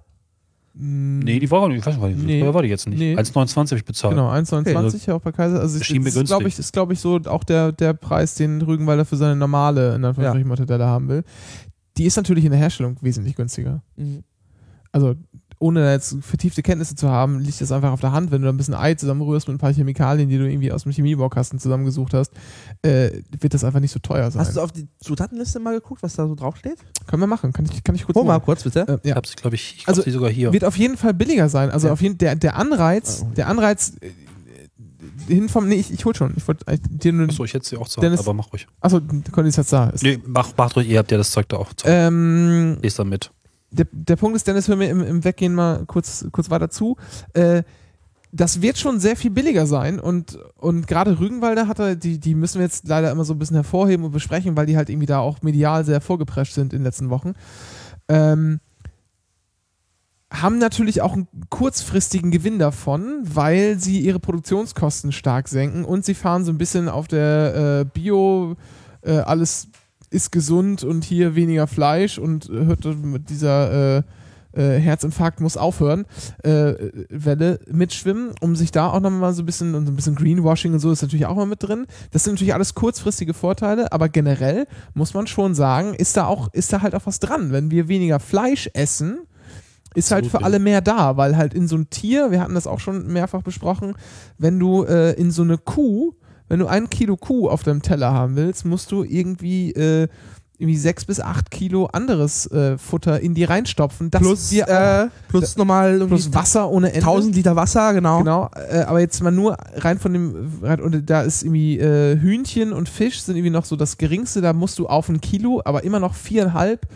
Nee, die war, ich weiß nicht, Nee. war die jetzt nicht. Nee. 1,29 habe ich bezahlt. Genau, 1,29 auch bei Kaiser. Also das ist, glaube günstig. ich, ist, glaube ich, so auch der, der Preis, den Rügenwalder für seine normale, in Anführungsstrichen, Mortadella haben will. Die ist natürlich in der Herstellung wesentlich günstiger. Mhm. Also, ohne da jetzt vertiefte Kenntnisse zu haben, liegt das einfach auf der Hand. Wenn du da ein bisschen Ei zusammenrührst mit ein paar Chemikalien, die du irgendwie aus dem Chemiebaukasten zusammengesucht hast, äh, wird das einfach nicht so teuer sein. Hast du auf die Zutatenliste mal geguckt, was da so draufsteht? Können wir machen. Kann ich, kann ich kurz Hol mal holen. kurz, bitte. Äh, Ich ja. habe sie, glaube ich, ich Also, also, sie sogar hier. Wird auf jeden Fall billiger sein. Also Ja. auf jeden der, der Anreiz, Oh. der Anreiz äh, hin vom, nee, ich, ich hol schon. Ich wollte eigentlich dir nur, Achso, ich hätte sie auch zu Dennis- aber mach ruhig. achso, Conny ist jetzt da. Ist, Nee, mach, macht ruhig, ihr habt ja das Zeug da auch. Zu. ähm, Lest da mit. der, der Punkt ist, Dennis, hör mir im, im Weggehen mal kurz, kurz weiter zu. Äh, das wird schon sehr viel billiger sein und, und gerade Rügenwalder hat er, die, die müssen wir jetzt leider immer so ein bisschen hervorheben und besprechen, weil die halt irgendwie da auch medial sehr vorgeprescht sind in den letzten Wochen. Ähm, haben natürlich auch einen kurzfristigen Gewinn davon, weil sie ihre Produktionskosten stark senken und sie fahren so ein bisschen auf der äh, Bio, äh, alles ist gesund und hier weniger Fleisch und äh, hört mit dieser äh, äh, Herzinfarkt muss aufhören, äh, Welle mitschwimmen, um sich da auch nochmal so ein bisschen, und so ein bisschen Greenwashing und so ist natürlich auch mal mit drin. Das sind natürlich alles kurzfristige Vorteile, aber generell muss man schon sagen, ist da auch, ist da halt auch was dran. Wenn wir weniger Fleisch essen, ist halt für alle mehr da, weil halt in so ein Tier, wir hatten das auch schon mehrfach besprochen, wenn du äh, in so eine Kuh, wenn du ein Kilo Kuh auf deinem Teller haben willst, musst du irgendwie, äh, irgendwie sechs bis acht Kilo anderes äh, Futter in die reinstopfen. Das plus, auch, äh, plus nochmal plus Wasser ohne Ende. 1000 Liter Wasser, genau. Genau, äh, aber jetzt mal nur rein von dem, rein, und da ist irgendwie äh, Hühnchen und Fisch sind irgendwie noch so das geringste, da musst du auf ein Kilo, aber immer noch viereinhalb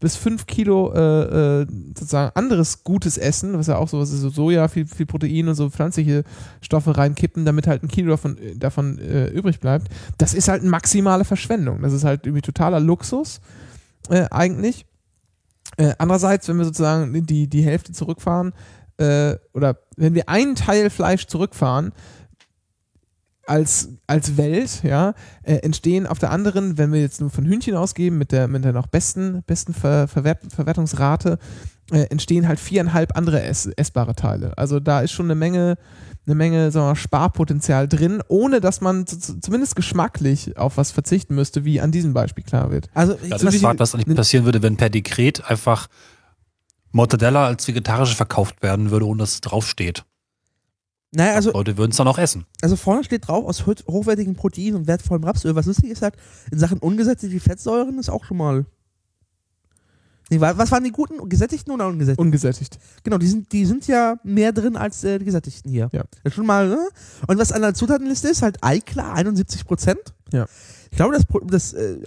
bis fünf Kilo äh, äh, sozusagen anderes gutes Essen, was ja auch sowas ist, so Soja, viel, viel Protein und so pflanzliche Stoffe reinkippen, damit halt ein Kilo davon, äh, davon übrig bleibt. Das ist halt eine maximale Verschwendung. Das ist halt irgendwie totaler Luxus, äh, eigentlich. Äh, andererseits, wenn wir sozusagen die, die Hälfte zurückfahren, äh, oder wenn wir einen Teil Fleisch zurückfahren, als, als Welt, ja, äh, entstehen auf der anderen, wenn wir jetzt nur von Hühnchen ausgeben, mit der, mit der noch besten, besten Ver, Verwer Verwertungsrate, äh, entstehen halt viereinhalb andere ess, essbare Teile. Also da ist schon eine Menge, eine Menge sagen wir mal, Sparpotenzial drin, ohne dass man zumindest geschmacklich auf was verzichten müsste, wie an diesem Beispiel klar wird. Also, Ja, ich- das ist fragt, was eigentlich passieren würde, wenn per Dekret einfach Mortadella als vegetarisch verkauft werden würde, ohne dass es draufsteht. naja, also, Leute würden es dann auch essen. also vorne steht drauf, aus ho- hochwertigen Proteinen und wertvollem Rapsöl. Was lustig ist halt, in Sachen ungesättigte Fettsäuren ist auch schon mal. Nee, wa- was waren die guten? Gesättigten oder ungesättigten? Ungesättigt. Genau, die sind, die sind ja mehr drin als äh, die gesättigten hier. Ja. Das schon mal, ne? Und was an der Zutatenliste ist, halt Eiklar, 71 Prozent. Ja. Ich glaube, das, das äh,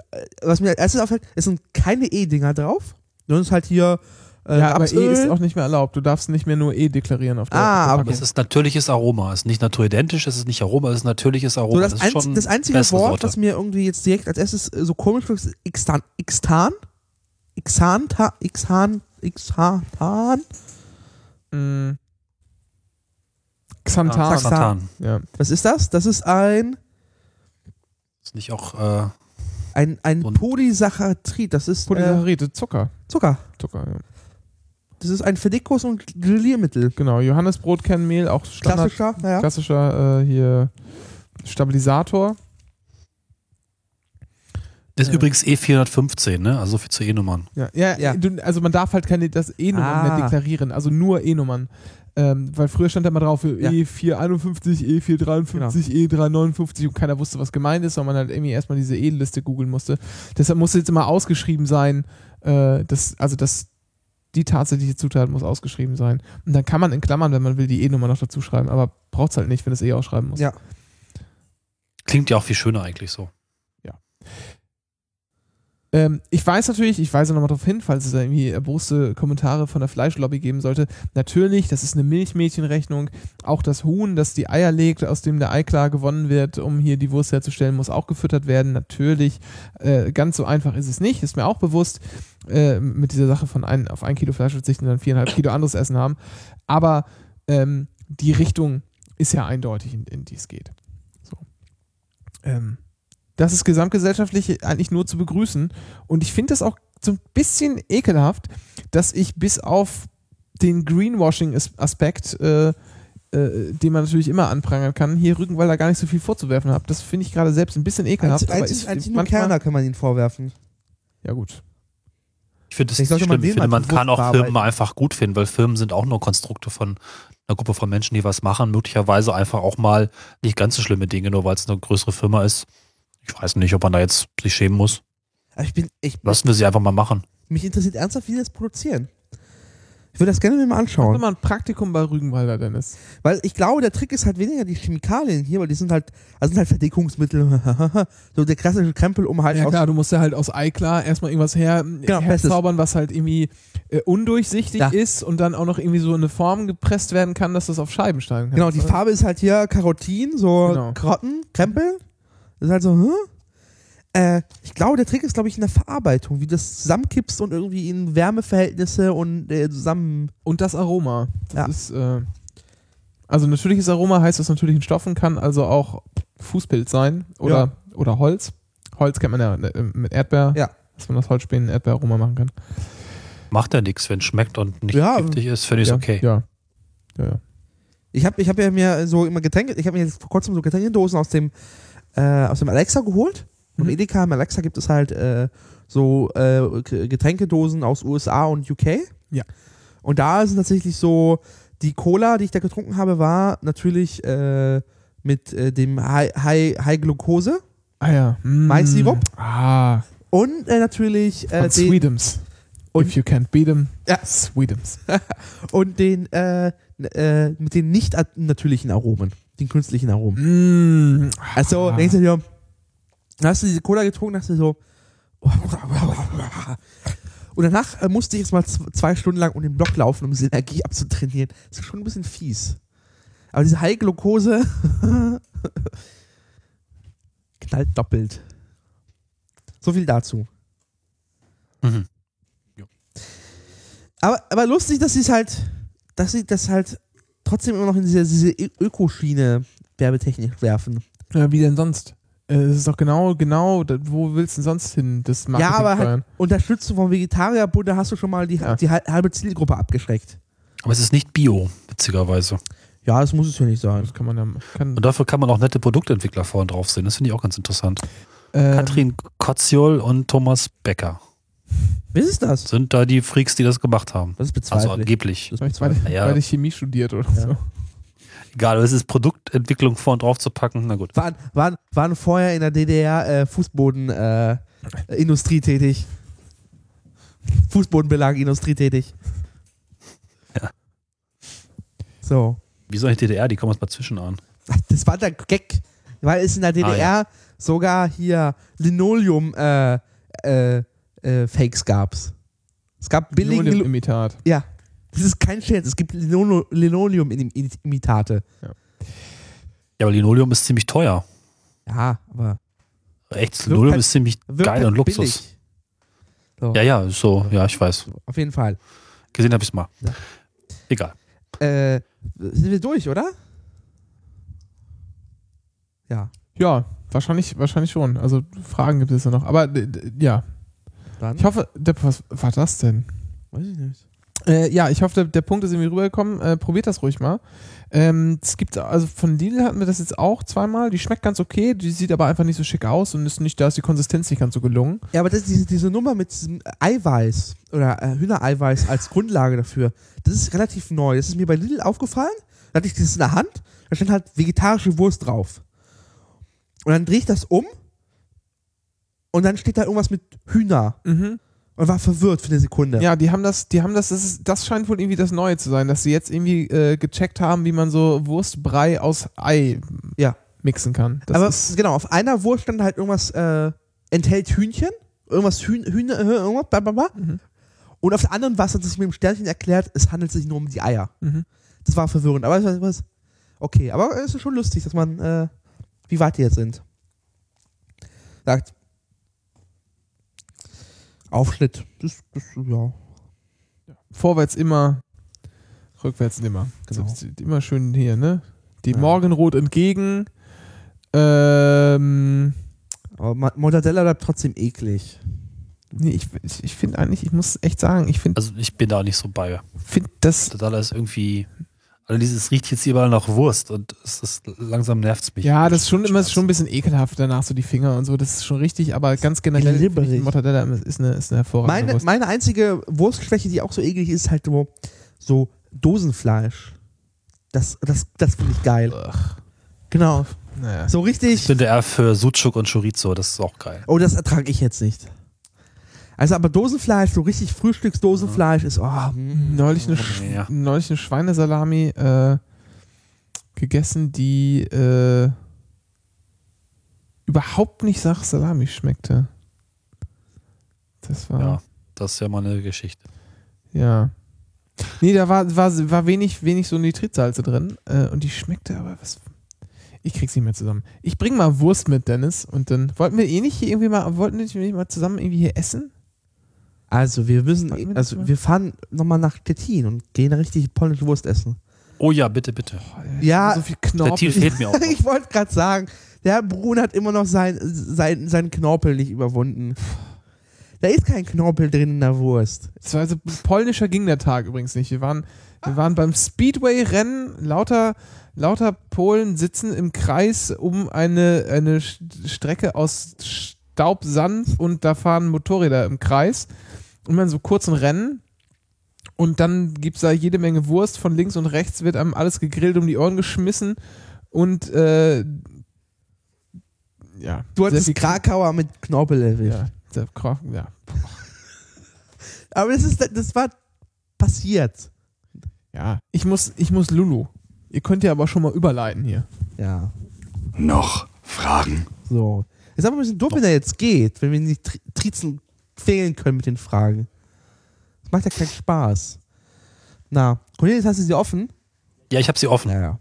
was mir als erstes auffällt, es sind keine E-Dinger drauf. Sondern es ist halt hier äh, ja, aber E ist auch nicht mehr erlaubt. Du darfst nicht mehr nur E deklarieren auf der, Ah, der aber es ist natürliches Aroma. Es ist nicht naturidentisch, es ist nicht Aroma, es ist natürliches Aroma. so das, ist einz schon das einzige Wort, Sorte. was mir irgendwie jetzt direkt als erstes äh, so komisch wirkt, ist Xtan. Xtan? Xanta, Xhan, Xhan, Mm. Xanthan. Ah, Xanthan. Ja. Was ist das? Das ist ein, Ist nicht auch äh, ein, ein Polysaccharid. Das ist äh, Polysaccharid, Zucker. Zucker. Zucker, ja. Das ist ein Verdickos- und Geliermittel. Genau, Johannesbrotkernmehl, auch Standard, Klassischer, ja. klassischer äh, hier Stabilisator. Ist Ja. übrigens E415, ne? Also so viel zu E-Nummern. Ja, ja, Ja. Du, also man darf halt keine das E-Nummern Ah. mehr deklarieren, also nur E-Nummern. Ähm, weil früher stand da mal drauf Ja. E451, E453, E359 und keiner wusste, was gemeint ist, weil man halt irgendwie erstmal diese E-Liste googeln musste. Deshalb musste jetzt immer ausgeschrieben sein, äh, dass, also das, die tatsächliche Zutat muss ausgeschrieben sein. Und dann kann man in Klammern, wenn man will, die E-Nummer noch dazu schreiben, aber braucht es halt nicht, wenn es eh ausschreiben muss. Ja. Klingt ja auch viel schöner eigentlich so. Ähm, ich weiß natürlich, ich weise nochmal darauf hin, falls es da irgendwie erboste Kommentare von der Fleischlobby geben sollte. Natürlich, das ist eine Milchmädchenrechnung. Auch das Huhn, das die Eier legt, aus dem der Eiklar gewonnen wird, um hier die Wurst herzustellen, muss auch gefüttert werden. Natürlich, äh, ganz so einfach ist es nicht, ist mir auch bewusst, äh, mit dieser Sache von ein, auf ein Kilo Fleisch verzichten und dann viereinhalb Kilo anderes Essen haben. Aber ähm, die Richtung ist ja eindeutig, in, in die es geht. So. Ähm, das ist gesamtgesellschaftlich eigentlich nur zu begrüßen. Und ich finde das auch so ein bisschen ekelhaft, dass ich bis auf den Greenwashing-Aspekt, äh, äh, den man natürlich immer anprangern kann, hier Rügenwalder gar nicht so viel vorzuwerfen habe. Das finde ich gerade selbst ein bisschen ekelhaft. aber Einzig, ist einzig nur Kerner kann man ihnen vorwerfen. Ja, gut. Ich finde es Vielleicht nicht schlimm. Ich finde, man kann auch Firmen einfach gut finden, weil Firmen sind auch nur Konstrukte von einer Gruppe von Menschen, die was machen. Möglicherweise einfach auch mal nicht ganz so schlimme Dinge, nur weil es eine größere Firma ist. Ich weiß nicht, ob man da jetzt sich schämen muss. Aber ich bin, ich, Lassen wir sie einfach mal machen. mich interessiert ernsthaft, wie die das produzieren. Ich würde das gerne mir mal Mach anschauen. doch mal ein Praktikum bei Rügenwalder, Dennis. Weil ich glaube, der Trick ist halt weniger die Chemikalien hier, weil die sind halt, also sind halt Verdickungsmittel. so der klassische Krempel, um halt Ja klar, du musst ja halt aus Eiklar erstmal irgendwas her, Genau, herzaubern, was halt irgendwie äh, undurchsichtig Ja. ist und dann auch noch irgendwie so in eine Form gepresst werden kann, dass das auf Scheiben steigen kann. Genau, die Farbe ist halt hier Karotin, so Genau. Karotten, Krempel. Das ist halt so, hm? Äh, ich glaube, der Trick ist, glaube ich, in der Verarbeitung, wie du das zusammenkippst und irgendwie in Wärmeverhältnisse und äh, zusammen. Und das Aroma. Das Ja. ist, äh, also natürliches Aroma heißt aus natürlichen Stoffen, kann also auch Fußpilz sein oder, oder Holz. Holz kennt man ja äh, mit Erdbeer, Ja. dass man das Holzspänen Erdbeeraroma machen kann. Macht ja nichts, wenn es schmeckt und nicht Ja, giftig ist, finde ich ja, okay. Ja. ja, ja. Ich habe ich hab ja mir so immer Getränke, ich habe mir jetzt vor kurzem so Getränkedosen aus dem, äh, aus dem Alexa geholt. Im Mhm. Edeka, im Alexa gibt es halt äh, so äh, Getränkedosen aus USA und UK. Ja. Und da sind tatsächlich so, die Cola, die ich da getrunken habe, war natürlich äh, mit äh, dem High, High, High Glucose Ah ja. Mm. Mais-Sirup? Ah, und äh, natürlich äh, den, Sweetums. Und- If you can't beat 'em, Ja. Sweetums. und den äh, äh, mit den nicht at- natürlichen Aromen, den künstlichen Aromen. Mm. Also, Ah. denkst du dir, hast du diese Cola getrunken, hast du so. Und danach äh, musste ich jetzt mal zwei Stunden lang um den Block laufen, um diese Energie abzutrainieren. Das ist schon ein bisschen fies. Aber diese High Glucose knallt doppelt. So viel dazu. Mhm. Aber, aber lustig, dass sie es halt, dass sie das halt trotzdem immer noch in diese, diese Ökoschiene werbetechnisch werfen. Ja, wie denn sonst? Äh, Es ist doch genau, genau, wo willst du denn sonst hin, das Marketing Ja, aber halt Unterstützung vom Vegetarierbund, da hast du schon mal die, Ja. die hal- halbe Zielgruppe abgeschreckt. Aber es ist nicht Bio, witzigerweise. Ja, das muss es ja nicht sein. Das kann man ja. Kann, Und dafür kann man auch nette Produktentwickler vorne drauf sehen. Das finde ich auch ganz interessant. ähm, Katrin Kotziol und Thomas Becker Wie ist das? sind da die Freaks, die das gemacht haben. Das Also bezweifle ich. angeblich. Das Vielleicht, weil, Ja. weil ich Chemie studiert oder Ja. so. Egal, es ist Produktentwicklung vorne drauf zu packen. Na gut. Waren, waren, waren vorher in der DDR äh, Fußbodenindustrie äh, tätig. Fußbodenbelagindustrie tätig. Ja. So. Wieso nicht DDR? Die kommen uns mal zwischen an. Das war der Gag. Weil es in der DDR sogar hier Linoleum äh, äh, äh, Fakes gab's. Es gab billige Lino Imitat. Ja. Das ist kein Scherz. Es gibt Lino Linoleum-Imitate. Ja, aber Linoleum ist ziemlich teuer. Ja, aber Echtes Linoleum halt- ist ziemlich geil halt und Luxus. So. Ja, ja, so, ja, ich weiß. Auf jeden Fall. Gesehen habe ich es mal. Ja. Egal. Äh, sind wir durch, oder? Ja. Ja, wahrscheinlich, wahrscheinlich schon. Also Fragen gibt es ja noch. Aber ja, Dann. ich hoffe, Depp, was war das denn? weiß ich nicht. Äh, ja, ich hoffe, der, der Punkt ist irgendwie rübergekommen. Äh, probiert das ruhig mal. Ähm, es gibt, also von Lidl hatten wir das jetzt auch zweimal. Die schmeckt ganz okay, die sieht aber einfach nicht so schick aus und ist nicht, da ist die Konsistenz nicht ganz so gelungen. Ja, aber das, diese, diese Nummer mit diesem Eiweiß oder äh, Hühnereiweiß als Grundlage dafür, das ist relativ neu. Das ist mir bei Lidl aufgefallen. Da hatte ich das in der Hand, da stand halt vegetarische Wurst drauf. Und dann drehe ich das um und dann steht da irgendwas mit Hühner Mhm. und war verwirrt für eine Sekunde. Ja, die haben das, die haben das, das, ist, das scheint wohl irgendwie das Neue zu sein, dass sie jetzt irgendwie äh, gecheckt haben, wie man so Wurstbrei aus Ei Ja. mixen kann. Das aber ist, genau, auf einer Wurst stand halt irgendwas, äh, enthält Hühnchen, irgendwas Hühn, Hühner, äh, irgendwas, bla bla bla. Mhm. Und auf der anderen war es, hat sich mit dem Sternchen erklärt, es handelt sich nur um die Eier. mhm. Das war verwirrend, aber es was. Okay, aber es ist schon lustig, dass man, äh, wie weit die jetzt sind. Sagt. Aufschnitt. Das, das, ja. Vorwärts immer, rückwärts nimmer. Genau. So, immer schön hier, ne? Die Ja. Morgenrot entgegen. Ähm, Aber Mortadella bleibt trotzdem eklig. nee, ich, ich, ich finde eigentlich, ich muss echt sagen, ich finde Also ich bin da nicht so bei. find das, Das alles irgendwie. Also dieses riecht jetzt überall nach Wurst und es ist langsam nervt es mich. ja, das ist schon immer schon ein bisschen ekelhaft danach, so die Finger und so, das ist schon richtig, aber ganz generell, ich, Mortadella ist eine, ist eine hervorragende Meine, Wurst. meine einzige Wurstschwäche, die auch so eklig ist, ist halt so, so Dosenfleisch. Das, das, das finde ich geil. Ugh, Genau. naja. So Ich richtig. bin der eher für Sucuk und Chorizo, das ist auch geil. Oh, das ertrage ich jetzt nicht. Also, aber Dosenfleisch, so richtig Frühstücksdosenfleisch ist, oh, mm. neulich, eine, Oh, ja. Sch- neulich eine Schweinesalami äh, gegessen, die äh, überhaupt nicht nach Salami schmeckte. Das war, Ja, das ist ja mal eine Geschichte. ja. Nee, da war, war, war wenig, wenig so Nitritsalze drin äh, und die schmeckte aber was. Ich krieg's nicht mehr zusammen. Ich bring mal Wurst mit, Dennis, und dann wollten wir eh nicht hier irgendwie mal, wollten wir nicht mal zusammen irgendwie hier essen? Also, wir müssen, wir also, mal? wir fahren nochmal nach Stettin und gehen richtig polnische Wurst essen. Oh ja, bitte, bitte. Boah, Ja, so viel Knorpel. Fehlt mir auch. ich wollte gerade sagen, der Herr Brun hat immer noch sein, sein, seinen Knorpel nicht überwunden. Da ist kein Knorpel drin in der Wurst. Also polnischer ging der Tag übrigens nicht. Wir waren, wir waren beim Speedway-Rennen, lauter, lauter Polen sitzen im Kreis um eine, eine Strecke aus Staub, Sand und da fahren Motorräder im Kreis. Und man so kurzen Rennen. Und dann gibt es da jede Menge Wurst. Von links und rechts wird einem alles gegrillt um die Ohren geschmissen. Und äh, ja. Du hattest Krakauer mit Knorpel erwischt. Ja, ja. Aber das, ist, das war passiert. Ja, ich muss, ich muss Lulu. Ihr könnt ja aber schon mal überleiten hier. Ja. Noch Fragen? So. Ist aber ein bisschen doof, wenn er jetzt geht, wenn wir die Tri Trizen fehlen können mit den Fragen. Das macht ja keinen Spaß. Na, Cornelius, hast du sie offen? Ja, ich habe sie offen. Naja.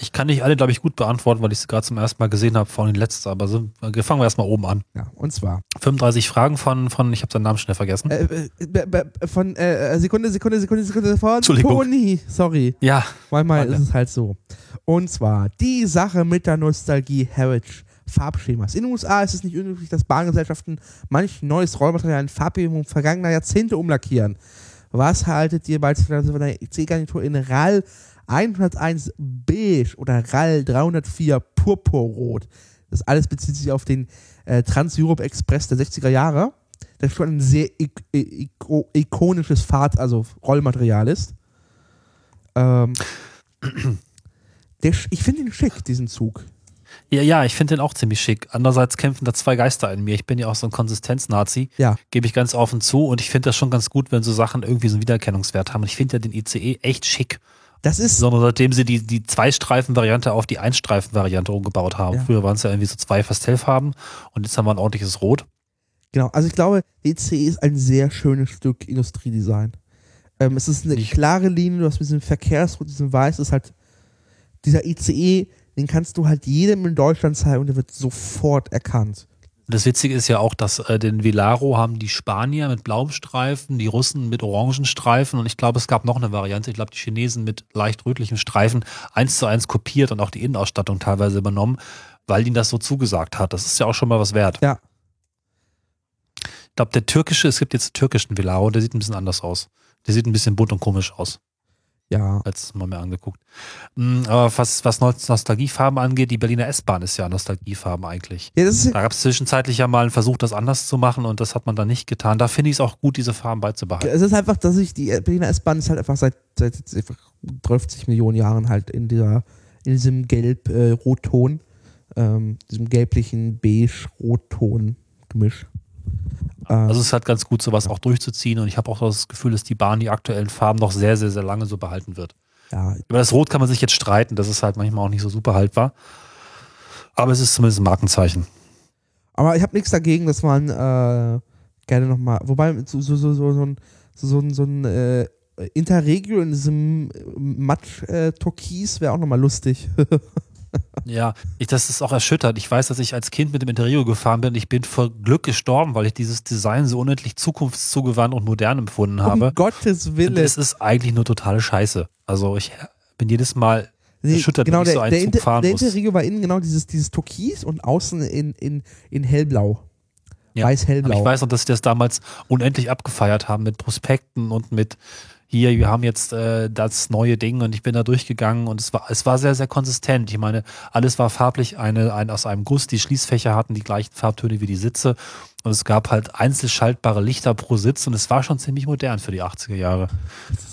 Ich kann nicht alle, glaube ich, gut beantworten, weil ich sie gerade zum ersten Mal gesehen habe, vorhin die letzte, aber so, äh, fangen wir erstmal oben an. Ja, und zwar 35 Fragen von, von ich habe seinen Namen schnell vergessen. äh, äh, von äh, Sekunde, Sekunde, Sekunde, Sekunde von Entschuldigung. Toni. Sorry. ja, Manchmal Warte. ist es halt so. Und zwar die Sache mit der Nostalgie Heritage Farbschemas. In den USA ist es nicht unüblich, dass Bahngesellschaften manch neues Rollmaterial in Farbgebung vergangener Jahrzehnte umlackieren. Was haltet ihr beispielsweise von der C-Garnitur in RAL 101 Beige oder RAL 304 Purpurrot? Das alles bezieht sich auf den äh, Trans-Europe Express der 60er Jahre, der schon ein sehr ik ik ikonisches Fahrt, also Rollmaterial ist. Ähm, ich finde ihn schick, diesen Zug. Ja, ja, ich finde den auch ziemlich schick. Andererseits kämpfen da zwei Geister in mir. Ich bin ja auch so ein Konsistenz-Nazi, Ja. gebe ich ganz offen zu und ich finde das schon ganz gut, wenn so Sachen irgendwie so einen Wiedererkennungswert haben. Und ich finde ja den ICE echt schick. Das ist, Sondern seitdem sie die, die Zwei-Streifen-Variante auf die Ein-Streifen-Variante umgebaut haben. Ja. Früher waren es ja irgendwie so zwei Pastellfarben und jetzt haben wir ein ordentliches Rot. genau, also ich glaube, ECE ist ein sehr schönes Stück Industriedesign. Ähm, es ist eine Ich- klare Linie, du hast mit diesem Verkehrsrot, diesem Weiß, ist halt dieser ICE, den kannst du halt jedem in Deutschland zeigen und der wird sofort erkannt. Das Witzige ist ja auch, dass äh, den Velaro haben die Spanier mit blauem Streifen, die Russen mit orangen Streifen und ich glaube, es gab noch eine Variante, ich glaube, die Chinesen mit leicht rötlichem Streifen eins zu eins kopiert und auch die Innenausstattung teilweise übernommen, weil ihnen das so zugesagt hat. Das ist ja auch schon mal was wert. Ja. Ich glaube, der türkische, es gibt jetzt einen türkischen Velaro, der sieht ein bisschen anders aus. Der sieht ein bisschen bunt und komisch aus. Ja. letztes Mal mir angeguckt. Mm, Aber was, was Nostalgiefarben angeht, die Berliner S-Bahn ist ja Nostalgiefarben eigentlich. Ja, Da gab es zwischenzeitlich ja mal einen Versuch, das anders zu machen und das hat man dann nicht getan. Da finde ich es auch gut, diese Farben beizubehalten. es ist einfach, dass ich die Berliner S-Bahn ist halt einfach seit, seit einfach 30 Millionen Jahren halt in dieser, in diesem gelb-rot-Ton, ähm, diesem gelblichen beige-rot-Ton-Gemisch. Ähm, Also es ist halt ganz gut, sowas auch durchzuziehen und ich habe auch das Gefühl, dass die Bahn die aktuellen Farben noch sehr, sehr, sehr lange so behalten wird. ja, Über das Rot kann man sich jetzt streiten, das ist halt manchmal auch nicht so super haltbar. Aber es ist zumindest ein Markenzeichen. aber ich habe nichts dagegen, dass man äh, gerne nochmal, wobei so, so, so, so, so ein, so, so so ein äh, Interregio in diesem Matsch-Türkis wäre auch nochmal lustig. Ja, ich, das ist auch erschüttert. Ich weiß, dass ich als Kind mit dem Interrio gefahren bin. Ich bin vor Glück gestorben, weil ich dieses Design so unendlich zukunftszugewandt und modern empfunden habe. um Gottes Und Willen. es ist eigentlich nur totale Scheiße. Also ich bin jedes Mal Nee, erschüttert, genau, wenn ich der, so einen der, Zug Inter, fahren der muss. Interregio war innen genau dieses, dieses Türkis und außen in, in, in hellblau. Ja. Weiß-hellblau. ich weiß noch, dass sie das damals unendlich abgefeiert haben mit Prospekten und mit hier, wir haben jetzt äh, das neue Ding und ich bin da durchgegangen und es war, es war sehr, sehr konsistent. Ich meine, alles war farblich eine, ein, aus einem Guss, die Schließfächer hatten die gleichen Farbtöne wie die Sitze und es gab halt einzelschaltbare Lichter pro Sitz und es war schon ziemlich modern für die 80er Jahre.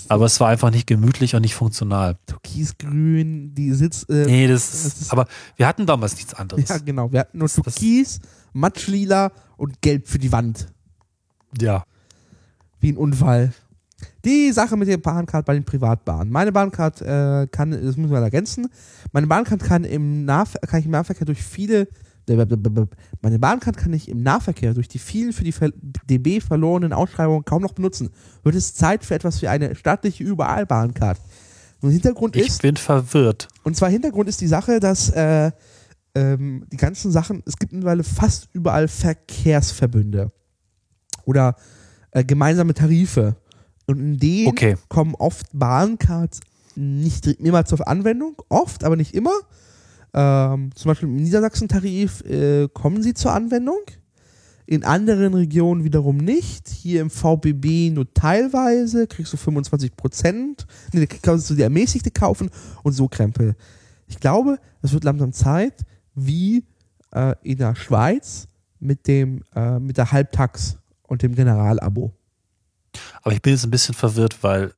Aber es war einfach nicht gemütlich und nicht funktional. Türkisgrün, die Sitz. Äh, Nee, das, das ist- aber wir hatten damals nichts anderes. Ja, genau. Wir hatten nur Türkis, Matschlila und Gelb für die Wand. ja. Wie ein Unfall. Die Sache mit der Bahncard bei den Privatbahnen. Meine Bahncard äh, kann, das muss man ergänzen, meine Bahncard kann im, Nahver kann ich im Nahverkehr durch viele, meine Bahncard kann ich im Nahverkehr durch die vielen für die DB verlorenen Ausschreibungen kaum noch benutzen. Wird es Zeit für etwas wie eine staatliche Überall-Bahncard. Und Hintergrund Ich ist, bin verwirrt. und zwar Hintergrund ist die Sache, dass äh, ähm, die ganzen Sachen, es gibt mittlerweile fast überall Verkehrsverbünde oder äh, gemeinsame Tarife. Und in denen Okay. kommen oft Bahncards nicht immer zur Anwendung, oft, aber nicht immer. Ähm, zum Beispiel im Niedersachsen-Tarif äh, kommen sie zur Anwendung. In anderen Regionen wiederum nicht. Hier im VBB nur teilweise, kriegst du 25 Prozent. Nee, da kannst du die ermäßigte kaufen und so Krempel. Ich glaube, es wird langsam Zeit, wie äh, in der Schweiz mit dem äh, mit der Halbtax und dem Generalabo. Aber ich bin jetzt ein bisschen verwirrt, weil,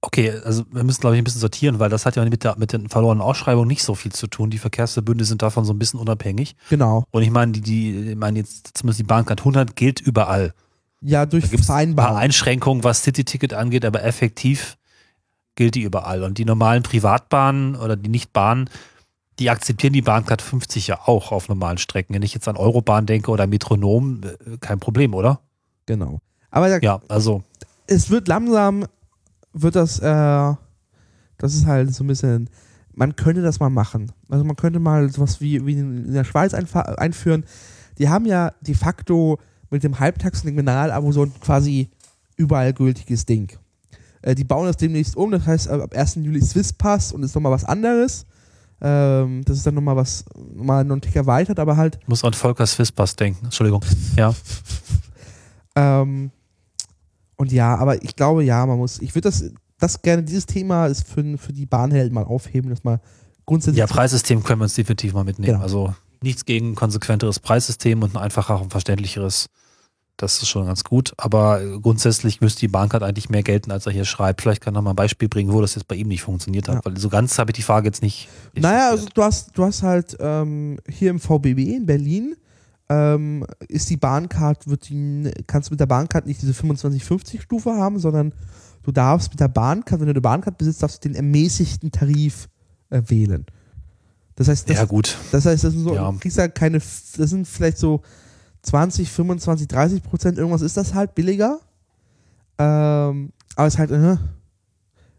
okay, also wir müssen, glaube ich, ein bisschen sortieren, weil das hat ja mit, der, mit den verlorenen Ausschreibungen nicht so viel zu tun. Die Verkehrsverbünde sind davon so ein bisschen unabhängig. Genau. Und ich meine, die, die, ich meine jetzt zumindest die Bahncard 100 gilt überall. Ja, durch es ein paar Vereinbarung. Einschränkungen, was City-Ticket angeht, aber effektiv gilt die überall. Und die normalen Privatbahnen oder die Nichtbahnen, die akzeptieren die Bahncard 50 ja auch auf normalen Strecken. Wenn ich jetzt an Eurobahn denke oder Metronom, äh, kein Problem, oder? Genau. Aber da, Ja, also es wird langsam, wird das, äh, das ist halt so ein bisschen man könnte das mal machen. Also man könnte mal sowas wie, wie in der Schweiz einführen. Die haben ja de facto mit dem Halbtax und dem Generalabo so ein quasi überall gültiges Ding. Äh, die bauen das demnächst um, das heißt ab 1. Juli Swisspass und ist nochmal was anderes. Ähm, das ist dann nochmal was, nochmal noch ein Tick erweitert, aber halt Ich muss an Volker Swisspass denken. Entschuldigung. Ja. Ähm, und ja, aber ich glaube, ja, man muss, ich würde das, das gerne, dieses Thema ist für, für die Bahnhelden mal aufheben, dass mal grundsätzlich. Ja, Preissystem können wir uns definitiv mal mitnehmen. Genau. Also nichts gegen ein konsequenteres Preissystem und ein einfacher und verständlicheres. Das ist schon ganz gut. Aber grundsätzlich müsste die Bahncard eigentlich mehr gelten, als er hier schreibt. Vielleicht kann er mal ein Beispiel bringen, wo das jetzt bei ihm nicht funktioniert hat. Ja. Weil so ganz habe ich die Frage jetzt nicht. naja, also du hast, du hast halt ähm, hier im VBB in Berlin ähm, ist die Bahncard, wird die, kannst du mit der Bahncard nicht diese 25-50 Stufe haben, sondern du darfst mit der Bahncard, wenn du eine Bahncard besitzt, darfst du den ermäßigten Tarif äh, wählen. Das heißt, das, ja, gut. Das heißt, das sind so, Ja. du kriegst ja keine, das sind vielleicht so 20, 25, 30 Prozent, irgendwas ist das halt billiger. Ähm, aber es ist halt, äh,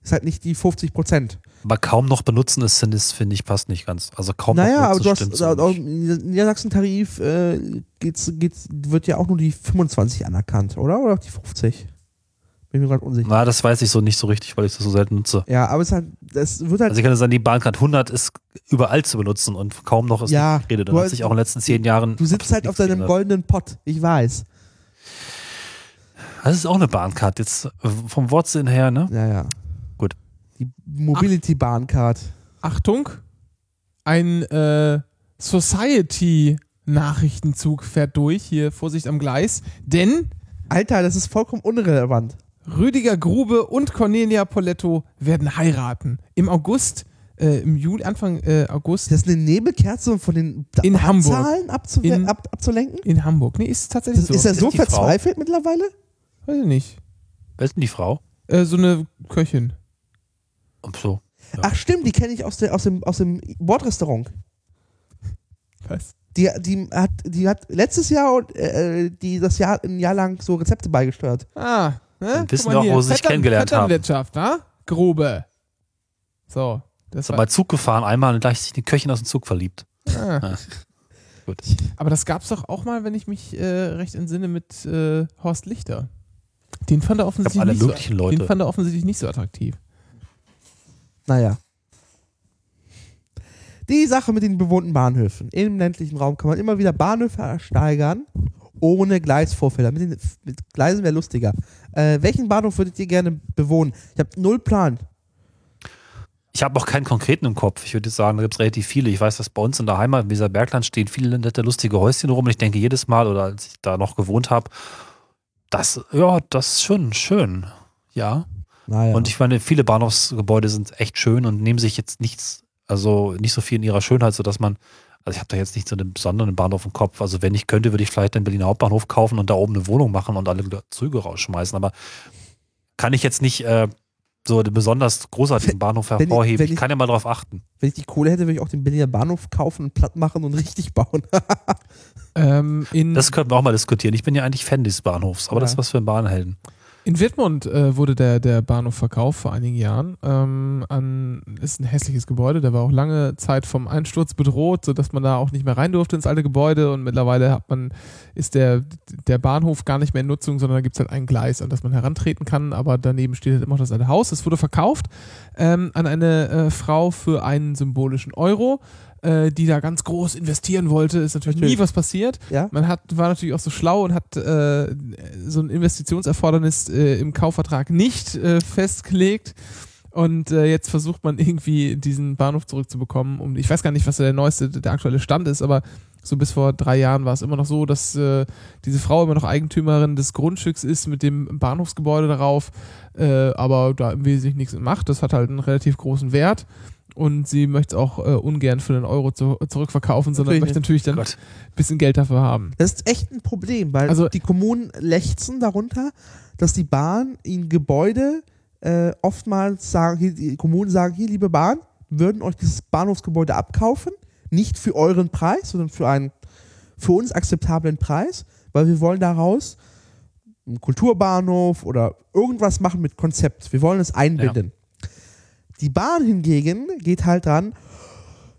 ist halt nicht die 50 Prozent. Aber kaum noch benutzen ist, finde ich, finde ich, passt nicht ganz. Also kaum Naja, noch aber du hast, so Niedersachsen-Tarif äh, geht's, geht's, wird ja auch nur die 25 anerkannt, oder? Oder auch die 50? Bin mir gerade unsicher. Na, das weiß ich so nicht so richtig, weil ich das so selten nutze. Ja, aber es ist halt, das wird halt Also ich kann sagen, die Bahncard 100 ist überall zu benutzen und kaum noch ist Ja, nicht geredet. du Dann hat sich auch in den letzten zehn Jahren. Du sitzt halt auf deinem geändert. goldenen Pott, ich weiß. Das ist auch eine Bahncard, jetzt vom Wortsinn her, ne? Ja, ja. Die Mobility Bahncard. Achtung, ein äh, Society-Nachrichtenzug fährt durch, hier Vorsicht am Gleis, denn Alter, das ist vollkommen unrelevant. Rüdiger Grube und Cornelia Poletto werden heiraten. Im August, äh, im Juli, Anfang äh, August Ist das eine Nebelkerze, um von den In Hamburg. Zahlen In- ab, abzulenken? in Hamburg. Nee, ist tatsächlich Das, so. ist er so Ist die Frau? verzweifelt mittlerweile? Weiß ich nicht. Wer ist denn die Frau? Äh, so eine Köchin. Und so. Ja. Ach stimmt, die kenne ich aus, der, aus, dem, aus dem Bordrestaurant. Was? Die, die, hat, die hat letztes Jahr und äh, die das Jahr ein Jahr lang so Rezepte beigesteuert. Ah, ne? Wissen wir auch, hier, wo sie sich Vettern- kennengelernt haben. Vetternwirtschaft, wa? Grube. So. Das Ist mal Zug gefahren, einmal und gleich sich die Köchin aus dem Zug verliebt. ah. Gut. Aber das gab's doch auch mal, wenn ich mich äh, recht entsinne, mit äh, Horst Lichter. Den fand er offensichtlich nicht so, Leute. Den fand er offensichtlich nicht so attraktiv. Naja. Die Sache mit den bewohnten Bahnhöfen. Im ländlichen Raum kann man immer wieder Bahnhöfe ersteigern, ohne Gleisvorfälle. Mit, den, mit Gleisen wäre lustiger. Äh, welchen Bahnhof würdet ihr gerne bewohnen? Ich habe null Plan. Ich habe auch keinen konkreten im Kopf. Ich würde sagen, da gibt es relativ viele. Ich weiß, dass bei uns in der Heimat, in dieser Bergland, stehen viele nette, lustige Häuschen rum. Und ich denke jedes Mal, oder als ich da noch gewohnt habe, das, ja, das ist schon schön. Ja. Naja. Und ich meine, viele Bahnhofsgebäude sind echt schön und nehmen sich jetzt nichts, also nicht so viel in ihrer Schönheit, sodass man, also ich habe da jetzt nicht so einen besonderen Bahnhof im Kopf. Also wenn ich könnte, würde ich vielleicht den Berliner Hauptbahnhof kaufen und da oben eine Wohnung machen und alle Züge rausschmeißen. Aber kann ich jetzt nicht äh, so den besonders großartigen Bahnhof wenn ich- hervorheben. wenn ich, ich- kann ja mal drauf achten. Wenn ich die Kohle hätte, würde ich auch den Berliner Bahnhof kaufen und platt machen und richtig bauen. Ähm, in, Das könnten wir auch mal diskutieren. Ich bin ja eigentlich Fan dieses Bahnhofs, aber Ja. das ist was für ein Bahnhelden. In Wittmund äh, wurde der, der Bahnhof verkauft vor einigen Jahren. Ähm, an, ist ein hässliches Gebäude, der war auch lange Zeit vom Einsturz bedroht, sodass man da auch nicht mehr rein durfte ins alte Gebäude und mittlerweile hat man, ist der, der Bahnhof gar nicht mehr in Nutzung, sondern da gibt es halt ein Gleis, an das man herantreten kann, aber daneben steht halt immer noch das alte Haus. Es wurde verkauft ähm, an eine äh, Frau für einen symbolischen Euro, äh, die da ganz groß investieren wollte. Ist natürlich, Natürlich. nie was passiert. ja? Man hat, war natürlich auch so schlau und hat äh, so ein Investitionserfordernis äh, im Kaufvertrag nicht äh, festgelegt. Und äh, jetzt versucht man irgendwie diesen Bahnhof zurückzubekommen. Und ich weiß gar nicht, was der neueste, der aktuelle Stand ist, aber so bis vor drei Jahren war es immer noch so, dass äh, diese Frau immer noch Eigentümerin des Grundstücks ist mit dem Bahnhofsgebäude darauf, äh, aber da im Wesentlichen nichts macht. Das hat halt einen relativ großen Wert. Und sie möchte es auch äh, ungern für einen Euro zu, zurückverkaufen, sondern Natürlich möchte natürlich dann Gott. ein bisschen Geld dafür haben. Das ist echt ein Problem, weil Also- die Kommunen lechzen darunter, dass die Bahn ihnen Gebäude äh, oftmals sagen, die Kommunen sagen, hier, liebe Bahn, würden euch dieses Bahnhofsgebäude abkaufen, nicht für euren Preis, sondern für einen für uns akzeptablen Preis, weil wir wollen daraus einen Kulturbahnhof oder irgendwas machen mit Konzept. Wir wollen es einbinden. Die Bahn hingegen geht halt dran,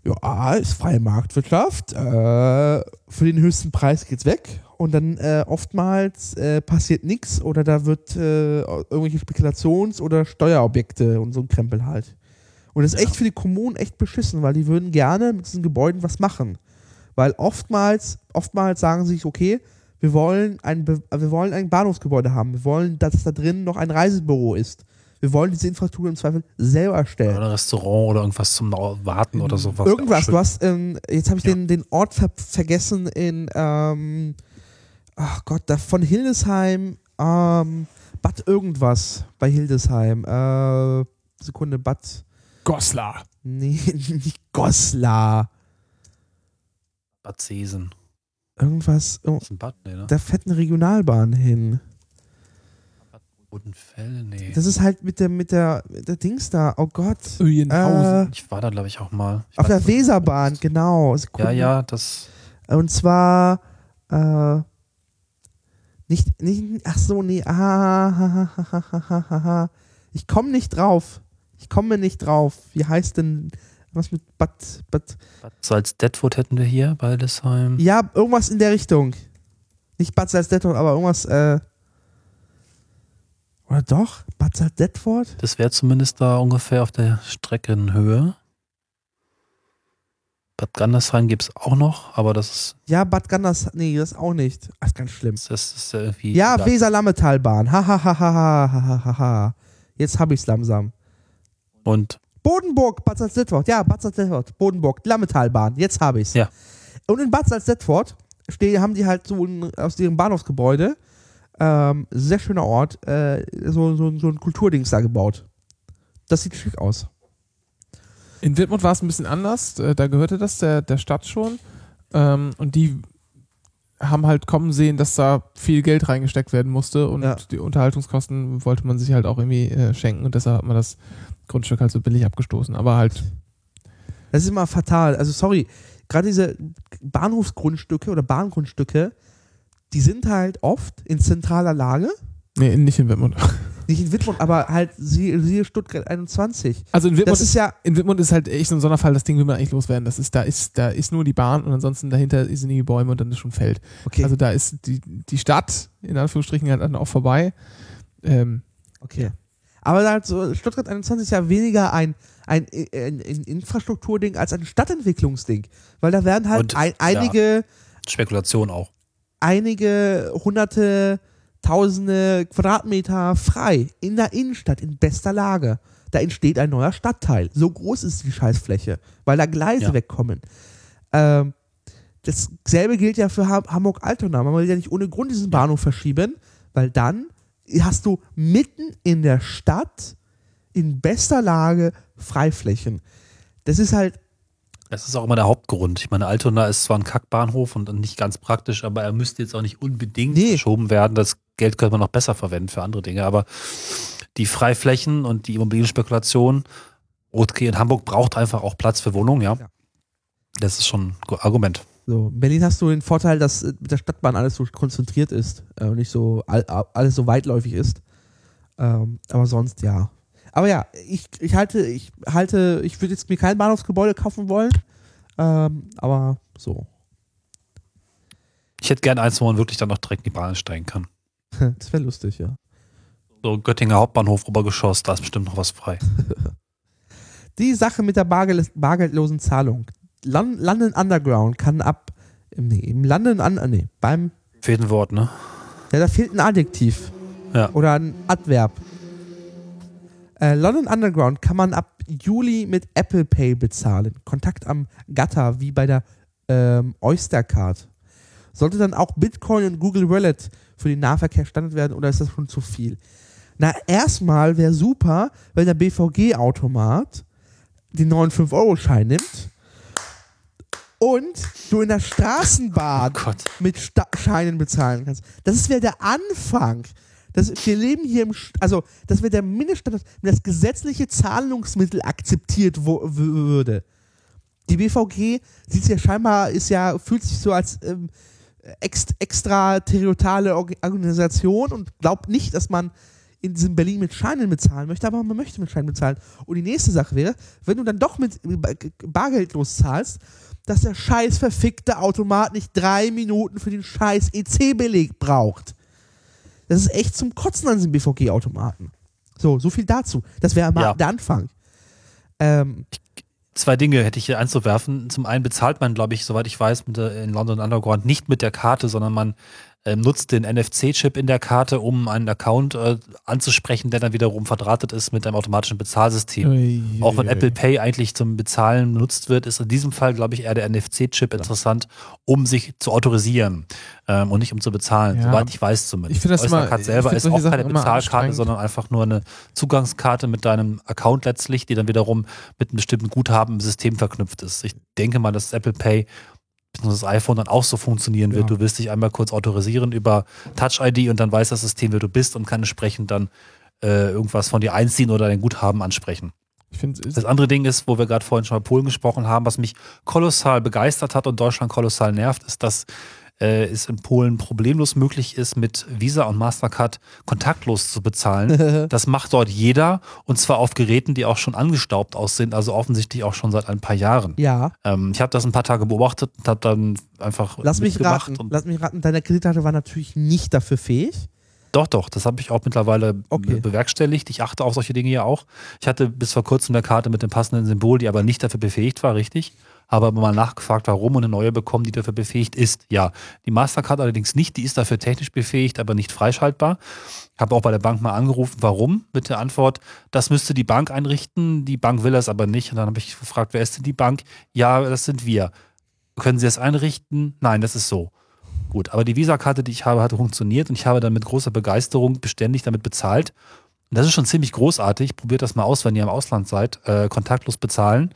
ja, ist freie Marktwirtschaft, äh, für den höchsten Preis geht's weg und dann äh, oftmals äh, passiert nichts oder da wird äh, irgendwelche Spekulations- oder Steuerobjekte und so ein Krempel halt. Und das ist echt für die Kommunen echt beschissen, weil die würden gerne mit diesen Gebäuden was machen. Weil oftmals, oftmals sagen sie sich, okay, wir wollen ein, wir wollen ein Bahnhofsgebäude haben. Wir wollen, dass da drin noch ein Reisebüro ist. Wir wollen diese Infrastruktur im Zweifel selber erstellen. Oder ein Restaurant oder irgendwas zum Warten oder sowas. Irgendwas. Du hast, ähm, jetzt habe ich Ja. den, den Ort ver vergessen in, ähm, ach Gott, da von Hildesheim, ähm, Bad irgendwas bei Hildesheim. Äh, Sekunde, Bad, Goslar. nee, nicht Goslar. Bad Sesen. Irgendwas, oh, Das ist ein Bad, nee, ne? da fährt eine Regionalbahn hin. Bodenfell, nee. Das ist halt mit der, mit der, mit der Dings da, oh Gott. Öjenhausen. Äh, ich war da, glaube ich, auch mal. Ich auf der Weserbahn, genau. Ja, ja, das. Und zwar, äh, nicht, nicht, ach so, nee, ah, ha, ha, ha, ha, ha, ha, ha. ich komme nicht drauf. Ich komme nicht drauf. Wie heißt denn, was mit Bad, Bad, Bad Salzdetwood hätten wir hier bei Hildesheim. ja, irgendwas in der Richtung. Nicht Bad Salzdetford, aber irgendwas, äh, oder doch? Bad Salzdetford? Das wäre zumindest da ungefähr auf der Streckenhöhe. Bad Gandersheim gibt es auch noch, aber das ist, Ja, Bad Ganders, nee, das auch nicht. Das ist ganz schlimm. das ist irgendwie. Ja, Weser-Lammetalbahn. Ha, ha, ha, ha, ha, ha, ha, ha. Jetzt hab ich's langsam. Und Bodenburg, Bad Salzdetford. Ja, Bad Salzdetford, Bodenburg, Lammetalbahn. Jetzt habe ich's. Ja. Und in Bad Salzdetford haben die halt so ein, aus ihrem Bahnhofsgebäude, ähm, sehr schöner Ort, äh, so, so, so ein Kulturdings da gebaut. Das sieht schick aus. In Wittmund war es ein bisschen anders. Äh, Da gehörte das der, der Stadt schon. Ähm, und die haben halt kommen sehen, dass da viel Geld reingesteckt werden musste und Ja. die Unterhaltungskosten wollte man sich halt auch irgendwie äh, schenken und deshalb hat man das Grundstück halt so billig abgestoßen. Aber halt, Das ist immer fatal. Also sorry, gerade diese Bahnhofsgrundstücke oder Bahngrundstücke, die sind halt oft in zentraler Lage. nee, nicht in Wittmund. Nicht in Wittmund, aber halt siehe, Stuttgart 21. Also in Wittmund Das ist ja, in Wittmund ist halt echt so ein Sonderfall, das Ding will man eigentlich loswerden. Das ist, da ist, da ist nur die Bahn und ansonsten dahinter sind die Bäume und dann ist schon Feld. okay, Also da ist die, die Stadt, in Anführungsstrichen, halt dann auch vorbei. Ähm, okay. Aber halt so, Stuttgart 21 ist ja weniger ein, ein, ein, ein Infrastrukturding als ein Stadtentwicklungsding. Weil da werden halt Und, ein, ja. einige, Spekulation auch. Einige hunderte, tausende Quadratmeter frei in der Innenstadt in bester Lage. Da entsteht ein neuer Stadtteil. So groß ist die Scheißfläche, weil da Gleise Ja. wegkommen. Ähm, dasselbe gilt ja für Ham- Hamburg-Altona. Man will ja nicht ohne Grund diesen Bahnhof verschieben, weil dann hast du mitten in der Stadt in bester Lage Freiflächen. Das ist halt, Das ist auch immer der Hauptgrund. Ich meine, Altona ist zwar ein Kackbahnhof und nicht ganz praktisch, aber er müsste jetzt auch nicht unbedingt Nee. verschoben werden. Das Geld könnte man noch besser verwenden für andere Dinge. Aber die Freiflächen und die Immobilienspekulation, okay, in Hamburg braucht einfach auch Platz für Wohnungen, ja. Ja. Das ist schon ein Argument. So, in Berlin hast du den Vorteil, dass äh, mit der Stadtbahn alles so konzentriert ist äh, und nicht so all, all- alles so weitläufig ist. Ähm, aber sonst ja. Aber ja, ich, ich halte, ich halte, ich würde jetzt mir kein Bahnhofsgebäude kaufen wollen. Ähm, aber so. Ich hätte gern eins, wo man wirklich dann noch direkt in die Bahn steigen kann. Das wäre lustig, ja. So Göttinger Hauptbahnhof, Obergeschoss, da ist bestimmt noch was frei. Die Sache mit der bargel bargeldlosen Zahlung. Lon London Underground kann ab. Nee, im London an. Nee, beim. Fehlt ein Wort, ne? Ja, da fehlt ein Adjektiv. Ja. Oder ein Adverb. Äh, London Underground kann man ab Juli mit Apple Pay bezahlen. Kontakt am Gatter, wie bei der ähm, Oystercard. Sollte dann auch Bitcoin und Google Wallet für den Nahverkehr standard werden oder ist das schon zu viel? Na, erstmal wäre super, wenn der BVG-Automat den neuen 5-Euro-Schein nimmt und du in der Straßenbahn Oh mit Sta Scheinen bezahlen kannst. Das wäre der Anfang. Das, wir leben hier im, also das wäre der Mindeststandard, wenn das gesetzliche Zahlungsmittel akzeptiert wo, würde. Die BVG sieht ja scheinbar, ist ja, fühlt sich so als ähm, ext, extraterritoriale Org- Organisation und glaubt nicht, dass man in diesem Berlin mit Scheinen bezahlen möchte, aber man möchte mit Scheinen bezahlen. Und die nächste Sache wäre, wenn du dann doch mit Bargeldlos zahlst, dass der scheiß verfickte Automat nicht drei Minuten für den scheiß EC-Beleg braucht. Das ist echt zum Kotzen an diesem BVG-Automaten. So, so viel dazu. Das wäre mal Ja. der Anfang. Ähm, Zwei Dinge hätte ich hier einzuwerfen. Zum einen bezahlt man, glaube ich, soweit ich weiß, mit in London Underground nicht mit der Karte, sondern man ähm, nutzt den NFC-Chip in der Karte, um einen Account äh, anzusprechen, der dann wiederum verdrahtet ist mit einem automatischen Bezahlsystem. Ui, Auch wenn ui. Apple Pay eigentlich zum Bezahlen benutzt wird, ist in diesem Fall, glaube ich, eher der NFC-Chip interessant, um sich zu autorisieren ähm, und nicht um zu bezahlen, Ja. soweit ich weiß zumindest. Ich finde das immer- selber ist auch keine Bezahlkarte, sondern einfach nur eine Zugangskarte mit deinem Account letztlich, die dann wiederum mit einem bestimmten Guthaben im System verknüpft ist. Ich denke mal, dass Apple Pay. Das iPhone dann auch so funktionieren wird. Ja. Du wirst dich einmal kurz autorisieren über Touch-ID und dann weiß das System, wer du bist und kann entsprechend dann äh, irgendwas von dir einziehen oder dein Guthaben ansprechen. Es Das andere Ding ist, wo wir gerade vorhin schon mal Polen gesprochen haben, was mich kolossal begeistert hat und Deutschland kolossal nervt, ist, dass äh, es in Polen problemlos möglich ist, mit Visa und Mastercard kontaktlos zu bezahlen. das macht dort jeder und zwar auf Geräten, die auch schon angestaubt aus sind, also offensichtlich auch schon seit ein paar Jahren. ja, Ähm, ich habe das ein paar Tage beobachtet und habe dann einfach lass mich raten. und Lass mich raten, deine Kreditkarte war natürlich nicht dafür fähig. Doch, doch, das habe ich auch mittlerweile Okay. be- bewerkstelligt. Ich achte auf solche Dinge ja auch. Ich hatte bis vor kurzem eine Karte mit dem passenden Symbol, die aber nicht dafür befähigt war, richtig. Habe aber mal nachgefragt, warum und eine neue bekommen, die dafür befähigt ist. Ja, die Mastercard allerdings nicht, die ist dafür technisch befähigt, aber nicht freischaltbar. Habe auch bei der Bank mal angerufen, warum? Mit der Antwort, das müsste die Bank einrichten, die Bank will das aber nicht. Und dann habe ich gefragt, wer ist denn die Bank? Ja, das sind wir. Können Sie das einrichten? Nein, das ist so. Gut, aber die Visa-Karte, die ich habe, hat funktioniert und ich habe dann mit großer Begeisterung beständig damit bezahlt. Und das ist schon ziemlich großartig. Probiert das mal aus, wenn ihr im Ausland seid. Äh, kontaktlos bezahlen.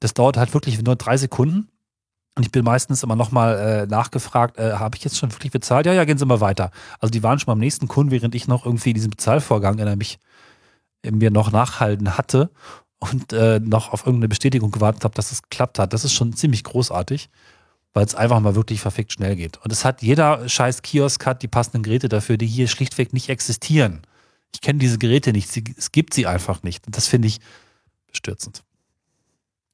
Das dauert halt wirklich nur drei Sekunden. Und ich bin meistens immer nochmal äh, nachgefragt, äh, habe ich jetzt schon wirklich bezahlt? Ja, ja, gehen Sie mal weiter. Also die waren schon beim nächsten Kunden, während ich noch irgendwie diesen Bezahlvorgang, der mich mir noch nachhalten hatte und äh, noch auf irgendeine Bestätigung gewartet habe, dass es geklappt hat. Das ist schon ziemlich großartig weil es einfach mal wirklich verfickt schnell geht. Und es hat jeder scheiß Kiosk hat die passenden Geräte dafür, die hier schlichtweg nicht existieren. Ich kenne diese Geräte nicht, sie, es gibt sie einfach nicht. Und das finde ich bestürzend.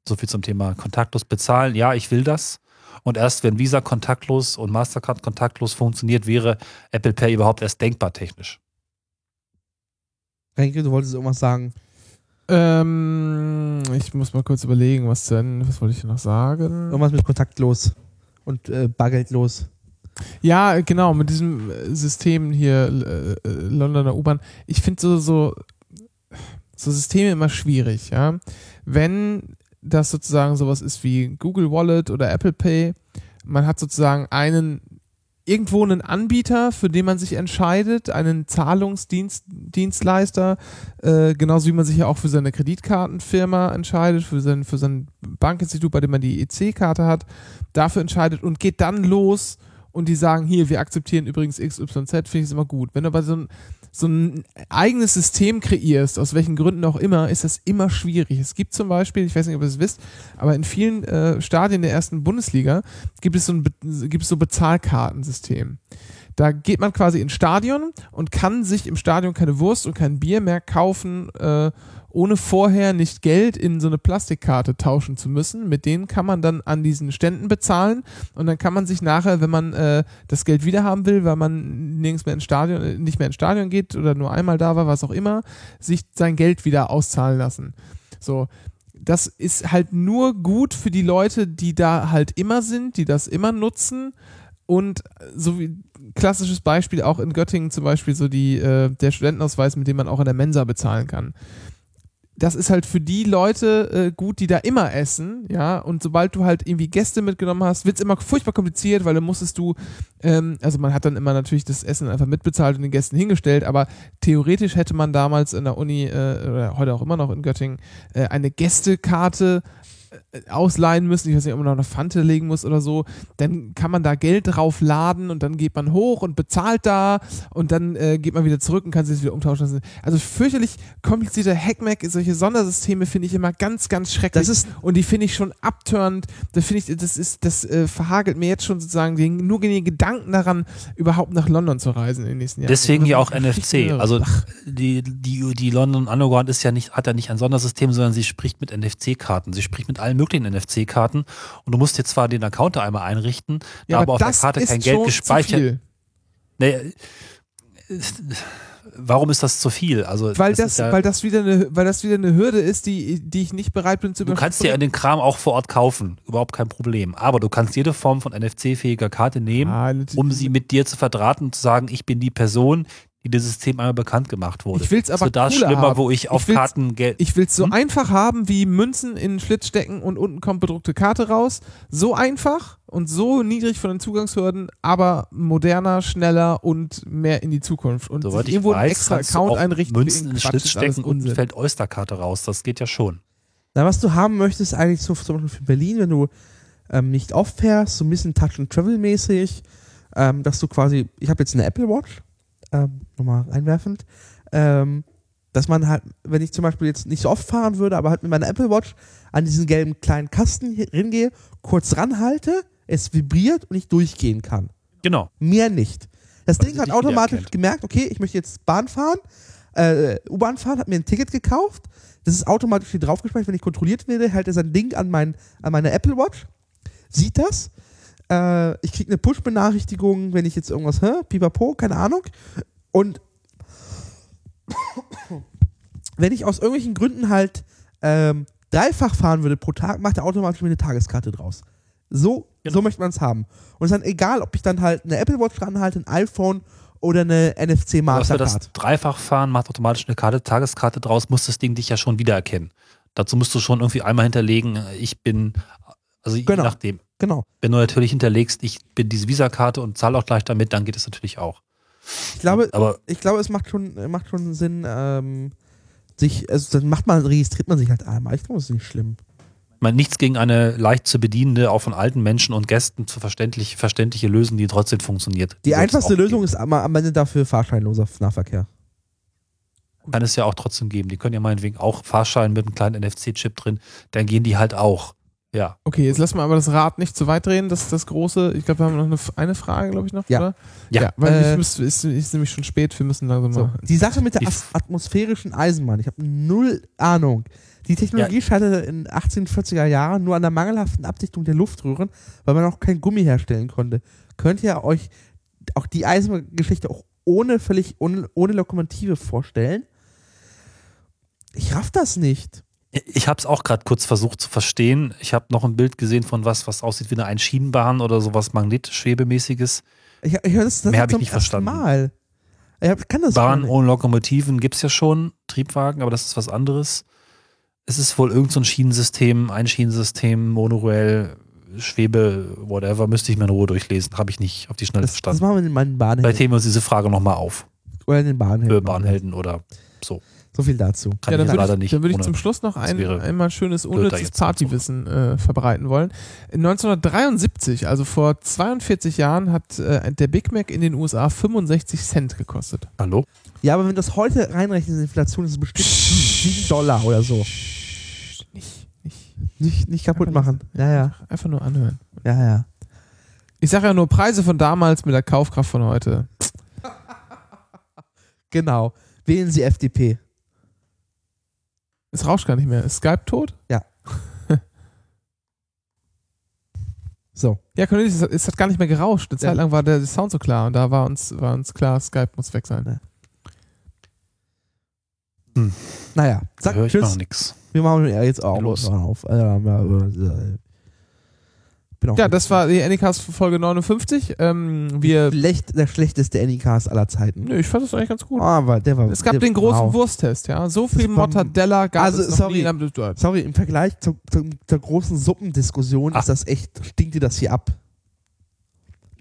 So viel zum Thema kontaktlos bezahlen. Ja, ich will das. Und erst wenn Visa kontaktlos und Mastercard kontaktlos funktioniert, wäre Apple Pay überhaupt erst denkbar technisch. Renke, du wolltest irgendwas sagen. Ähm, ich muss mal kurz überlegen, was denn, was wollte ich noch sagen? Irgendwas mit kontaktlos und äh, bargeldlos. Ja, genau, mit diesem äh, System hier, äh, äh, Londoner U-Bahn. Ich finde so, so, so Systeme immer schwierig, ja. Wenn das sozusagen sowas ist wie Google Wallet oder Apple Pay, man hat sozusagen einen, irgendwo einen Anbieter, für den man sich entscheidet, einen Zahlungsdienstleister, äh, genauso wie man sich ja auch für seine Kreditkartenfirma entscheidet, für sein, für sein Bankinstitut, bei dem man die EC-Karte hat, dafür entscheidet und geht dann los und die sagen, hier, wir akzeptieren übrigens XYZ, finde ich es immer gut. Wenn du aber so ein, so ein eigenes System kreierst, aus welchen Gründen auch immer, ist das immer schwierig. Es gibt zum Beispiel, ich weiß nicht, ob ihr es wisst, aber in vielen äh, Stadien der ersten Bundesliga gibt es so ein, gibt es so Bezahlkartensystem. Da geht man quasi ins Stadion und kann sich im Stadion keine Wurst und kein Bier mehr kaufen, äh, ohne vorher nicht Geld in so eine Plastikkarte tauschen zu müssen. Mit denen kann man dann an diesen Ständen bezahlen und dann kann man sich nachher, wenn man äh, das Geld wieder haben will, weil man nirgends mehr ins Stadion, äh, nicht mehr ins Stadion geht oder nur einmal da war, was auch immer, sich sein Geld wieder auszahlen lassen. So. Das ist halt nur gut für die Leute, die da halt immer sind, die das immer nutzen und so wie klassisches Beispiel auch in Göttingen zum Beispiel so die äh, der Studentenausweis, mit dem man auch in der Mensa bezahlen kann. Das ist halt für die Leute äh, gut, die da immer essen, ja. Und sobald du halt irgendwie Gäste mitgenommen hast, wird es immer furchtbar kompliziert, weil dann musstest du, ähm, also man hat dann immer natürlich das Essen einfach mitbezahlt und den Gästen hingestellt, aber theoretisch hätte man damals in der Uni äh, oder heute auch immer noch in Göttingen äh, eine Gästekarte äh, ausleihen müssen, ich weiß nicht, ob man noch eine Fante legen muss oder so, dann kann man da Geld drauf laden und dann geht man hoch und bezahlt da und dann äh, geht man wieder zurück und kann sich das wieder umtauschen lassen. Also fürchterlich komplizierte Hackmack, solche Sondersysteme finde ich immer ganz, ganz schrecklich. Das ist- und die finde ich schon abturnt. Das finde ich, das ist, das äh, verhagelt mir jetzt schon sozusagen den, nur den Gedanken daran, überhaupt nach London zu reisen in den nächsten Jahren. Deswegen ja auch NFC. Also die, die, die London Underground ist ja nicht, hat ja nicht ein Sondersystem, sondern sie spricht mit NFC-Karten. Sie spricht mit allen möglichen NFC-Karten und du musst jetzt zwar den Account da einmal einrichten, da aber auf der Karte kein Geld gespeichert. Nee, warum ist das zu viel? Also Weil das ja, weil das wieder eine, weil das wieder eine Hürde ist, die, die ich nicht bereit bin zu Du kannst dir den Kram auch vor Ort kaufen, überhaupt kein Problem. Aber du kannst jede Form von NFC-fähiger Karte nehmen, Ah, um sie mit dir zu verdrahten und zu sagen, ich bin die Person, die dieses System einmal bekannt gemacht wurde. Ich will's aber so da schlimmer, haben. wo ich Ich auf will's- Karten Geld. Ich will es so Hm? einfach haben wie Münzen in den Schlitz stecken und unten kommt bedruckte Karte raus. So einfach und so niedrig von den Zugangshürden, aber moderner, schneller und mehr in die Zukunft. Und Soweit ich irgendwo einen weiß, extra kannst du Account einrichten. Münzen in den Schlitz stecken und Unsinn. fällt Oyster-Karte raus. Das geht ja schon. Na, was du haben möchtest, eigentlich so zum Beispiel für Berlin, wenn du ähm, nicht oft fährst, so ein bisschen Touch-and-Travel-mäßig, ähm, dass du quasi, ich habe jetzt eine Apple Watch, ähm, nochmal einwerfend, ähm, dass man halt, wenn ich zum Beispiel jetzt nicht so oft fahren würde, aber halt mit meiner Apple Watch an diesen gelben kleinen Kasten hier hingehe, kurz ranhalte, es vibriert und ich durchgehen kann. Genau. Mehr nicht. Das Weil Ding sie hat automatisch gemerkt, okay, ich möchte jetzt Bahn fahren, äh, U-Bahn fahren, hat mir ein Ticket gekauft. Das ist automatisch hier draufgespeichert. Wenn ich kontrolliert werde, hält er sein Ding an, mein, an meine Apple Watch, sieht das. Äh, ich kriege eine Push-Benachrichtigung, wenn ich jetzt irgendwas, hä, pipapo, keine Ahnung. Und wenn ich aus irgendwelchen Gründen halt ähm, dreifach fahren würde pro Tag, macht er automatisch mir eine Tageskarte draus. So, Genau. so möchte man es haben. Und es ist dann egal, ob ich dann halt eine Apple Watch dranhalte, ein iPhone oder eine NFC Was wir das Mastercard. Dreifachfahren macht automatisch eine Karte, Tageskarte draus, muss das Ding dich ja schon wiedererkennen. Dazu musst du schon irgendwie einmal hinterlegen, ich bin, also je Genau. nachdem. Genau. Wenn du natürlich hinterlegst, ich bin diese Visakarte und zahle auch gleich damit, dann geht es natürlich auch. Ich glaube, Aber ich glaube, es macht schon, macht schon Sinn, ähm, sich, also dann macht man, registriert man sich halt einmal. Ich glaube, das ist nicht schlimm. ich meine, nichts gegen eine leicht zu bedienende, auch von alten Menschen und Gästen zu verständlich, verständliche Lösung, die trotzdem funktioniert. Die es einfachste Lösung geben. ist am, am Ende dafür fahrscheinloser Nahverkehr. Kann es ja auch trotzdem geben. Die können ja meinetwegen auch Fahrschein mit einem kleinen NFC-Chip drin, dann gehen die halt auch. Ja. Okay, jetzt lassen wir aber das Rad nicht zu weit drehen. Das ist das große. Ich glaube, wir haben noch eine, eine Frage, glaube ich, noch. Ja. Oder? Ja. weil Äh, ich ist, ist nämlich schon spät. Wir müssen langsam So. mal. Die Sache mit der as- atmosphärischen Eisenbahn, ich habe null Ahnung. Die Technologie scheiterte in 1840er Jahren nur an der mangelhaften Abdichtung der Luftröhren, weil man auch kein Gummi herstellen konnte. Könnt ihr euch auch die Eisenbahngeschichte auch ohne völlig ohne, ohne Lokomotive vorstellen? Ich raff das nicht. Ich habe es auch gerade kurz versucht zu verstehen. Ich habe noch ein Bild gesehen von was, was aussieht wie eine Einschienenbahn oder sowas Magnetschwebemäßiges. Ich, ich höre das, das Mehr hab ich nicht verstanden. Mal. Ich hab, kann das Bahn ohne Lokomotiven gibt es ja schon, Triebwagen, aber das ist was anderes. Es ist wohl irgendein so ein Schienensystem, Einschienensystem, Monorail, Schwebe, whatever, müsste ich mir in Ruhe durchlesen. Habe ich nicht auf die Schnelle Das, das verstanden. machen wir in meinen Vielleicht Bahnhelden. heben wir uns diese Frage nochmal auf. Oder in den Bahnhelden. Bahnhelden oder so. So viel dazu. Kann ja, dann ich würde leider ich, nicht. dann würde ich zum Schluss noch ein, einmal schönes unnützes Partywissen äh, verbreiten wollen. 1973, also vor 42 Jahren, hat äh, der Big Mac in den USA 65 Cent gekostet. Hallo? Ja, aber wenn du das heute reinrechnest in Inflation, ist es bestimmt 7 Dollar oder so. Nicht, nicht. Nicht, nicht kaputt Einfach machen. Ja, ja. Einfach nur anhören. Ja, ja. Ich sage ja nur Preise von damals mit der Kaufkraft von heute. Genau. Wählen Sie FDP. Es rauscht gar nicht mehr. Ist Skype tot? So. Ja, Cornelius, es, hat gar nicht mehr gerauscht. Eine Ja. Zeit lang war der Sound so klar und da war uns, war uns klar, Skype muss weg sein. Naja. Da Sag höre ich noch Tschüss. nichts. Wir machen ja jetzt auch Los. auf. Bin auch Ja, das war die Anycast Folge 59. Ähm, wir, schlecht, der schlechteste Anycast aller Zeiten. nö, ich fand das eigentlich ganz gut. Aber der war. Es gab der, den großen wow. Wursttest, ja. So viel Mortadella gab Also, es sorry. Sorry, im Vergleich zu, zu, zur großen Suppendiskussion Ah. ist das echt, stinkt dir das hier ab.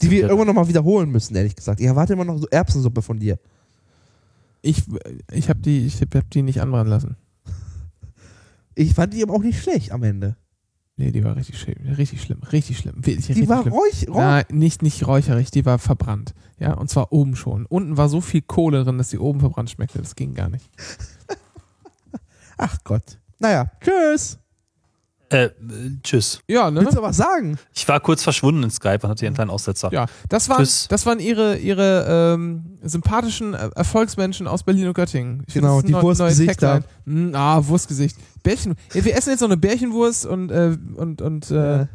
Die wir Ja. irgendwann nochmal wiederholen müssen, ehrlich gesagt. Ich erwarte immer noch so Erbsensuppe von dir. Ich, ich habe die, ich hab die nicht anbrennen lassen. Ich fand die aber auch nicht schlecht am Ende. Nee, die war richtig schlimm. Richtig schlimm. Richtig schlimm. Die richtig war schlimm. räuch, nicht, nicht räucherig, die war verbrannt. Ja, und zwar oben schon. Unten war so viel Kohle drin, dass die oben verbrannt schmeckte. Das ging gar nicht. Ach Gott. Naja, tschüss. Äh, äh, tschüss. Ja, ne? Willst du was sagen? Ich war kurz verschwunden in Skype und hatte einen kleinen Aussetzer. Ja, das waren, Tschüss. das waren ihre, ihre ähm, sympathischen äh, Erfolgsmenschen aus Berlin und Göttingen. Ich Genau, die Wurstgesichter. Hm, ah, Wurstgesicht. Bärchen. Ja, wir essen jetzt noch eine Bärchenwurst und, äh, und, und, äh, Ja.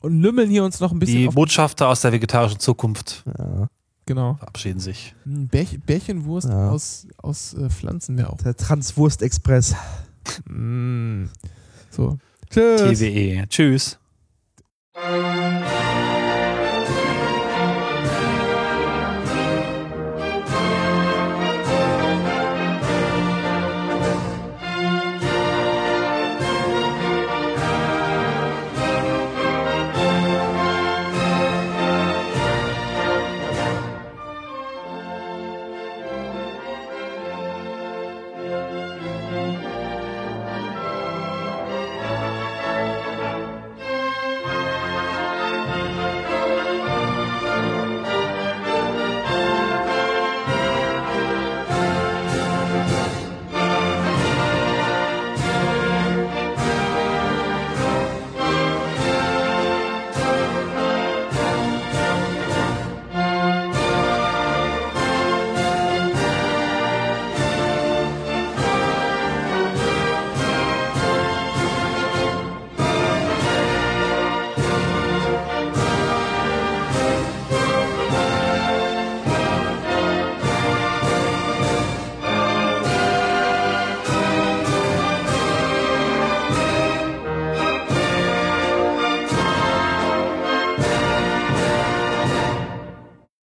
und lümmeln hier uns noch ein bisschen Die auf. Botschafter aus der vegetarischen Zukunft Ja, Genau. verabschieden sich. Hm, Bärch, Bärchenwurst Ja. aus, aus äh, Pflanzen wäre auch. der Transwurst-Express. Mm. So. Tschüss. TWE. Tschüss.